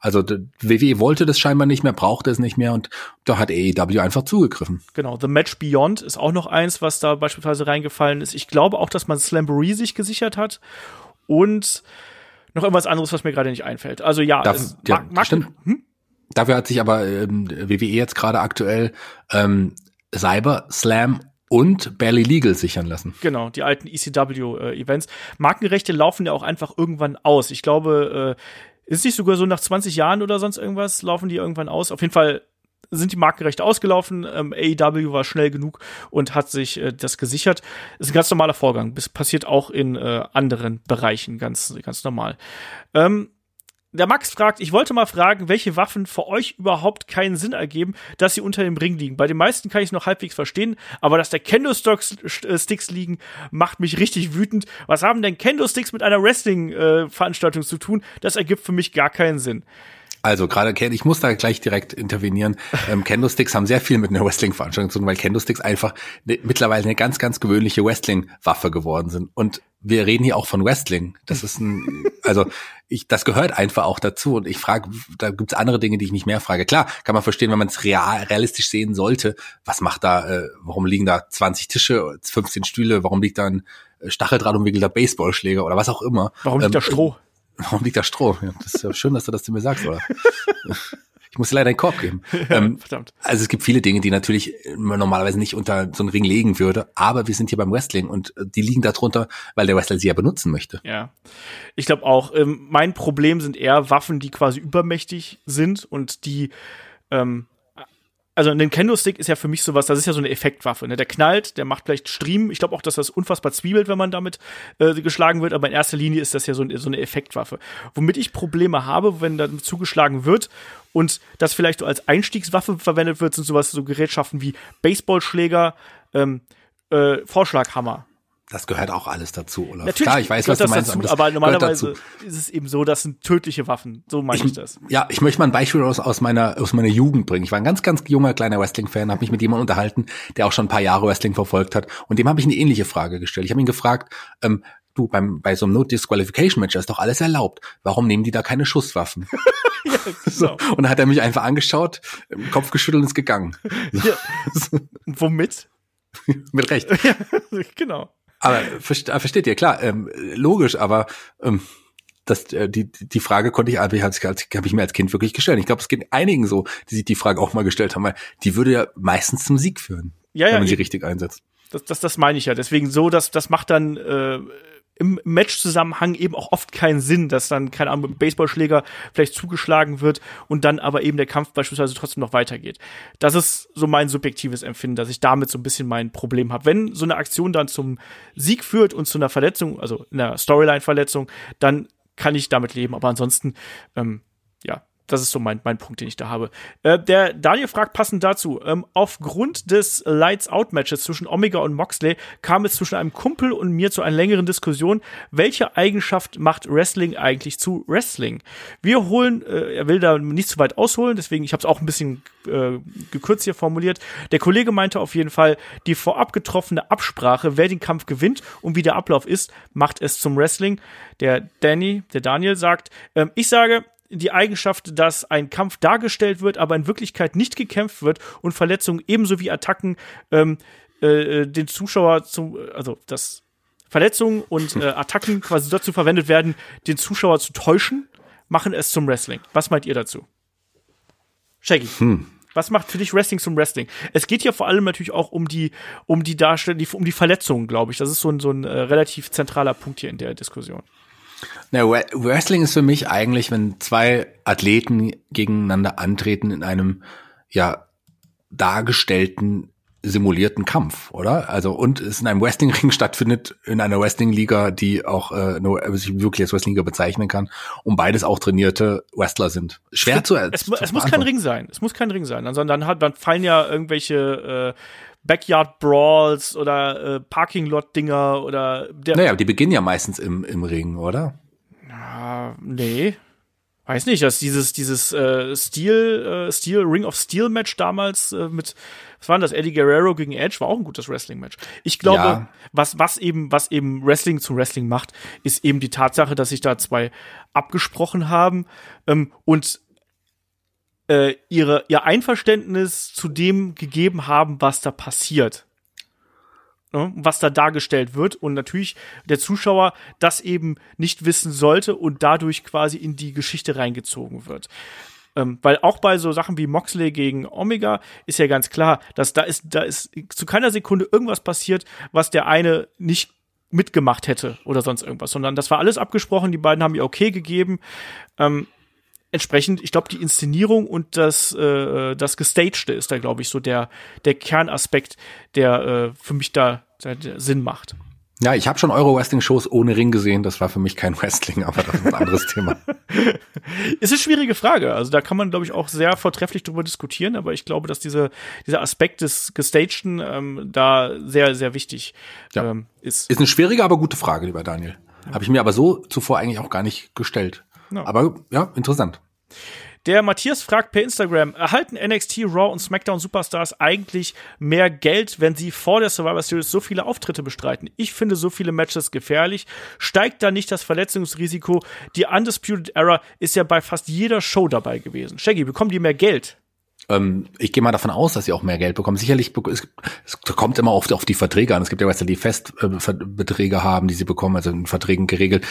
also WWE wollte das scheinbar nicht mehr, brauchte es nicht mehr und da hat AEW einfach zugegriffen. Genau, The Match Beyond ist auch noch eins, was da beispielsweise reingefallen ist. Ich glaube auch, dass man Slamboree sich gesichert hat und noch irgendwas anderes, was mir gerade nicht einfällt. Also ja, Darf- es ja, mag, mag stimmt. Dafür hat sich aber ähm, WWE jetzt gerade aktuell ähm, Cyber, Slam und Barely Legal sichern lassen. Genau, die alten ECW-Events. Markenrechte laufen ja auch einfach irgendwann aus. Ich glaube, äh, ist nicht sogar so nach 20 Jahren oder sonst irgendwas, laufen die irgendwann aus. Auf jeden Fall sind die Markenrechte ausgelaufen. Ähm, AEW war schnell genug und hat sich äh, das gesichert. Ist ein ganz normaler Vorgang. Das passiert auch in äh, anderen Bereichen ganz, ganz normal. Ähm, der Max fragt, ich wollte mal fragen, welche Waffen für euch überhaupt keinen Sinn ergeben, dass sie unter dem Ring liegen. Bei den meisten kann ich es noch halbwegs verstehen, aber dass da Kendo-Sticks liegen, macht mich richtig wütend. Was haben denn Kendo-Sticks mit einer Wrestling-Veranstaltung zu tun? Das ergibt für mich gar keinen Sinn. Also gerade, ich muss da gleich direkt intervenieren. Ähm, Kendo-Sticks haben sehr viel mit einer Wrestling-Veranstaltung zu tun, weil Kendo-Sticks einfach ne, mittlerweile eine ganz, ganz gewöhnliche Wrestling-Waffe geworden sind. Und wir reden hier auch von Wrestling. Das ist ein, also ich, das gehört einfach auch dazu. Und ich frage, da gibt's andere Dinge, die ich nicht mehr frage. Klar, kann man verstehen, wenn man es real, realistisch sehen sollte. Was macht da, äh, warum liegen da 20 Tische, 15 Stühle, warum liegt da ein Stacheldraht umwickelter Baseballschläger oder was auch immer? Warum liegt Ähm, da Stroh? Warum liegt da Stroh? Das ist ja schön, dass du das zu mir sagst, oder? Ich muss dir leider einen Korb geben. ähm, Verdammt. also es gibt viele Dinge, die natürlich man normalerweise nicht unter so einen Ring legen würde, aber wir sind hier beim Wrestling und äh, die liegen da drunter, weil der Wrestler sie ja benutzen möchte. Ja. Ich glaube auch, ähm, mein Problem sind eher Waffen, die quasi übermächtig sind und die, ähm, also ein Nintendo-Stick ist ja für mich sowas, das ist ja so eine Effektwaffe. Ne? Der knallt, der macht vielleicht Stream. Ich glaube auch, dass das unfassbar zwiebelt, wenn man damit äh, geschlagen wird, aber in erster Linie ist das ja so, ein, so eine Effektwaffe. Womit ich Probleme habe, wenn dann zugeschlagen wird und das vielleicht so als Einstiegswaffe verwendet wird, sind sowas, so Gerätschaften wie Baseballschläger, ähm, äh, Vorschlaghammer. Das gehört auch alles dazu, Olaf. Natürlich Klar, ich weiß, was du meinst, dazu, aber, aber normalerweise ist es eben so, das sind tödliche Waffen. So meine ich, das. Ja, ich möchte mal ein Beispiel aus, aus meiner aus meiner Jugend bringen. Ich war ein ganz ganz junger kleiner Wrestling-Fan, habe mich mit jemandem unterhalten, der auch schon ein paar Jahre Wrestling verfolgt hat, und dem habe ich eine ähnliche Frage gestellt. Ich habe ihn gefragt, ähm, du beim bei so einem No Disqualification Match ist doch alles erlaubt. Warum nehmen die da keine Schusswaffen? So. Und dann hat er mich einfach angeschaut, im Kopf geschüttelt und ist gegangen. Ja. Womit? mit Recht. Ja, genau. Aber verste- versteht ihr, klar, ähm, logisch, aber ähm, das, äh, die, die Frage konnte ich, habe ich, hab ich mir als Kind wirklich gestellt. Ich glaube, es geht einigen so, die sich die Frage auch mal gestellt haben, weil die würde ja meistens zum Sieg führen, Ja, ja, wenn man sie richtig einsetzt. Das, das, das meine ich ja. Deswegen so, dass das macht dann äh, im Match-Zusammenhang eben auch oft keinen Sinn, dass dann, keine Ahnung, mit dem Baseballschläger vielleicht zugeschlagen wird und dann aber eben der Kampf beispielsweise trotzdem noch weitergeht. Das ist so mein subjektives Empfinden, dass ich damit so ein bisschen mein Problem habe. Wenn so eine Aktion dann zum Sieg führt und zu einer Verletzung, also einer Storyline-Verletzung, dann kann ich damit leben. Aber ansonsten, ähm, das ist so mein, mein Punkt, den ich da habe. Äh, der Daniel fragt passend dazu, ähm, aufgrund des Lights-Out-Matches zwischen Omega und Moxley kam es zwischen einem Kumpel und mir zu einer längeren Diskussion, welche Eigenschaft macht Wrestling eigentlich zu Wrestling? Wir holen, äh, er will da nicht zu weit ausholen, deswegen, ich habe es auch ein bisschen äh, gekürzt hier formuliert. Der Kollege meinte auf jeden Fall, die vorab getroffene Absprache, wer den Kampf gewinnt und wie der Ablauf ist, macht es zum Wrestling. Der Danny, der Daniel sagt, ähm, ich sage, die Eigenschaft, dass ein Kampf dargestellt wird, aber in Wirklichkeit nicht gekämpft wird und Verletzungen ebenso wie Attacken ähm, äh, den Zuschauer zum, also das Verletzungen und äh, Attacken quasi dazu verwendet werden, den Zuschauer zu täuschen, machen es zum Wrestling. Was meint ihr dazu? Shaggy. Hm. Was macht für dich Wrestling zum Wrestling? Es geht ja vor allem natürlich auch um die, um die Darstellung, um die Verletzungen, glaube ich. Das ist so ein, so ein äh, relativ zentraler Punkt hier in der Diskussion. Na, Wrestling ist für mich eigentlich, wenn zwei Athleten gegeneinander antreten in einem ja dargestellten simulierten Kampf, oder? Also und es in einem Wrestlingring stattfindet, in einer Wrestling-Liga, die auch äh, nur sich wirklich als Wrestling-Liga bezeichnen kann, und beides auch trainierte Wrestler sind. Schwer es, zu Es, zu es muss kein Ring sein. Es muss kein Ring sein. Dann hat dann fallen ja irgendwelche äh, Backyard Brawls oder äh, Parking Lot Dinger oder der Naja, die beginnen ja meistens im im Ring, oder? Na, nee. Weiß nicht, dass dieses dieses äh, Steel äh, Steel Ring of Steel Match damals äh, mit was war denn das Eddie Guerrero gegen Edge war auch ein gutes Wrestling Match. Ich glaube, ja. was was eben was eben Wrestling zu Wrestling macht, ist eben die Tatsache, dass sich da zwei abgesprochen haben ähm, und äh, ihre, ihr Einverständnis zu dem gegeben haben, was da passiert. Ne, was da dargestellt wird und natürlich der Zuschauer das eben nicht wissen sollte und dadurch quasi in die Geschichte reingezogen wird. Ähm, weil auch bei so Sachen wie Moxley gegen Omega ist ja ganz klar, dass da ist, da ist zu keiner Sekunde irgendwas passiert, was der eine nicht mitgemacht hätte oder sonst irgendwas, sondern das war alles abgesprochen, die beiden haben ihr okay gegeben. Ähm, entsprechend, ich glaube, die Inszenierung und das, äh, das Gestagte ist da, glaube ich, so der, der Kernaspekt, der äh, für mich da Sinn macht. Ja, ich habe schon Euro-Wrestling-Shows ohne Ring gesehen. Das war für mich kein Wrestling, aber das ist ein anderes Thema. ist eine schwierige Frage. Also da kann man, glaube ich, auch sehr vortrefflich drüber diskutieren. Aber ich glaube, dass diese, dieser Aspekt des Gestagten ähm, da sehr, sehr wichtig ja. ähm, ist. Ist eine schwierige, aber gute Frage, lieber Daniel. Habe ich mir aber so zuvor eigentlich auch gar nicht gestellt. No. Aber ja, interessant. Der Matthias fragt per Instagram, erhalten NXT, Raw und SmackDown Superstars eigentlich mehr Geld, wenn sie vor der Survivor Series so viele Auftritte bestreiten? Ich finde so viele Matches gefährlich. Steigt da nicht das Verletzungsrisiko? Die Undisputed Era ist ja bei fast jeder Show dabei gewesen. Shaggy, bekommen die mehr Geld? Ähm, ich gehe mal davon aus, dass sie auch mehr Geld bekommen. Sicherlich, es, es kommt immer oft auf die Verträge an. Es gibt ja Wrestler, die Festbeträge äh, haben, die sie bekommen, also in Verträgen geregelt.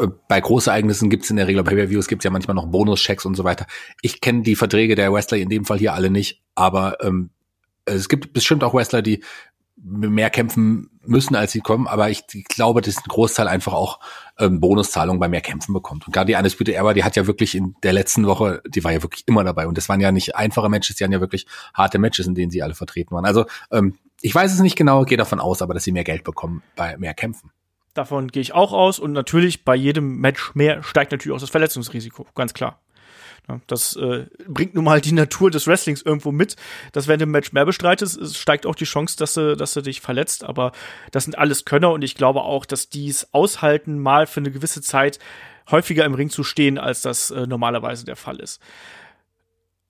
Äh, bei Großereignissen gibt es in der Regel, bei Pay-Per-Views gibt es ja manchmal noch Bonuschecks und so weiter. Ich kenne die Verträge der Wrestler in dem Fall hier alle nicht, aber ähm, es gibt bestimmt auch Wrestler, die mehr kämpfen müssen, als sie kommen, aber ich, ich glaube, dass ein Großteil einfach auch ähm, Bonuszahlungen bei mehr Kämpfen bekommt. Und gerade die Undisputed Era, die hat ja wirklich in der letzten Woche, die war ja wirklich immer dabei. Und das waren ja nicht einfache Matches, die waren ja wirklich harte Matches, in denen sie alle vertreten waren. Also ähm, ich weiß es nicht genau, gehe davon aus, aber dass sie mehr Geld bekommen bei mehr Kämpfen. Davon gehe ich auch aus und natürlich bei jedem Match mehr steigt natürlich auch das Verletzungsrisiko, ganz klar. Ja, das äh, bringt nun mal die Natur des Wrestlings irgendwo mit, dass wenn du ein Match mehr bestreitest, steigt auch die Chance, dass du, dass du dich verletzt. Aber das sind alles Könner und ich glaube auch, dass dies aushalten, mal für eine gewisse Zeit häufiger im Ring zu stehen, als das äh, normalerweise der Fall ist.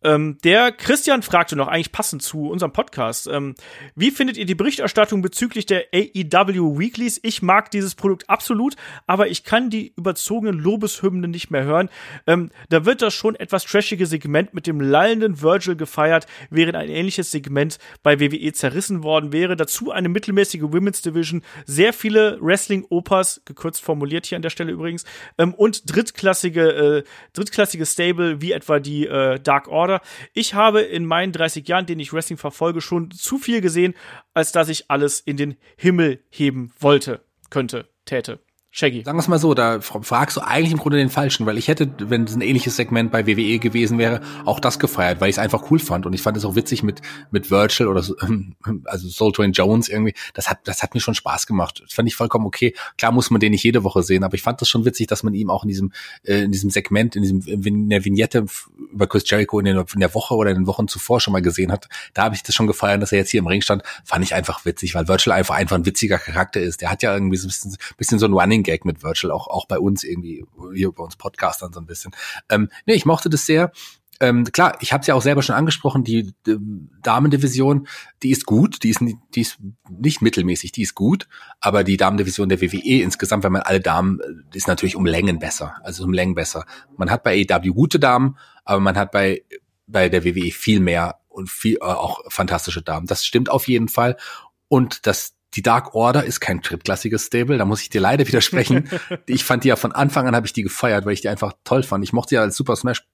Ähm, der Christian fragte noch, eigentlich passend zu unserem Podcast, ähm, wie findet ihr die Berichterstattung bezüglich der AEW Weeklies? Ich mag dieses Produkt absolut, aber ich kann die überzogenen Lobeshymnen nicht mehr hören. Ähm, da wird das schon etwas trashige Segment mit dem lallenden Virgil gefeiert, während ein ähnliches Segment bei WWE zerrissen worden wäre. Dazu eine mittelmäßige Women's Division, sehr viele Wrestling-Opas, gekürzt formuliert hier an der Stelle übrigens, ähm, und drittklassige, äh, drittklassige Stable wie etwa die äh, Dark Order Order. Ich habe in meinen 30 Jahren, denen ich Wrestling verfolge, schon zu viel gesehen, als dass ich alles in den Himmel heben wollte, könnte, täte. Shaggy. Sagen wir es mal so, da fragst du eigentlich im Grunde den Falschen, weil ich hätte, wenn es ein ähnliches Segment bei WWE gewesen wäre, auch das gefeiert, weil ich es einfach cool fand und ich fand es auch witzig mit mit Virtual oder so, also Soul Train Jones irgendwie. Das hat das hat mir schon Spaß gemacht. Das fand ich vollkommen okay. Klar muss man den nicht jede Woche sehen, aber ich fand das schon witzig, dass man ihm auch in diesem äh, in diesem Segment, in diesem in der Vignette über Chris Jericho in, der, in der Woche oder in den Wochen zuvor schon mal gesehen hat. Da habe ich das schon gefeiert, dass er jetzt hier im Ring stand. Fand ich einfach witzig, weil Virtual einfach einfach ein witziger Charakter ist. Der hat ja irgendwie so ein bisschen, bisschen so ein Running Gag mit Virtual, auch, auch bei uns irgendwie, hier bei uns Podcastern so ein bisschen. Ähm, nee, ich mochte das sehr. Ähm, klar, ich habe es ja auch selber schon angesprochen, die, die Damendivision, die ist gut, die ist, die ist nicht mittelmäßig, die ist gut, aber die Damendivision der WWE insgesamt, wenn man alle Damen, die ist natürlich um Längen besser, also um Längen besser. Man hat bei AEW gute Damen, aber man hat bei, bei der WWE viel mehr und viel äh, auch fantastische Damen. Das stimmt auf jeden Fall. Und das die Dark Order ist kein drittklassiges Stable, da muss ich dir leider widersprechen. ich fand die ja von Anfang an habe ich die gefeiert, weil ich die einfach toll fand. Ich mochte ja als Super Smash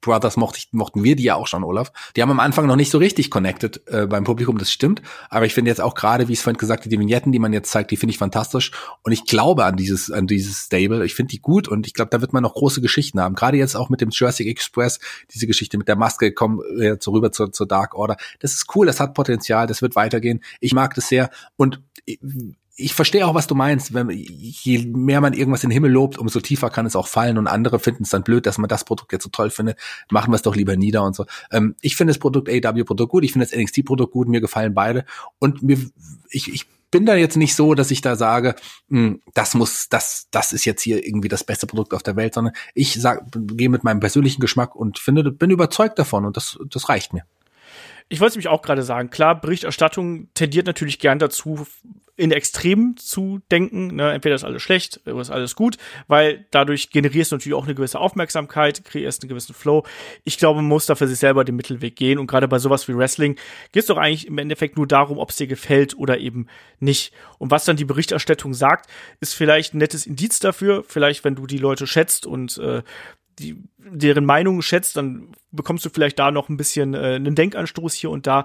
Brothers mochte ich, mochten wir die ja auch schon, Olaf. Die haben am Anfang noch nicht so richtig connected äh, beim Publikum, das stimmt. Aber ich finde jetzt auch gerade, wie ich es vorhin gesagt habe, die Vignetten, die man jetzt zeigt, die finde ich fantastisch. Und ich glaube an dieses, an dieses Stable. Ich finde die gut und ich glaube, da wird man noch große Geschichten haben. Gerade jetzt auch mit dem Jurassic Express, diese Geschichte mit der Maske, kommen äh, so rüber zur, zur Dark Order. Das ist cool, das hat Potenzial, das wird weitergehen. Ich mag das sehr. Und ich verstehe auch, was du meinst. Wenn, je mehr man irgendwas in den Himmel lobt, umso tiefer kann es auch fallen und andere finden es dann blöd, dass man das Produkt jetzt so toll findet. Machen wir es doch lieber nieder und so. Ähm, ich finde das Produkt AW-Produkt gut, ich finde das NXT-Produkt gut, mir gefallen beide. Und mir, ich, ich bin da jetzt nicht so, dass ich da sage, mh, hm, das muss, das, das ist jetzt hier irgendwie das beste Produkt auf der Welt, sondern ich sag, gehe mit meinem persönlichen Geschmack und finde, bin überzeugt davon und das, das reicht mir. Ich wollte es mich auch gerade sagen. Klar, Berichterstattung tendiert natürlich gern dazu, in Extremen zu denken. Ne? Entweder ist alles schlecht oder ist alles gut, weil dadurch generierst du natürlich auch eine gewisse Aufmerksamkeit, kreierst einen gewissen Flow. Ich glaube, man muss da für sich selber den Mittelweg gehen. Und gerade bei sowas wie Wrestling geht es doch eigentlich im Endeffekt nur darum, ob es dir gefällt oder eben nicht. Und was dann die Berichterstattung sagt, ist vielleicht ein nettes Indiz dafür. Vielleicht, wenn du die Leute schätzt und äh, die, deren Meinung schätzt, dann bekommst du vielleicht da noch ein bisschen äh, einen Denkanstoß hier und da.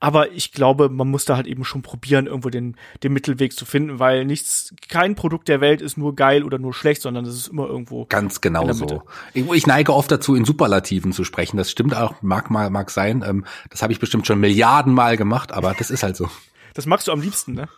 Aber ich glaube, man muss da halt eben schon probieren, irgendwo den, den Mittelweg zu finden, weil nichts, kein Produkt der Welt ist nur geil oder nur schlecht, sondern es ist immer irgendwo. Ganz genau so. Ich, ich, neige oft dazu, in Superlativen zu sprechen. Das stimmt auch, mag mal, mag sein. Ähm, das habe ich bestimmt schon Milliarden Mal gemacht, aber das ist halt so. Das magst du am liebsten, ne?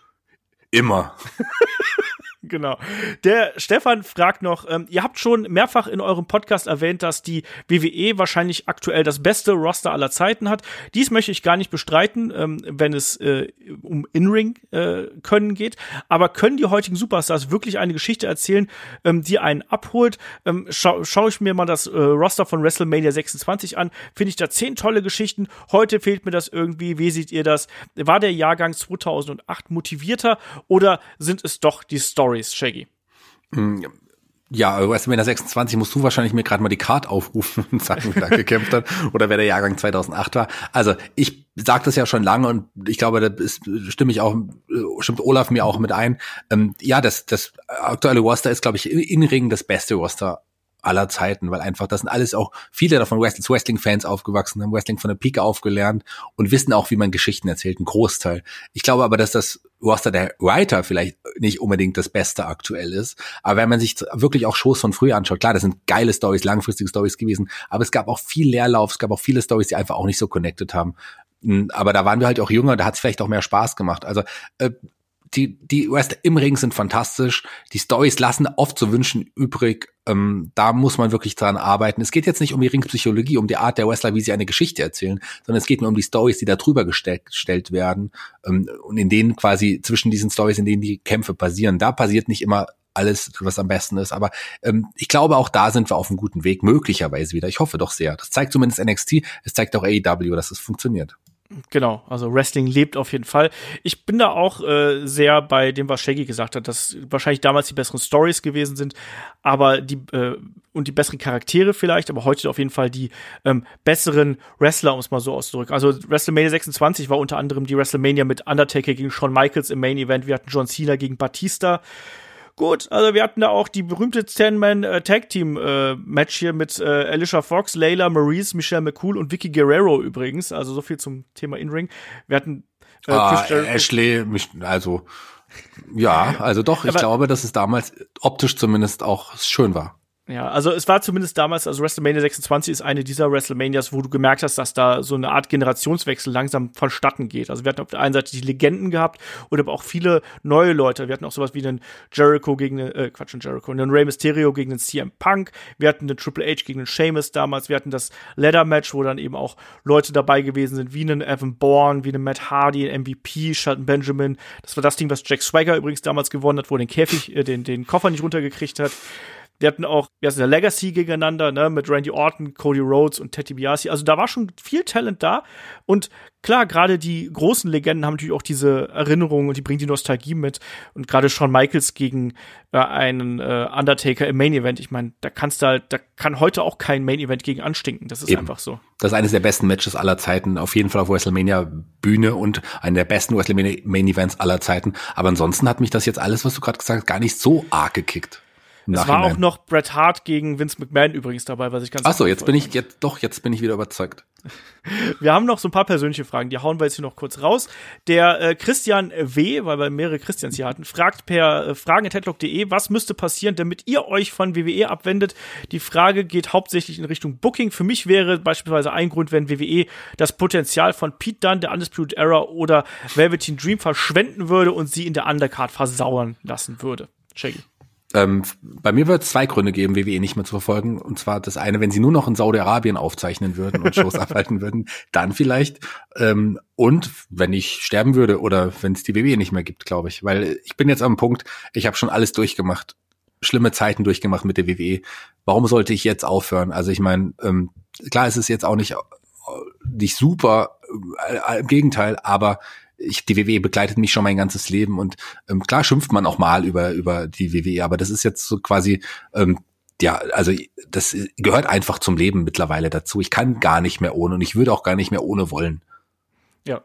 Immer. Genau. Der Stefan fragt noch, ähm, ihr habt schon mehrfach in eurem Podcast erwähnt, dass die WWE wahrscheinlich aktuell das beste Roster aller Zeiten hat. Dies möchte ich gar nicht bestreiten, ähm, wenn es äh, um In-Ring äh, geht. Aber können die heutigen Superstars wirklich eine Geschichte erzählen, ähm, die einen abholt? Ähm, schau, schaue ich mir mal das äh, Roster von WrestleMania 26 an, finde ich da zehn tolle Geschichten. Heute fehlt mir das irgendwie. Wie seht ihr das? War der Jahrgang 2008 motivierter oder sind es doch die Stories? Stories, Shaggy. Hm, ja, WrestleMania 26 musst du wahrscheinlich mir gerade mal die Card aufrufen und sagen, wer da gekämpft hat oder wer der Jahrgang 2008 war. Also ich sage das ja schon lange und ich glaube, da ist, stimme ich auch, stimmt Olaf mir auch mit ein. Ähm, ja, das, das aktuelle Roster ist, glaube ich, in Ring das beste Roster aller Zeiten, weil einfach das sind alles auch viele davon Wrestling-Fans aufgewachsen, haben Wrestling von der Pike aufgelernt und wissen auch, wie man Geschichten erzählt, ein Großteil. Ich glaube aber, dass das Roster der Writer vielleicht nicht unbedingt das Beste aktuell ist, aber wenn man sich wirklich auch Shows von früher anschaut, klar, das sind geile Stories, langfristige Stories gewesen, aber es gab auch viel Leerlauf, es gab auch viele Stories, die einfach auch nicht so connected haben. Hm, aber da waren wir halt auch jünger, da hat es vielleicht auch mehr Spaß gemacht. Also äh, die, die Wrestler im Ring sind fantastisch. Die Stories lassen oft zu wünschen übrig. Ähm, da muss man wirklich dran arbeiten. Es geht jetzt nicht um die Ringpsychologie, um die Art der Wrestler, wie sie eine Geschichte erzählen, sondern es geht nur um die Stories, die da drüber gestellt, gestellt werden ähm, und in denen quasi zwischen diesen Stories, in denen die Kämpfe passieren. Da passiert nicht immer alles, was am besten ist. Aber ähm, ich glaube, auch da sind wir auf einem guten Weg, möglicherweise wieder. Ich hoffe doch sehr. Das zeigt zumindest NXT, es zeigt auch AEW, dass es funktioniert. Genau, also Wrestling lebt auf jeden Fall. Ich bin da auch äh, sehr bei dem, was Shaggy gesagt hat, dass wahrscheinlich damals die besseren Stories gewesen sind, aber die äh, und die besseren Charaktere vielleicht, aber heute auf jeden Fall die ähm, besseren Wrestler, um es mal so auszudrücken. Also WrestleMania 26 war unter anderem die WrestleMania mit Undertaker gegen Shawn Michaels im Main Event. Wir hatten John Cena gegen Batista. Gut, also wir hatten da auch die berühmte 10-Man-Tag-Team-Match äh, hier mit äh, Alicia Fox, Layla, Maurice, Michelle McCool und Vicky Guerrero übrigens. Also so viel zum Thema In-Ring. Wir hatten äh, ah, Ashley, also ja, also doch, ich glaube, dass es damals optisch zumindest auch schön war. Ja, also es war zumindest damals, also WrestleMania 26 ist eine dieser WrestleManias, wo du gemerkt hast, dass da so eine Art Generationswechsel langsam vonstatten geht. Also wir hatten auf der einen Seite die Legenden gehabt und aber auch viele neue Leute. Wir hatten auch sowas wie einen Jericho gegen einen, äh, Quatsch, einen Jericho, einen Rey Mysterio gegen einen CM Punk. Wir hatten einen Triple H gegen einen Sheamus damals. Wir hatten das Ladder Match, wo dann eben auch Leute dabei gewesen sind, wie einen Evan Bourne, wie einen Matt Hardy, ein MVP, Shelton Benjamin. Das war das Ding, was Jack Swagger übrigens damals gewonnen hat, wo er den Käfig, äh, den, den Koffer nicht runtergekriegt hat. Wir hatten auch, wie heißt der Legacy gegeneinander, ne, mit Randy Orton, Cody Rhodes und Teddy Biasi. Also da war schon viel Talent da. Und klar, gerade die großen Legenden haben natürlich auch diese Erinnerungen und die bringen die Nostalgie mit. Und gerade Shawn Michaels gegen äh, einen äh, Undertaker im Main Event, ich meine, da kannst du halt, da kann heute auch kein Main Event gegen anstinken. Das ist Eben. einfach so. Das ist eines der besten Matches aller Zeiten, auf jeden Fall auf WrestleMania Bühne und einer der besten WrestleMania Main Events aller Zeiten. Aber ansonsten hat mich das jetzt alles, was du gerade gesagt hast, gar nicht so arg gekickt. Es war auch noch Bret Hart gegen Vince McMahon übrigens dabei, was ich ganz Ach so, jetzt bin ich jetzt doch, jetzt bin ich wieder überzeugt. Wir haben noch so ein paar persönliche Fragen, die hauen wir jetzt hier noch kurz raus. Der äh, Christian W., weil wir mehrere Christians hier hatten, fragt per äh, fragen@headlock.de, was müsste passieren, damit ihr euch von WWE abwendet? Die Frage geht hauptsächlich in Richtung Booking. Für mich wäre beispielsweise ein Grund, wenn WWE das Potenzial von Pete Dunne, der Undisputed Era oder Velveteen Dream verschwenden würde und sie in der Undercard versauern lassen würde. Shaggy. Ähm, bei mir wird es zwei Gründe geben, WWE nicht mehr zu verfolgen. Und zwar das eine, wenn sie nur noch in Saudi-Arabien aufzeichnen würden und Shows abhalten würden, dann vielleicht. Ähm, und wenn ich sterben würde oder wenn es die WWE nicht mehr gibt, glaube ich. Weil ich bin jetzt am Punkt, ich habe schon alles durchgemacht. Schlimme Zeiten durchgemacht mit der WWE. Warum sollte ich jetzt aufhören? Also ich meine, ähm, klar ist es jetzt auch nicht, nicht super, äh, im Gegenteil, aber ich, die WWE begleitet mich schon mein ganzes Leben und ähm, klar schimpft man auch mal über, über die WWE, aber das ist jetzt so quasi, ähm, ja, also das gehört einfach zum Leben mittlerweile dazu. Ich kann gar nicht mehr ohne und ich würde auch gar nicht mehr ohne wollen. Ja.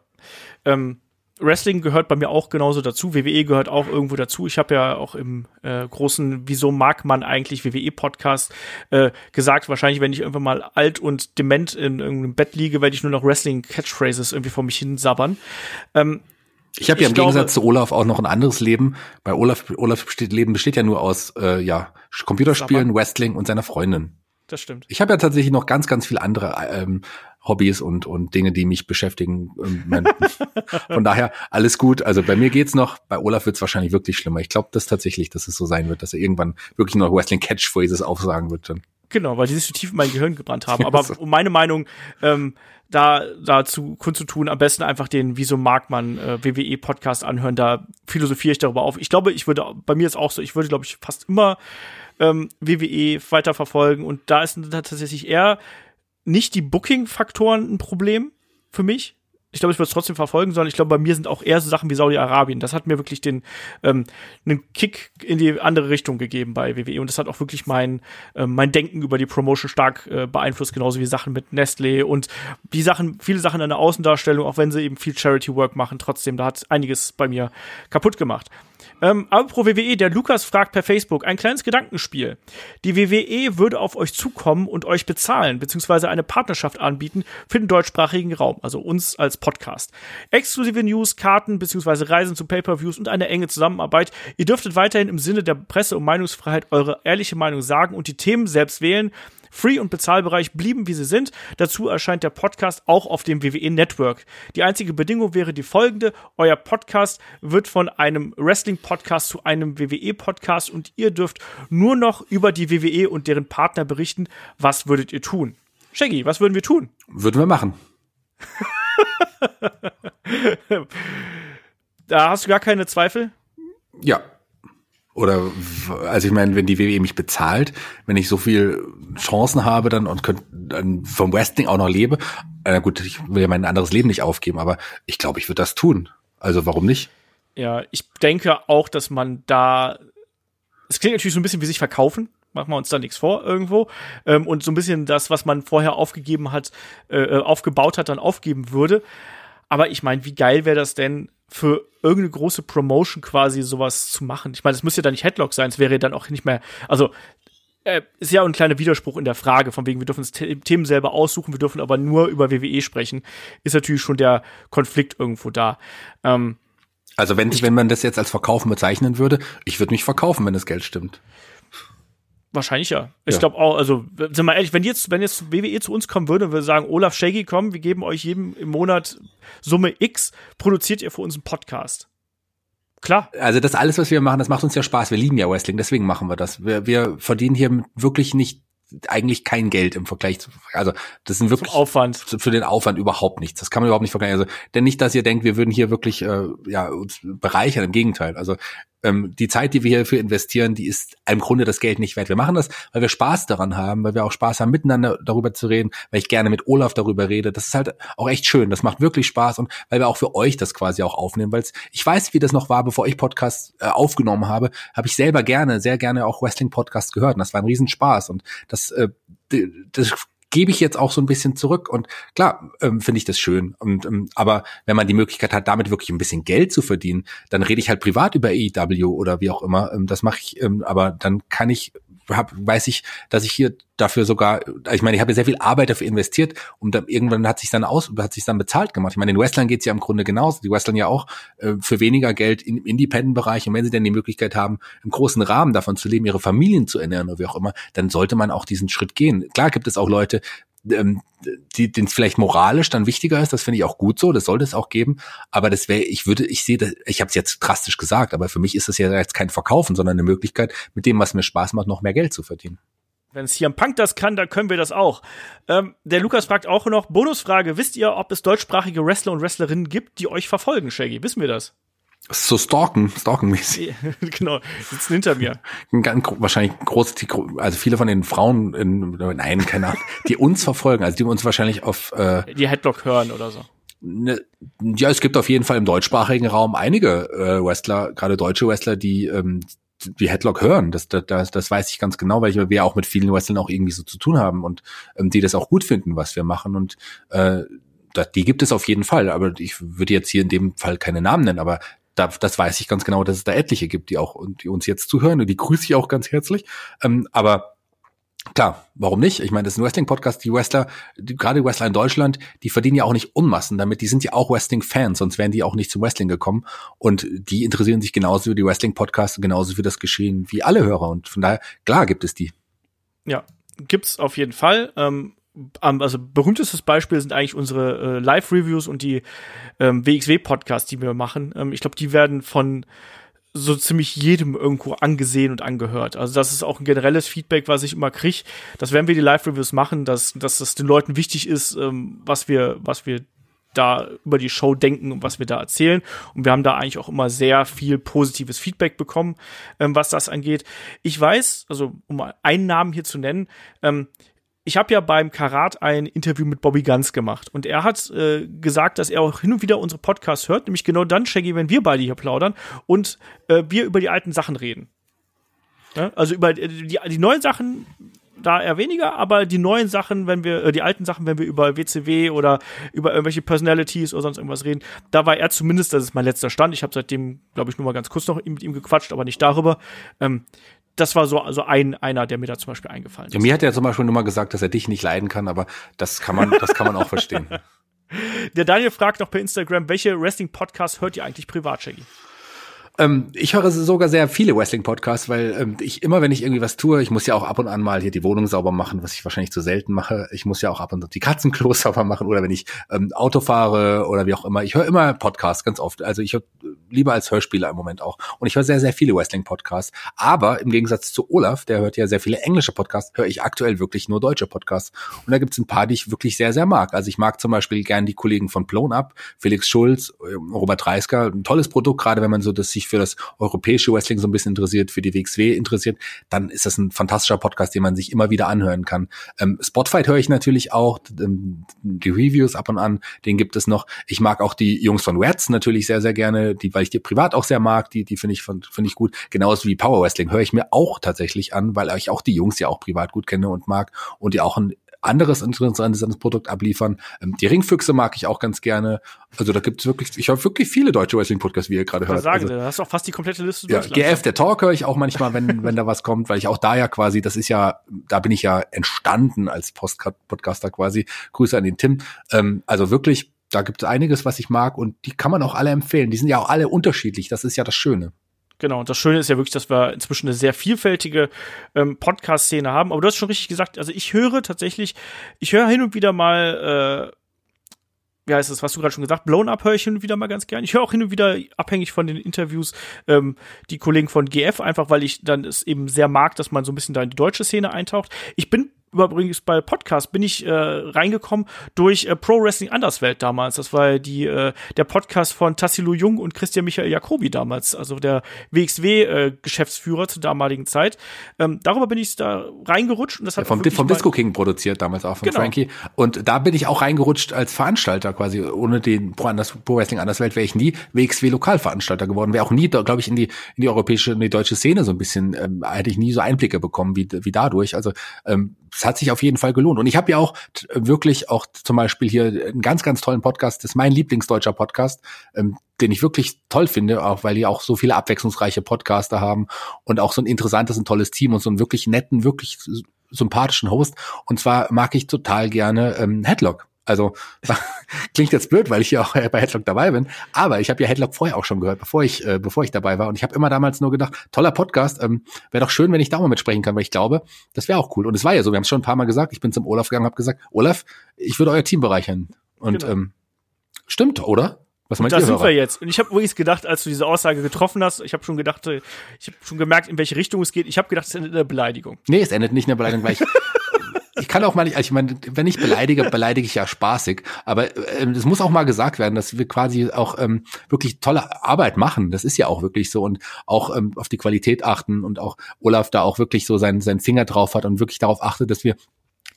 Ähm, Wrestling gehört bei mir auch genauso dazu. WWE gehört auch irgendwo dazu. Ich habe ja auch im äh, großen Wieso mag man eigentlich WWE-Podcast äh, gesagt, wahrscheinlich, wenn ich irgendwann mal alt und dement in irgendeinem Bett liege, werde ich nur noch Wrestling-Catchphrases irgendwie vor mich hin sabbern. Ähm, ich habe ja im glaube, Gegensatz zu Olaf auch noch ein anderes Leben. Bei Olaf, Olaf besteht, Leben besteht ja nur aus äh, ja, Computerspielen, Sabber. Wrestling und seiner Freundin. Das stimmt. Ich habe ja tatsächlich noch ganz, ganz viele andere ähm, Hobbys und, und Dinge, die mich beschäftigen. Ähm, von daher alles gut. Also bei mir geht's noch, bei Olaf wird's wahrscheinlich wirklich schlimmer. Ich glaube das tatsächlich, dass es so sein wird, dass er irgendwann wirklich noch Wrestling Catchphrases aufsagen wird dann. Genau, weil die sich so tief in mein Gehirn gebrannt haben. Aber um meine Meinung ähm, da dazu kundzutun, am besten einfach den Wieso mag man äh, WWE Podcast anhören. Da philosophiere ich darüber auf. Ich glaube, ich würde bei mir ist auch so. Ich würde glaube ich fast immer ähm, WWE weiterverfolgen und da ist tatsächlich eher nicht die Booking-Faktoren ein Problem für mich. Ich glaube, ich würde es trotzdem verfolgen, sondern ich glaube, bei mir sind auch eher so Sachen wie Saudi-Arabien. Das hat mir wirklich den ähm, einen Kick in die andere Richtung gegeben bei WWE und das hat auch wirklich mein äh, mein Denken über die Promotion stark äh, beeinflusst, genauso wie Sachen mit Nestle und die Sachen, viele Sachen in der Außendarstellung, auch wenn sie eben viel Charity Work machen. Trotzdem, da hat einiges bei mir kaputt gemacht. Ähm, aber pro WWE, der Lukas fragt per Facebook, ein kleines Gedankenspiel. Die WWE würde auf euch zukommen und euch bezahlen, beziehungsweise eine Partnerschaft anbieten für den deutschsprachigen Raum, also uns als Podcast. Exklusive News, Karten, beziehungsweise Reisen zu Pay-Per-Views und eine enge Zusammenarbeit. Ihr dürftet weiterhin im Sinne der Presse- und Meinungsfreiheit eure ehrliche Meinung sagen und die Themen selbst wählen. Free- und Bezahlbereich blieben, wie sie sind. Dazu erscheint der Podcast auch auf dem WWE Network. Die einzige Bedingung wäre die folgende. Euer Podcast wird von einem Wrestling-Podcast zu einem WWE-Podcast und ihr dürft nur noch über die WWE und deren Partner berichten. Was würdet ihr tun? Shaggy, was würden wir tun? Würden wir machen. da hast du gar keine Zweifel? Ja. Oder also ich meine, wenn die WWE mich bezahlt, wenn ich so viel Chancen habe dann und könnt, dann vom Wrestling auch noch lebe, äh, gut, ich will ja mein anderes Leben nicht aufgeben, aber ich glaube, ich würde das tun. Also warum nicht? Ja, ich denke auch, dass man da. Es klingt natürlich so ein bisschen wie sich verkaufen, machen wir uns da nichts vor irgendwo. Ähm, und so ein bisschen das, was man vorher aufgegeben hat, äh, aufgebaut hat, dann aufgeben würde. Aber ich meine, wie geil wäre das denn, für irgendeine große Promotion quasi sowas zu machen. Ich meine, es müsste ja dann nicht Headlock sein, es wäre dann auch nicht mehr, also äh, ist ja ein kleiner Widerspruch in der Frage, von wegen, wir dürfen uns Themen selber aussuchen, wir dürfen aber nur über WWE sprechen, ist natürlich schon der Konflikt irgendwo da. Ähm, also wenn, wenn man das jetzt als Verkaufen bezeichnen würde, ich würde mich verkaufen, wenn das Geld stimmt. Wahrscheinlich ja. Ich ja. glaube auch, also, sind wir mal ehrlich, wenn jetzt, wenn jetzt WWE zu uns kommen würde und wir sagen, Olaf Shaggy, komm, wir geben euch jedem im Monat Summe X, produziert ihr für uns einen Podcast. Klar. Also das alles, was wir machen, das macht uns ja Spaß. Wir lieben ja Wrestling, deswegen machen wir das. Wir, wir verdienen hier wirklich nicht eigentlich kein Geld im Vergleich zu, also das sind wirklich Zum Aufwand für den Aufwand überhaupt nichts. Das kann man überhaupt nicht vergleichen. Also denn nicht, dass ihr denkt, wir würden hier wirklich äh, ja uns bereichern. Im Gegenteil. Also ähm, die Zeit, die wir hierfür investieren, die ist im Grunde das Geld nicht wert. Wir machen das, weil wir Spaß daran haben, weil wir auch Spaß haben, miteinander darüber zu reden, weil ich gerne mit Olaf darüber rede. Das ist halt auch echt schön. Das macht wirklich Spaß und weil wir auch für euch das quasi auch aufnehmen, weil ich weiß, wie das noch war, bevor ich Podcast äh, aufgenommen habe, habe ich selber gerne, sehr gerne auch Wrestling-Podcasts gehört. Und das war ein Riesenspaß und das, äh, das gebe ich jetzt auch so ein bisschen zurück. Und klar, ähm, finde ich das schön. Und, ähm, aber wenn man die Möglichkeit hat, damit wirklich ein bisschen Geld zu verdienen, dann rede ich halt privat über AEW oder wie auch immer. Ähm, das mache ich, ähm, aber dann kann ich hab, weiß ich, dass ich hier dafür sogar, ich meine, ich habe ja sehr viel Arbeit dafür investiert und dann, irgendwann hat sich dann aus, hat sich dann bezahlt gemacht. Ich meine, den Wrestlern geht's ja im Grunde genauso. Die Wrestlern ja auch äh, für weniger Geld im Independent-Bereich und wenn sie dann die Möglichkeit haben, im großen Rahmen davon zu leben, ihre Familien zu ernähren oder wie auch immer, dann sollte man auch diesen Schritt gehen. Klar gibt es auch Leute, ähm, die, es vielleicht moralisch dann wichtiger ist, das finde ich auch gut so, das sollte es auch geben. Aber das wäre, ich würde, ich sehe, ich habe es jetzt drastisch gesagt, aber für mich ist das ja jetzt kein Verkaufen, sondern eine Möglichkeit, mit dem, was mir Spaß macht, noch mehr Geld zu verdienen. Wenn es hier am Punk das kann, dann können wir das auch. Ähm, der Lukas fragt auch noch, Bonusfrage, wisst ihr, ob es deutschsprachige Wrestler und Wrestlerinnen gibt, die euch verfolgen, Shaggy? Wissen wir das? So stalken, stalkenmäßig. genau, sitzen hinter mir. Ganz, wahrscheinlich groß, also viele von den Frauen, in, nein, keine Ahnung, die uns verfolgen, also die uns wahrscheinlich auf äh, die Headlock hören oder so. Ne, ja, es gibt auf jeden Fall im deutschsprachigen Raum einige äh, Wrestler, gerade deutsche Wrestler, die ähm, die Headlock hören. Das, das, das weiß ich ganz genau, weil wir auch mit vielen Wrestlern auch irgendwie so zu tun haben und ähm, die das auch gut finden, was wir machen. Und äh, die gibt es auf jeden Fall, aber ich würde jetzt hier in dem Fall keine Namen nennen, aber da, das weiß ich ganz genau, dass es da etliche gibt, die auch die uns jetzt zuhören und die grüße ich auch ganz herzlich. Ähm, aber klar, warum nicht? Ich meine, das ist ein Wrestling-Podcast. Die Wrestler, die, gerade die Wrestler in Deutschland, die verdienen ja auch nicht Unmassen damit. Die sind ja auch Wrestling-Fans, sonst wären die auch nicht zum Wrestling gekommen. Und die interessieren sich genauso für die Wrestling-Podcasts, genauso für das Geschehen wie alle Hörer. Und von daher, klar gibt es die. Ja, gibt's auf jeden Fall. Ähm, also berühmtestes Beispiel sind eigentlich unsere äh, Live-Reviews und die ähm, WXW-Podcasts, die wir machen. Ähm, ich glaube, die werden von so ziemlich jedem irgendwo angesehen und angehört. Also das ist auch ein generelles Feedback, was ich immer kriege, dass wenn wir die Live-Reviews machen, dass, dass das den Leuten wichtig ist, ähm, was wir, was wir da über die Show denken und was wir da erzählen. Und wir haben da eigentlich auch immer sehr viel positives Feedback bekommen, ähm, was das angeht. Ich weiß, also um mal einen Namen hier zu nennen, ähm, ich habe ja beim Karat ein Interview mit Bobby Ganz gemacht und er hat äh, gesagt, dass er auch hin und wieder unsere Podcasts hört, nämlich genau dann, Shaggy, wenn wir beide hier plaudern und äh, wir über die alten Sachen reden. Ja? Also über äh, die, die neuen Sachen da eher weniger, aber die neuen Sachen, wenn wir, äh, die alten Sachen, wenn wir über WCW oder über irgendwelche Personalities oder sonst irgendwas reden, da war er zumindest, das ist mein letzter Stand. Ich habe seitdem, glaube ich, nur mal ganz kurz noch mit ihm gequatscht, aber nicht darüber. Ähm, das war so also ein einer, der mir da zum Beispiel eingefallen ist. Ja, mir hat er zum Beispiel nur mal gesagt, dass er dich nicht leiden kann, aber das kann man, das kann man auch verstehen. Der Daniel fragt noch per Instagram, welche Wrestling-Podcasts hört ihr eigentlich privat, Shaggy? Ähm, ich höre sogar sehr viele Wrestling-Podcasts, weil ähm, ich immer, wenn ich irgendwie was tue, ich muss ja auch ab und an mal hier die Wohnung sauber machen, was ich wahrscheinlich zu selten mache. Ich muss ja auch ab und an die Katzenklos sauber machen oder wenn ich ähm, Auto fahre oder wie auch immer. Ich höre immer Podcasts ganz oft. Also ich höre lieber als Hörspieler im Moment auch. Und ich höre sehr, sehr viele Wrestling-Podcasts. Aber im Gegensatz zu Olaf, der hört ja sehr viele englische Podcasts, höre ich aktuell wirklich nur deutsche Podcasts. Und da gibt es ein paar, die ich wirklich sehr, sehr mag. Also ich mag zum Beispiel gern die Kollegen von Blown Up, Felix Schulz, ähm, Robert Reisker. Ein tolles Produkt, gerade wenn man so das sich sich für das europäische Wrestling so ein bisschen interessiert, für die WXW interessiert, dann ist das ein fantastischer Podcast, den man sich immer wieder anhören kann. Ähm, Spotfight höre ich natürlich auch, ähm, die Reviews ab und an, den gibt es noch. Ich mag auch die Jungs von Rats natürlich sehr, sehr gerne, die, weil ich die privat auch sehr mag, die, die finde ich, finde ich gut. Genauso wie Power Wrestling höre ich mir auch tatsächlich an, weil ich auch die Jungs ja auch privat gut kenne und mag und die auch ein anderes interessantes Produkt abliefern. Ähm, die Ringfüchse mag ich auch ganz gerne. Also da gibt's wirklich, ich habe wirklich viele deutsche Wrestling-Podcasts, wie ihr gerade hört. Sagen also, da hast du auch fast die komplette Liste ja, GF, der Talk höre ich auch manchmal, wenn, wenn da was kommt, weil ich auch da ja quasi, das ist ja, da bin ich ja entstanden als Podcaster quasi. Grüße an den Tim. Ähm, also wirklich, da gibt es einiges, was ich mag und die kann man auch alle empfehlen. Die sind ja auch alle unterschiedlich. Das ist ja das Schöne. Genau, und das Schöne ist ja wirklich, dass wir inzwischen eine sehr vielfältige ähm, Podcast-Szene haben. Aber du hast schon richtig gesagt, also ich höre tatsächlich, ich höre hin und wieder mal, äh, wie heißt es, was du gerade schon gesagt, Blown Up höre ich hin und wieder mal ganz gern. Ich höre auch hin und wieder, abhängig von den Interviews, ähm, die Kollegen von GF, einfach weil ich dann es eben sehr mag, dass man so ein bisschen da in die deutsche Szene eintaucht. Ich bin übrigens bei Podcast bin ich äh, reingekommen durch äh, Pro Wrestling Anderswelt damals. Das war die äh, der Podcast von Tassilo Jung und Christian Michael Jacobi damals, also der WXW äh, Geschäftsführer zur damaligen Zeit. Ähm, darüber bin ich da reingerutscht und das hat ja, vom, vom Disco King produziert damals auch von genau. Frankie und da bin ich auch reingerutscht als Veranstalter quasi ohne den Pro, Anders, Pro Wrestling Anderswelt wäre ich nie WXW Lokalveranstalter geworden, wäre auch nie glaube ich in die in die europäische in die deutsche Szene so ein bisschen ähm, hätte ich nie so Einblicke bekommen wie wie dadurch. Also ähm, es hat sich auf jeden Fall gelohnt. Und ich habe ja auch wirklich auch zum Beispiel hier einen ganz, ganz tollen Podcast, das ist mein Lieblingsdeutscher Podcast, ähm, den ich wirklich toll finde, auch weil die auch so viele abwechslungsreiche Podcaster haben und auch so ein interessantes und tolles Team und so einen wirklich netten, wirklich sympathischen Host. Und zwar mag ich total gerne ähm, Headlock. Also klingt jetzt blöd, weil ich ja auch bei Headlock dabei bin, aber ich habe ja Headlock vorher auch schon gehört, bevor ich äh, bevor ich dabei war und ich habe immer damals nur gedacht, toller Podcast, ähm, wäre doch schön, wenn ich da mal mitsprechen kann, weil ich glaube, das wäre auch cool und es war ja so, wir haben es schon ein paar mal gesagt, ich bin zum Olaf gegangen, habe gesagt, Olaf, ich würde euer Team bereichern und genau. ähm, stimmt, oder? Was meint da ihr, sind Hörer? wir jetzt. Und ich habe übrigens gedacht, als du diese Aussage getroffen hast, ich habe schon gedacht, äh, ich habe schon gemerkt, in welche Richtung es geht. Ich habe gedacht, es endet in einer Beleidigung. Nee, es endet nicht in einer Beleidigung, weil ich ich kann auch mal nicht, also ich meine, wenn ich beleidige, beleidige ich ja spaßig, aber äh, es muss auch mal gesagt werden, dass wir quasi auch ähm, wirklich tolle Arbeit machen. Das ist ja auch wirklich so und auch ähm, auf die Qualität achten und auch Olaf da auch wirklich so seinen, seinen Finger drauf hat und wirklich darauf achtet, dass wir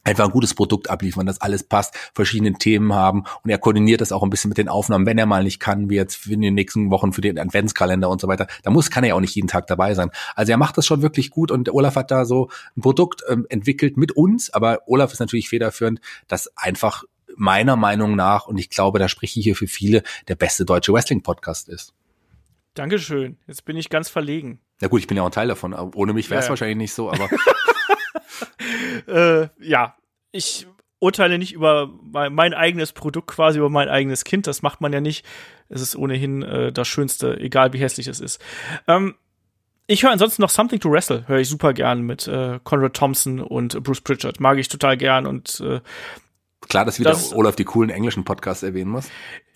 einfach ein gutes Produkt abliefern, dass alles passt, verschiedene Themen haben und er koordiniert das auch ein bisschen mit den Aufnahmen, wenn er mal nicht kann, wie jetzt in den nächsten Wochen für den Adventskalender und so weiter. Da muss, kann er ja auch nicht jeden Tag dabei sein. Also er macht das schon wirklich gut und Olaf hat da so ein Produkt ähm, entwickelt mit uns, aber Olaf ist natürlich federführend, das einfach meiner Meinung nach, und ich glaube, da spreche ich hier für viele, der beste deutsche Wrestling-Podcast ist. Dankeschön. Jetzt bin ich ganz verlegen. Na gut, ich bin ja auch ein Teil davon. Ohne mich wäre es ja, ja. wahrscheinlich nicht so, aber äh, ja, ich urteile nicht über mein eigenes Produkt, quasi über mein eigenes Kind. Das macht man ja nicht. Es ist ohnehin äh, das Schönste, egal wie hässlich es ist. Ähm, ich höre ansonsten noch Something to Wrestle, höre ich super gern mit äh, Conrad Thompson und Bruce Pritchard. Mag ich total gern und äh, Klar, dass wieder das, Olaf die coolen englischen Podcasts erwähnen muss.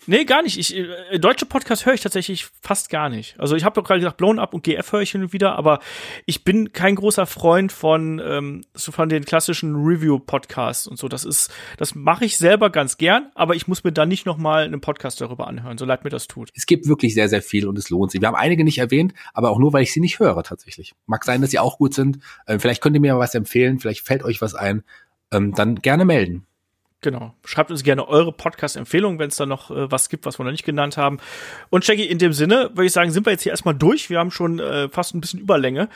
Nee, gar nicht. Ich, äh, deutsche Podcasts höre ich tatsächlich fast gar nicht. Also ich habe doch gerade gesagt, Blown Up und GF höre ich hin und wieder, aber ich bin kein großer Freund von ähm, so von den klassischen Review-Podcasts und so. Das ist, das mache ich selber ganz gern, aber ich muss mir dann nicht noch mal einen Podcast darüber anhören, so leid mir das tut. Es gibt wirklich sehr, sehr viel und es lohnt sich. Wir haben einige nicht erwähnt, aber auch nur, weil ich sie nicht höre tatsächlich. Mag sein, dass sie auch gut sind. Ähm, vielleicht könnt ihr mir was empfehlen, vielleicht fällt euch was ein. Ähm, dann gerne melden. Genau. Schreibt uns gerne eure Podcast-Empfehlungen, wenn es da noch äh, was gibt, was wir noch nicht genannt haben. Und Jackie, in dem Sinne würde ich sagen, sind wir jetzt hier erstmal durch. Wir haben schon äh, fast ein bisschen Überlänge.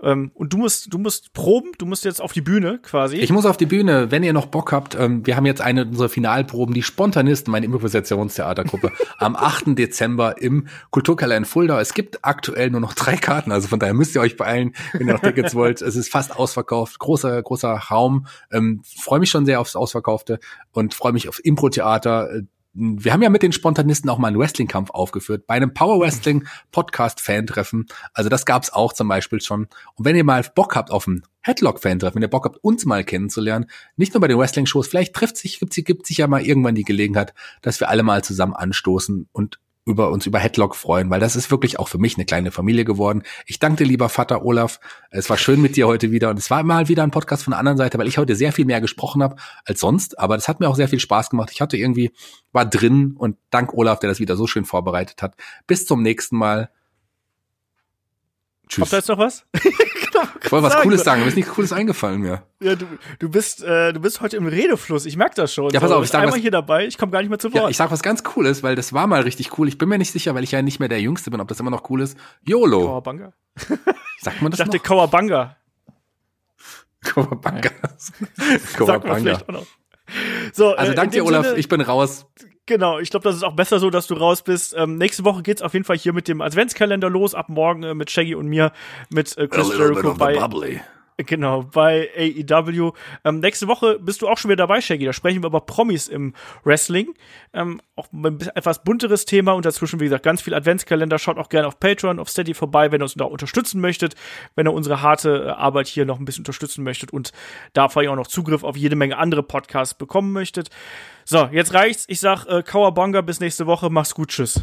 Ähm, und du musst, du musst proben, du musst jetzt auf die Bühne quasi. Ich muss auf die Bühne, wenn ihr noch Bock habt. Ähm, wir haben jetzt eine unserer Finalproben, die Spontanisten, meine Improvisationstheatergruppe, am 8. Dezember im Kulturkeller in Fulda. Es gibt aktuell nur noch drei Karten, also von daher müsst ihr euch beeilen, wenn ihr noch Tickets wollt. Es ist fast ausverkauft, großer, großer Raum. Ähm, Freue mich schon sehr aufs Ausverkaufte und freue mich auf Impro-Theater. Wir haben ja mit den Spontanisten auch mal einen Wrestling-Kampf aufgeführt, bei einem Power Wrestling Podcast-Fan-Treffen. Also das gab's auch zum Beispiel schon. Und wenn ihr mal Bock habt auf ein Headlock-Fan-Treffen, wenn ihr Bock habt, uns mal kennenzulernen, nicht nur bei den Wrestling-Shows, vielleicht trifft sich, gibt sich ja mal irgendwann die Gelegenheit, dass wir alle mal zusammen anstoßen und über uns über Headlock freuen, weil das ist wirklich auch für mich eine kleine Familie geworden. Ich danke dir, lieber Vater Olaf. Es war schön mit dir heute wieder und es war mal wieder ein Podcast von der anderen Seite, weil ich heute sehr viel mehr gesprochen habe als sonst, aber das hat mir auch sehr viel Spaß gemacht. Ich hatte irgendwie war drin und dank Olaf, der das wieder so schön vorbereitet hat. Bis zum nächsten Mal. Tschüss. Kommt da jetzt noch was? Ich wollte was sagen. Cooles sagen, mir ist nichts Cooles eingefallen mir. Ja, du, du bist, äh, du bist heute im Redefluss. Ich merke das schon. Ja, pass auf, ich sag einmal was, hier dabei. Ich komme gar nicht mehr zu Wort. Ja, ich sag was ganz Cooles, weil das war mal richtig cool. Ich bin mir nicht sicher, weil ich ja nicht mehr der Jüngste bin, ob das immer noch cool ist. YOLO. Kawabanga. Sagt man das Ich dachte noch? Kawabanga. Kowabanga. Sagt man vielleicht auch noch. So, also äh, danke dir, Olaf. Sinne- Ich bin raus. Genau, ich glaube, das ist auch besser so, dass du raus bist. Ähm, nächste Woche geht's auf jeden Fall hier mit dem Adventskalender los. Ab morgen äh, mit Shaggy und mir, mit äh, Chris Jericho bei. Genau, bei AEW. Ähm, nächste Woche bist du auch schon wieder dabei, Shaggy. Da sprechen wir über Promis im Wrestling. Ähm, auch ein etwas bunteres Thema und dazwischen, wie gesagt, ganz viel Adventskalender. Schaut auch gerne auf Patreon, auf Steady vorbei, wenn ihr uns da unterstützen möchtet, wenn ihr unsere harte äh, Arbeit hier noch ein bisschen unterstützen möchtet und da vor allem auch noch Zugriff auf jede Menge andere Podcasts bekommen möchtet. So, jetzt reicht's. Ich sag äh, Kawabonga bis nächste Woche. Mach's gut. Tschüss.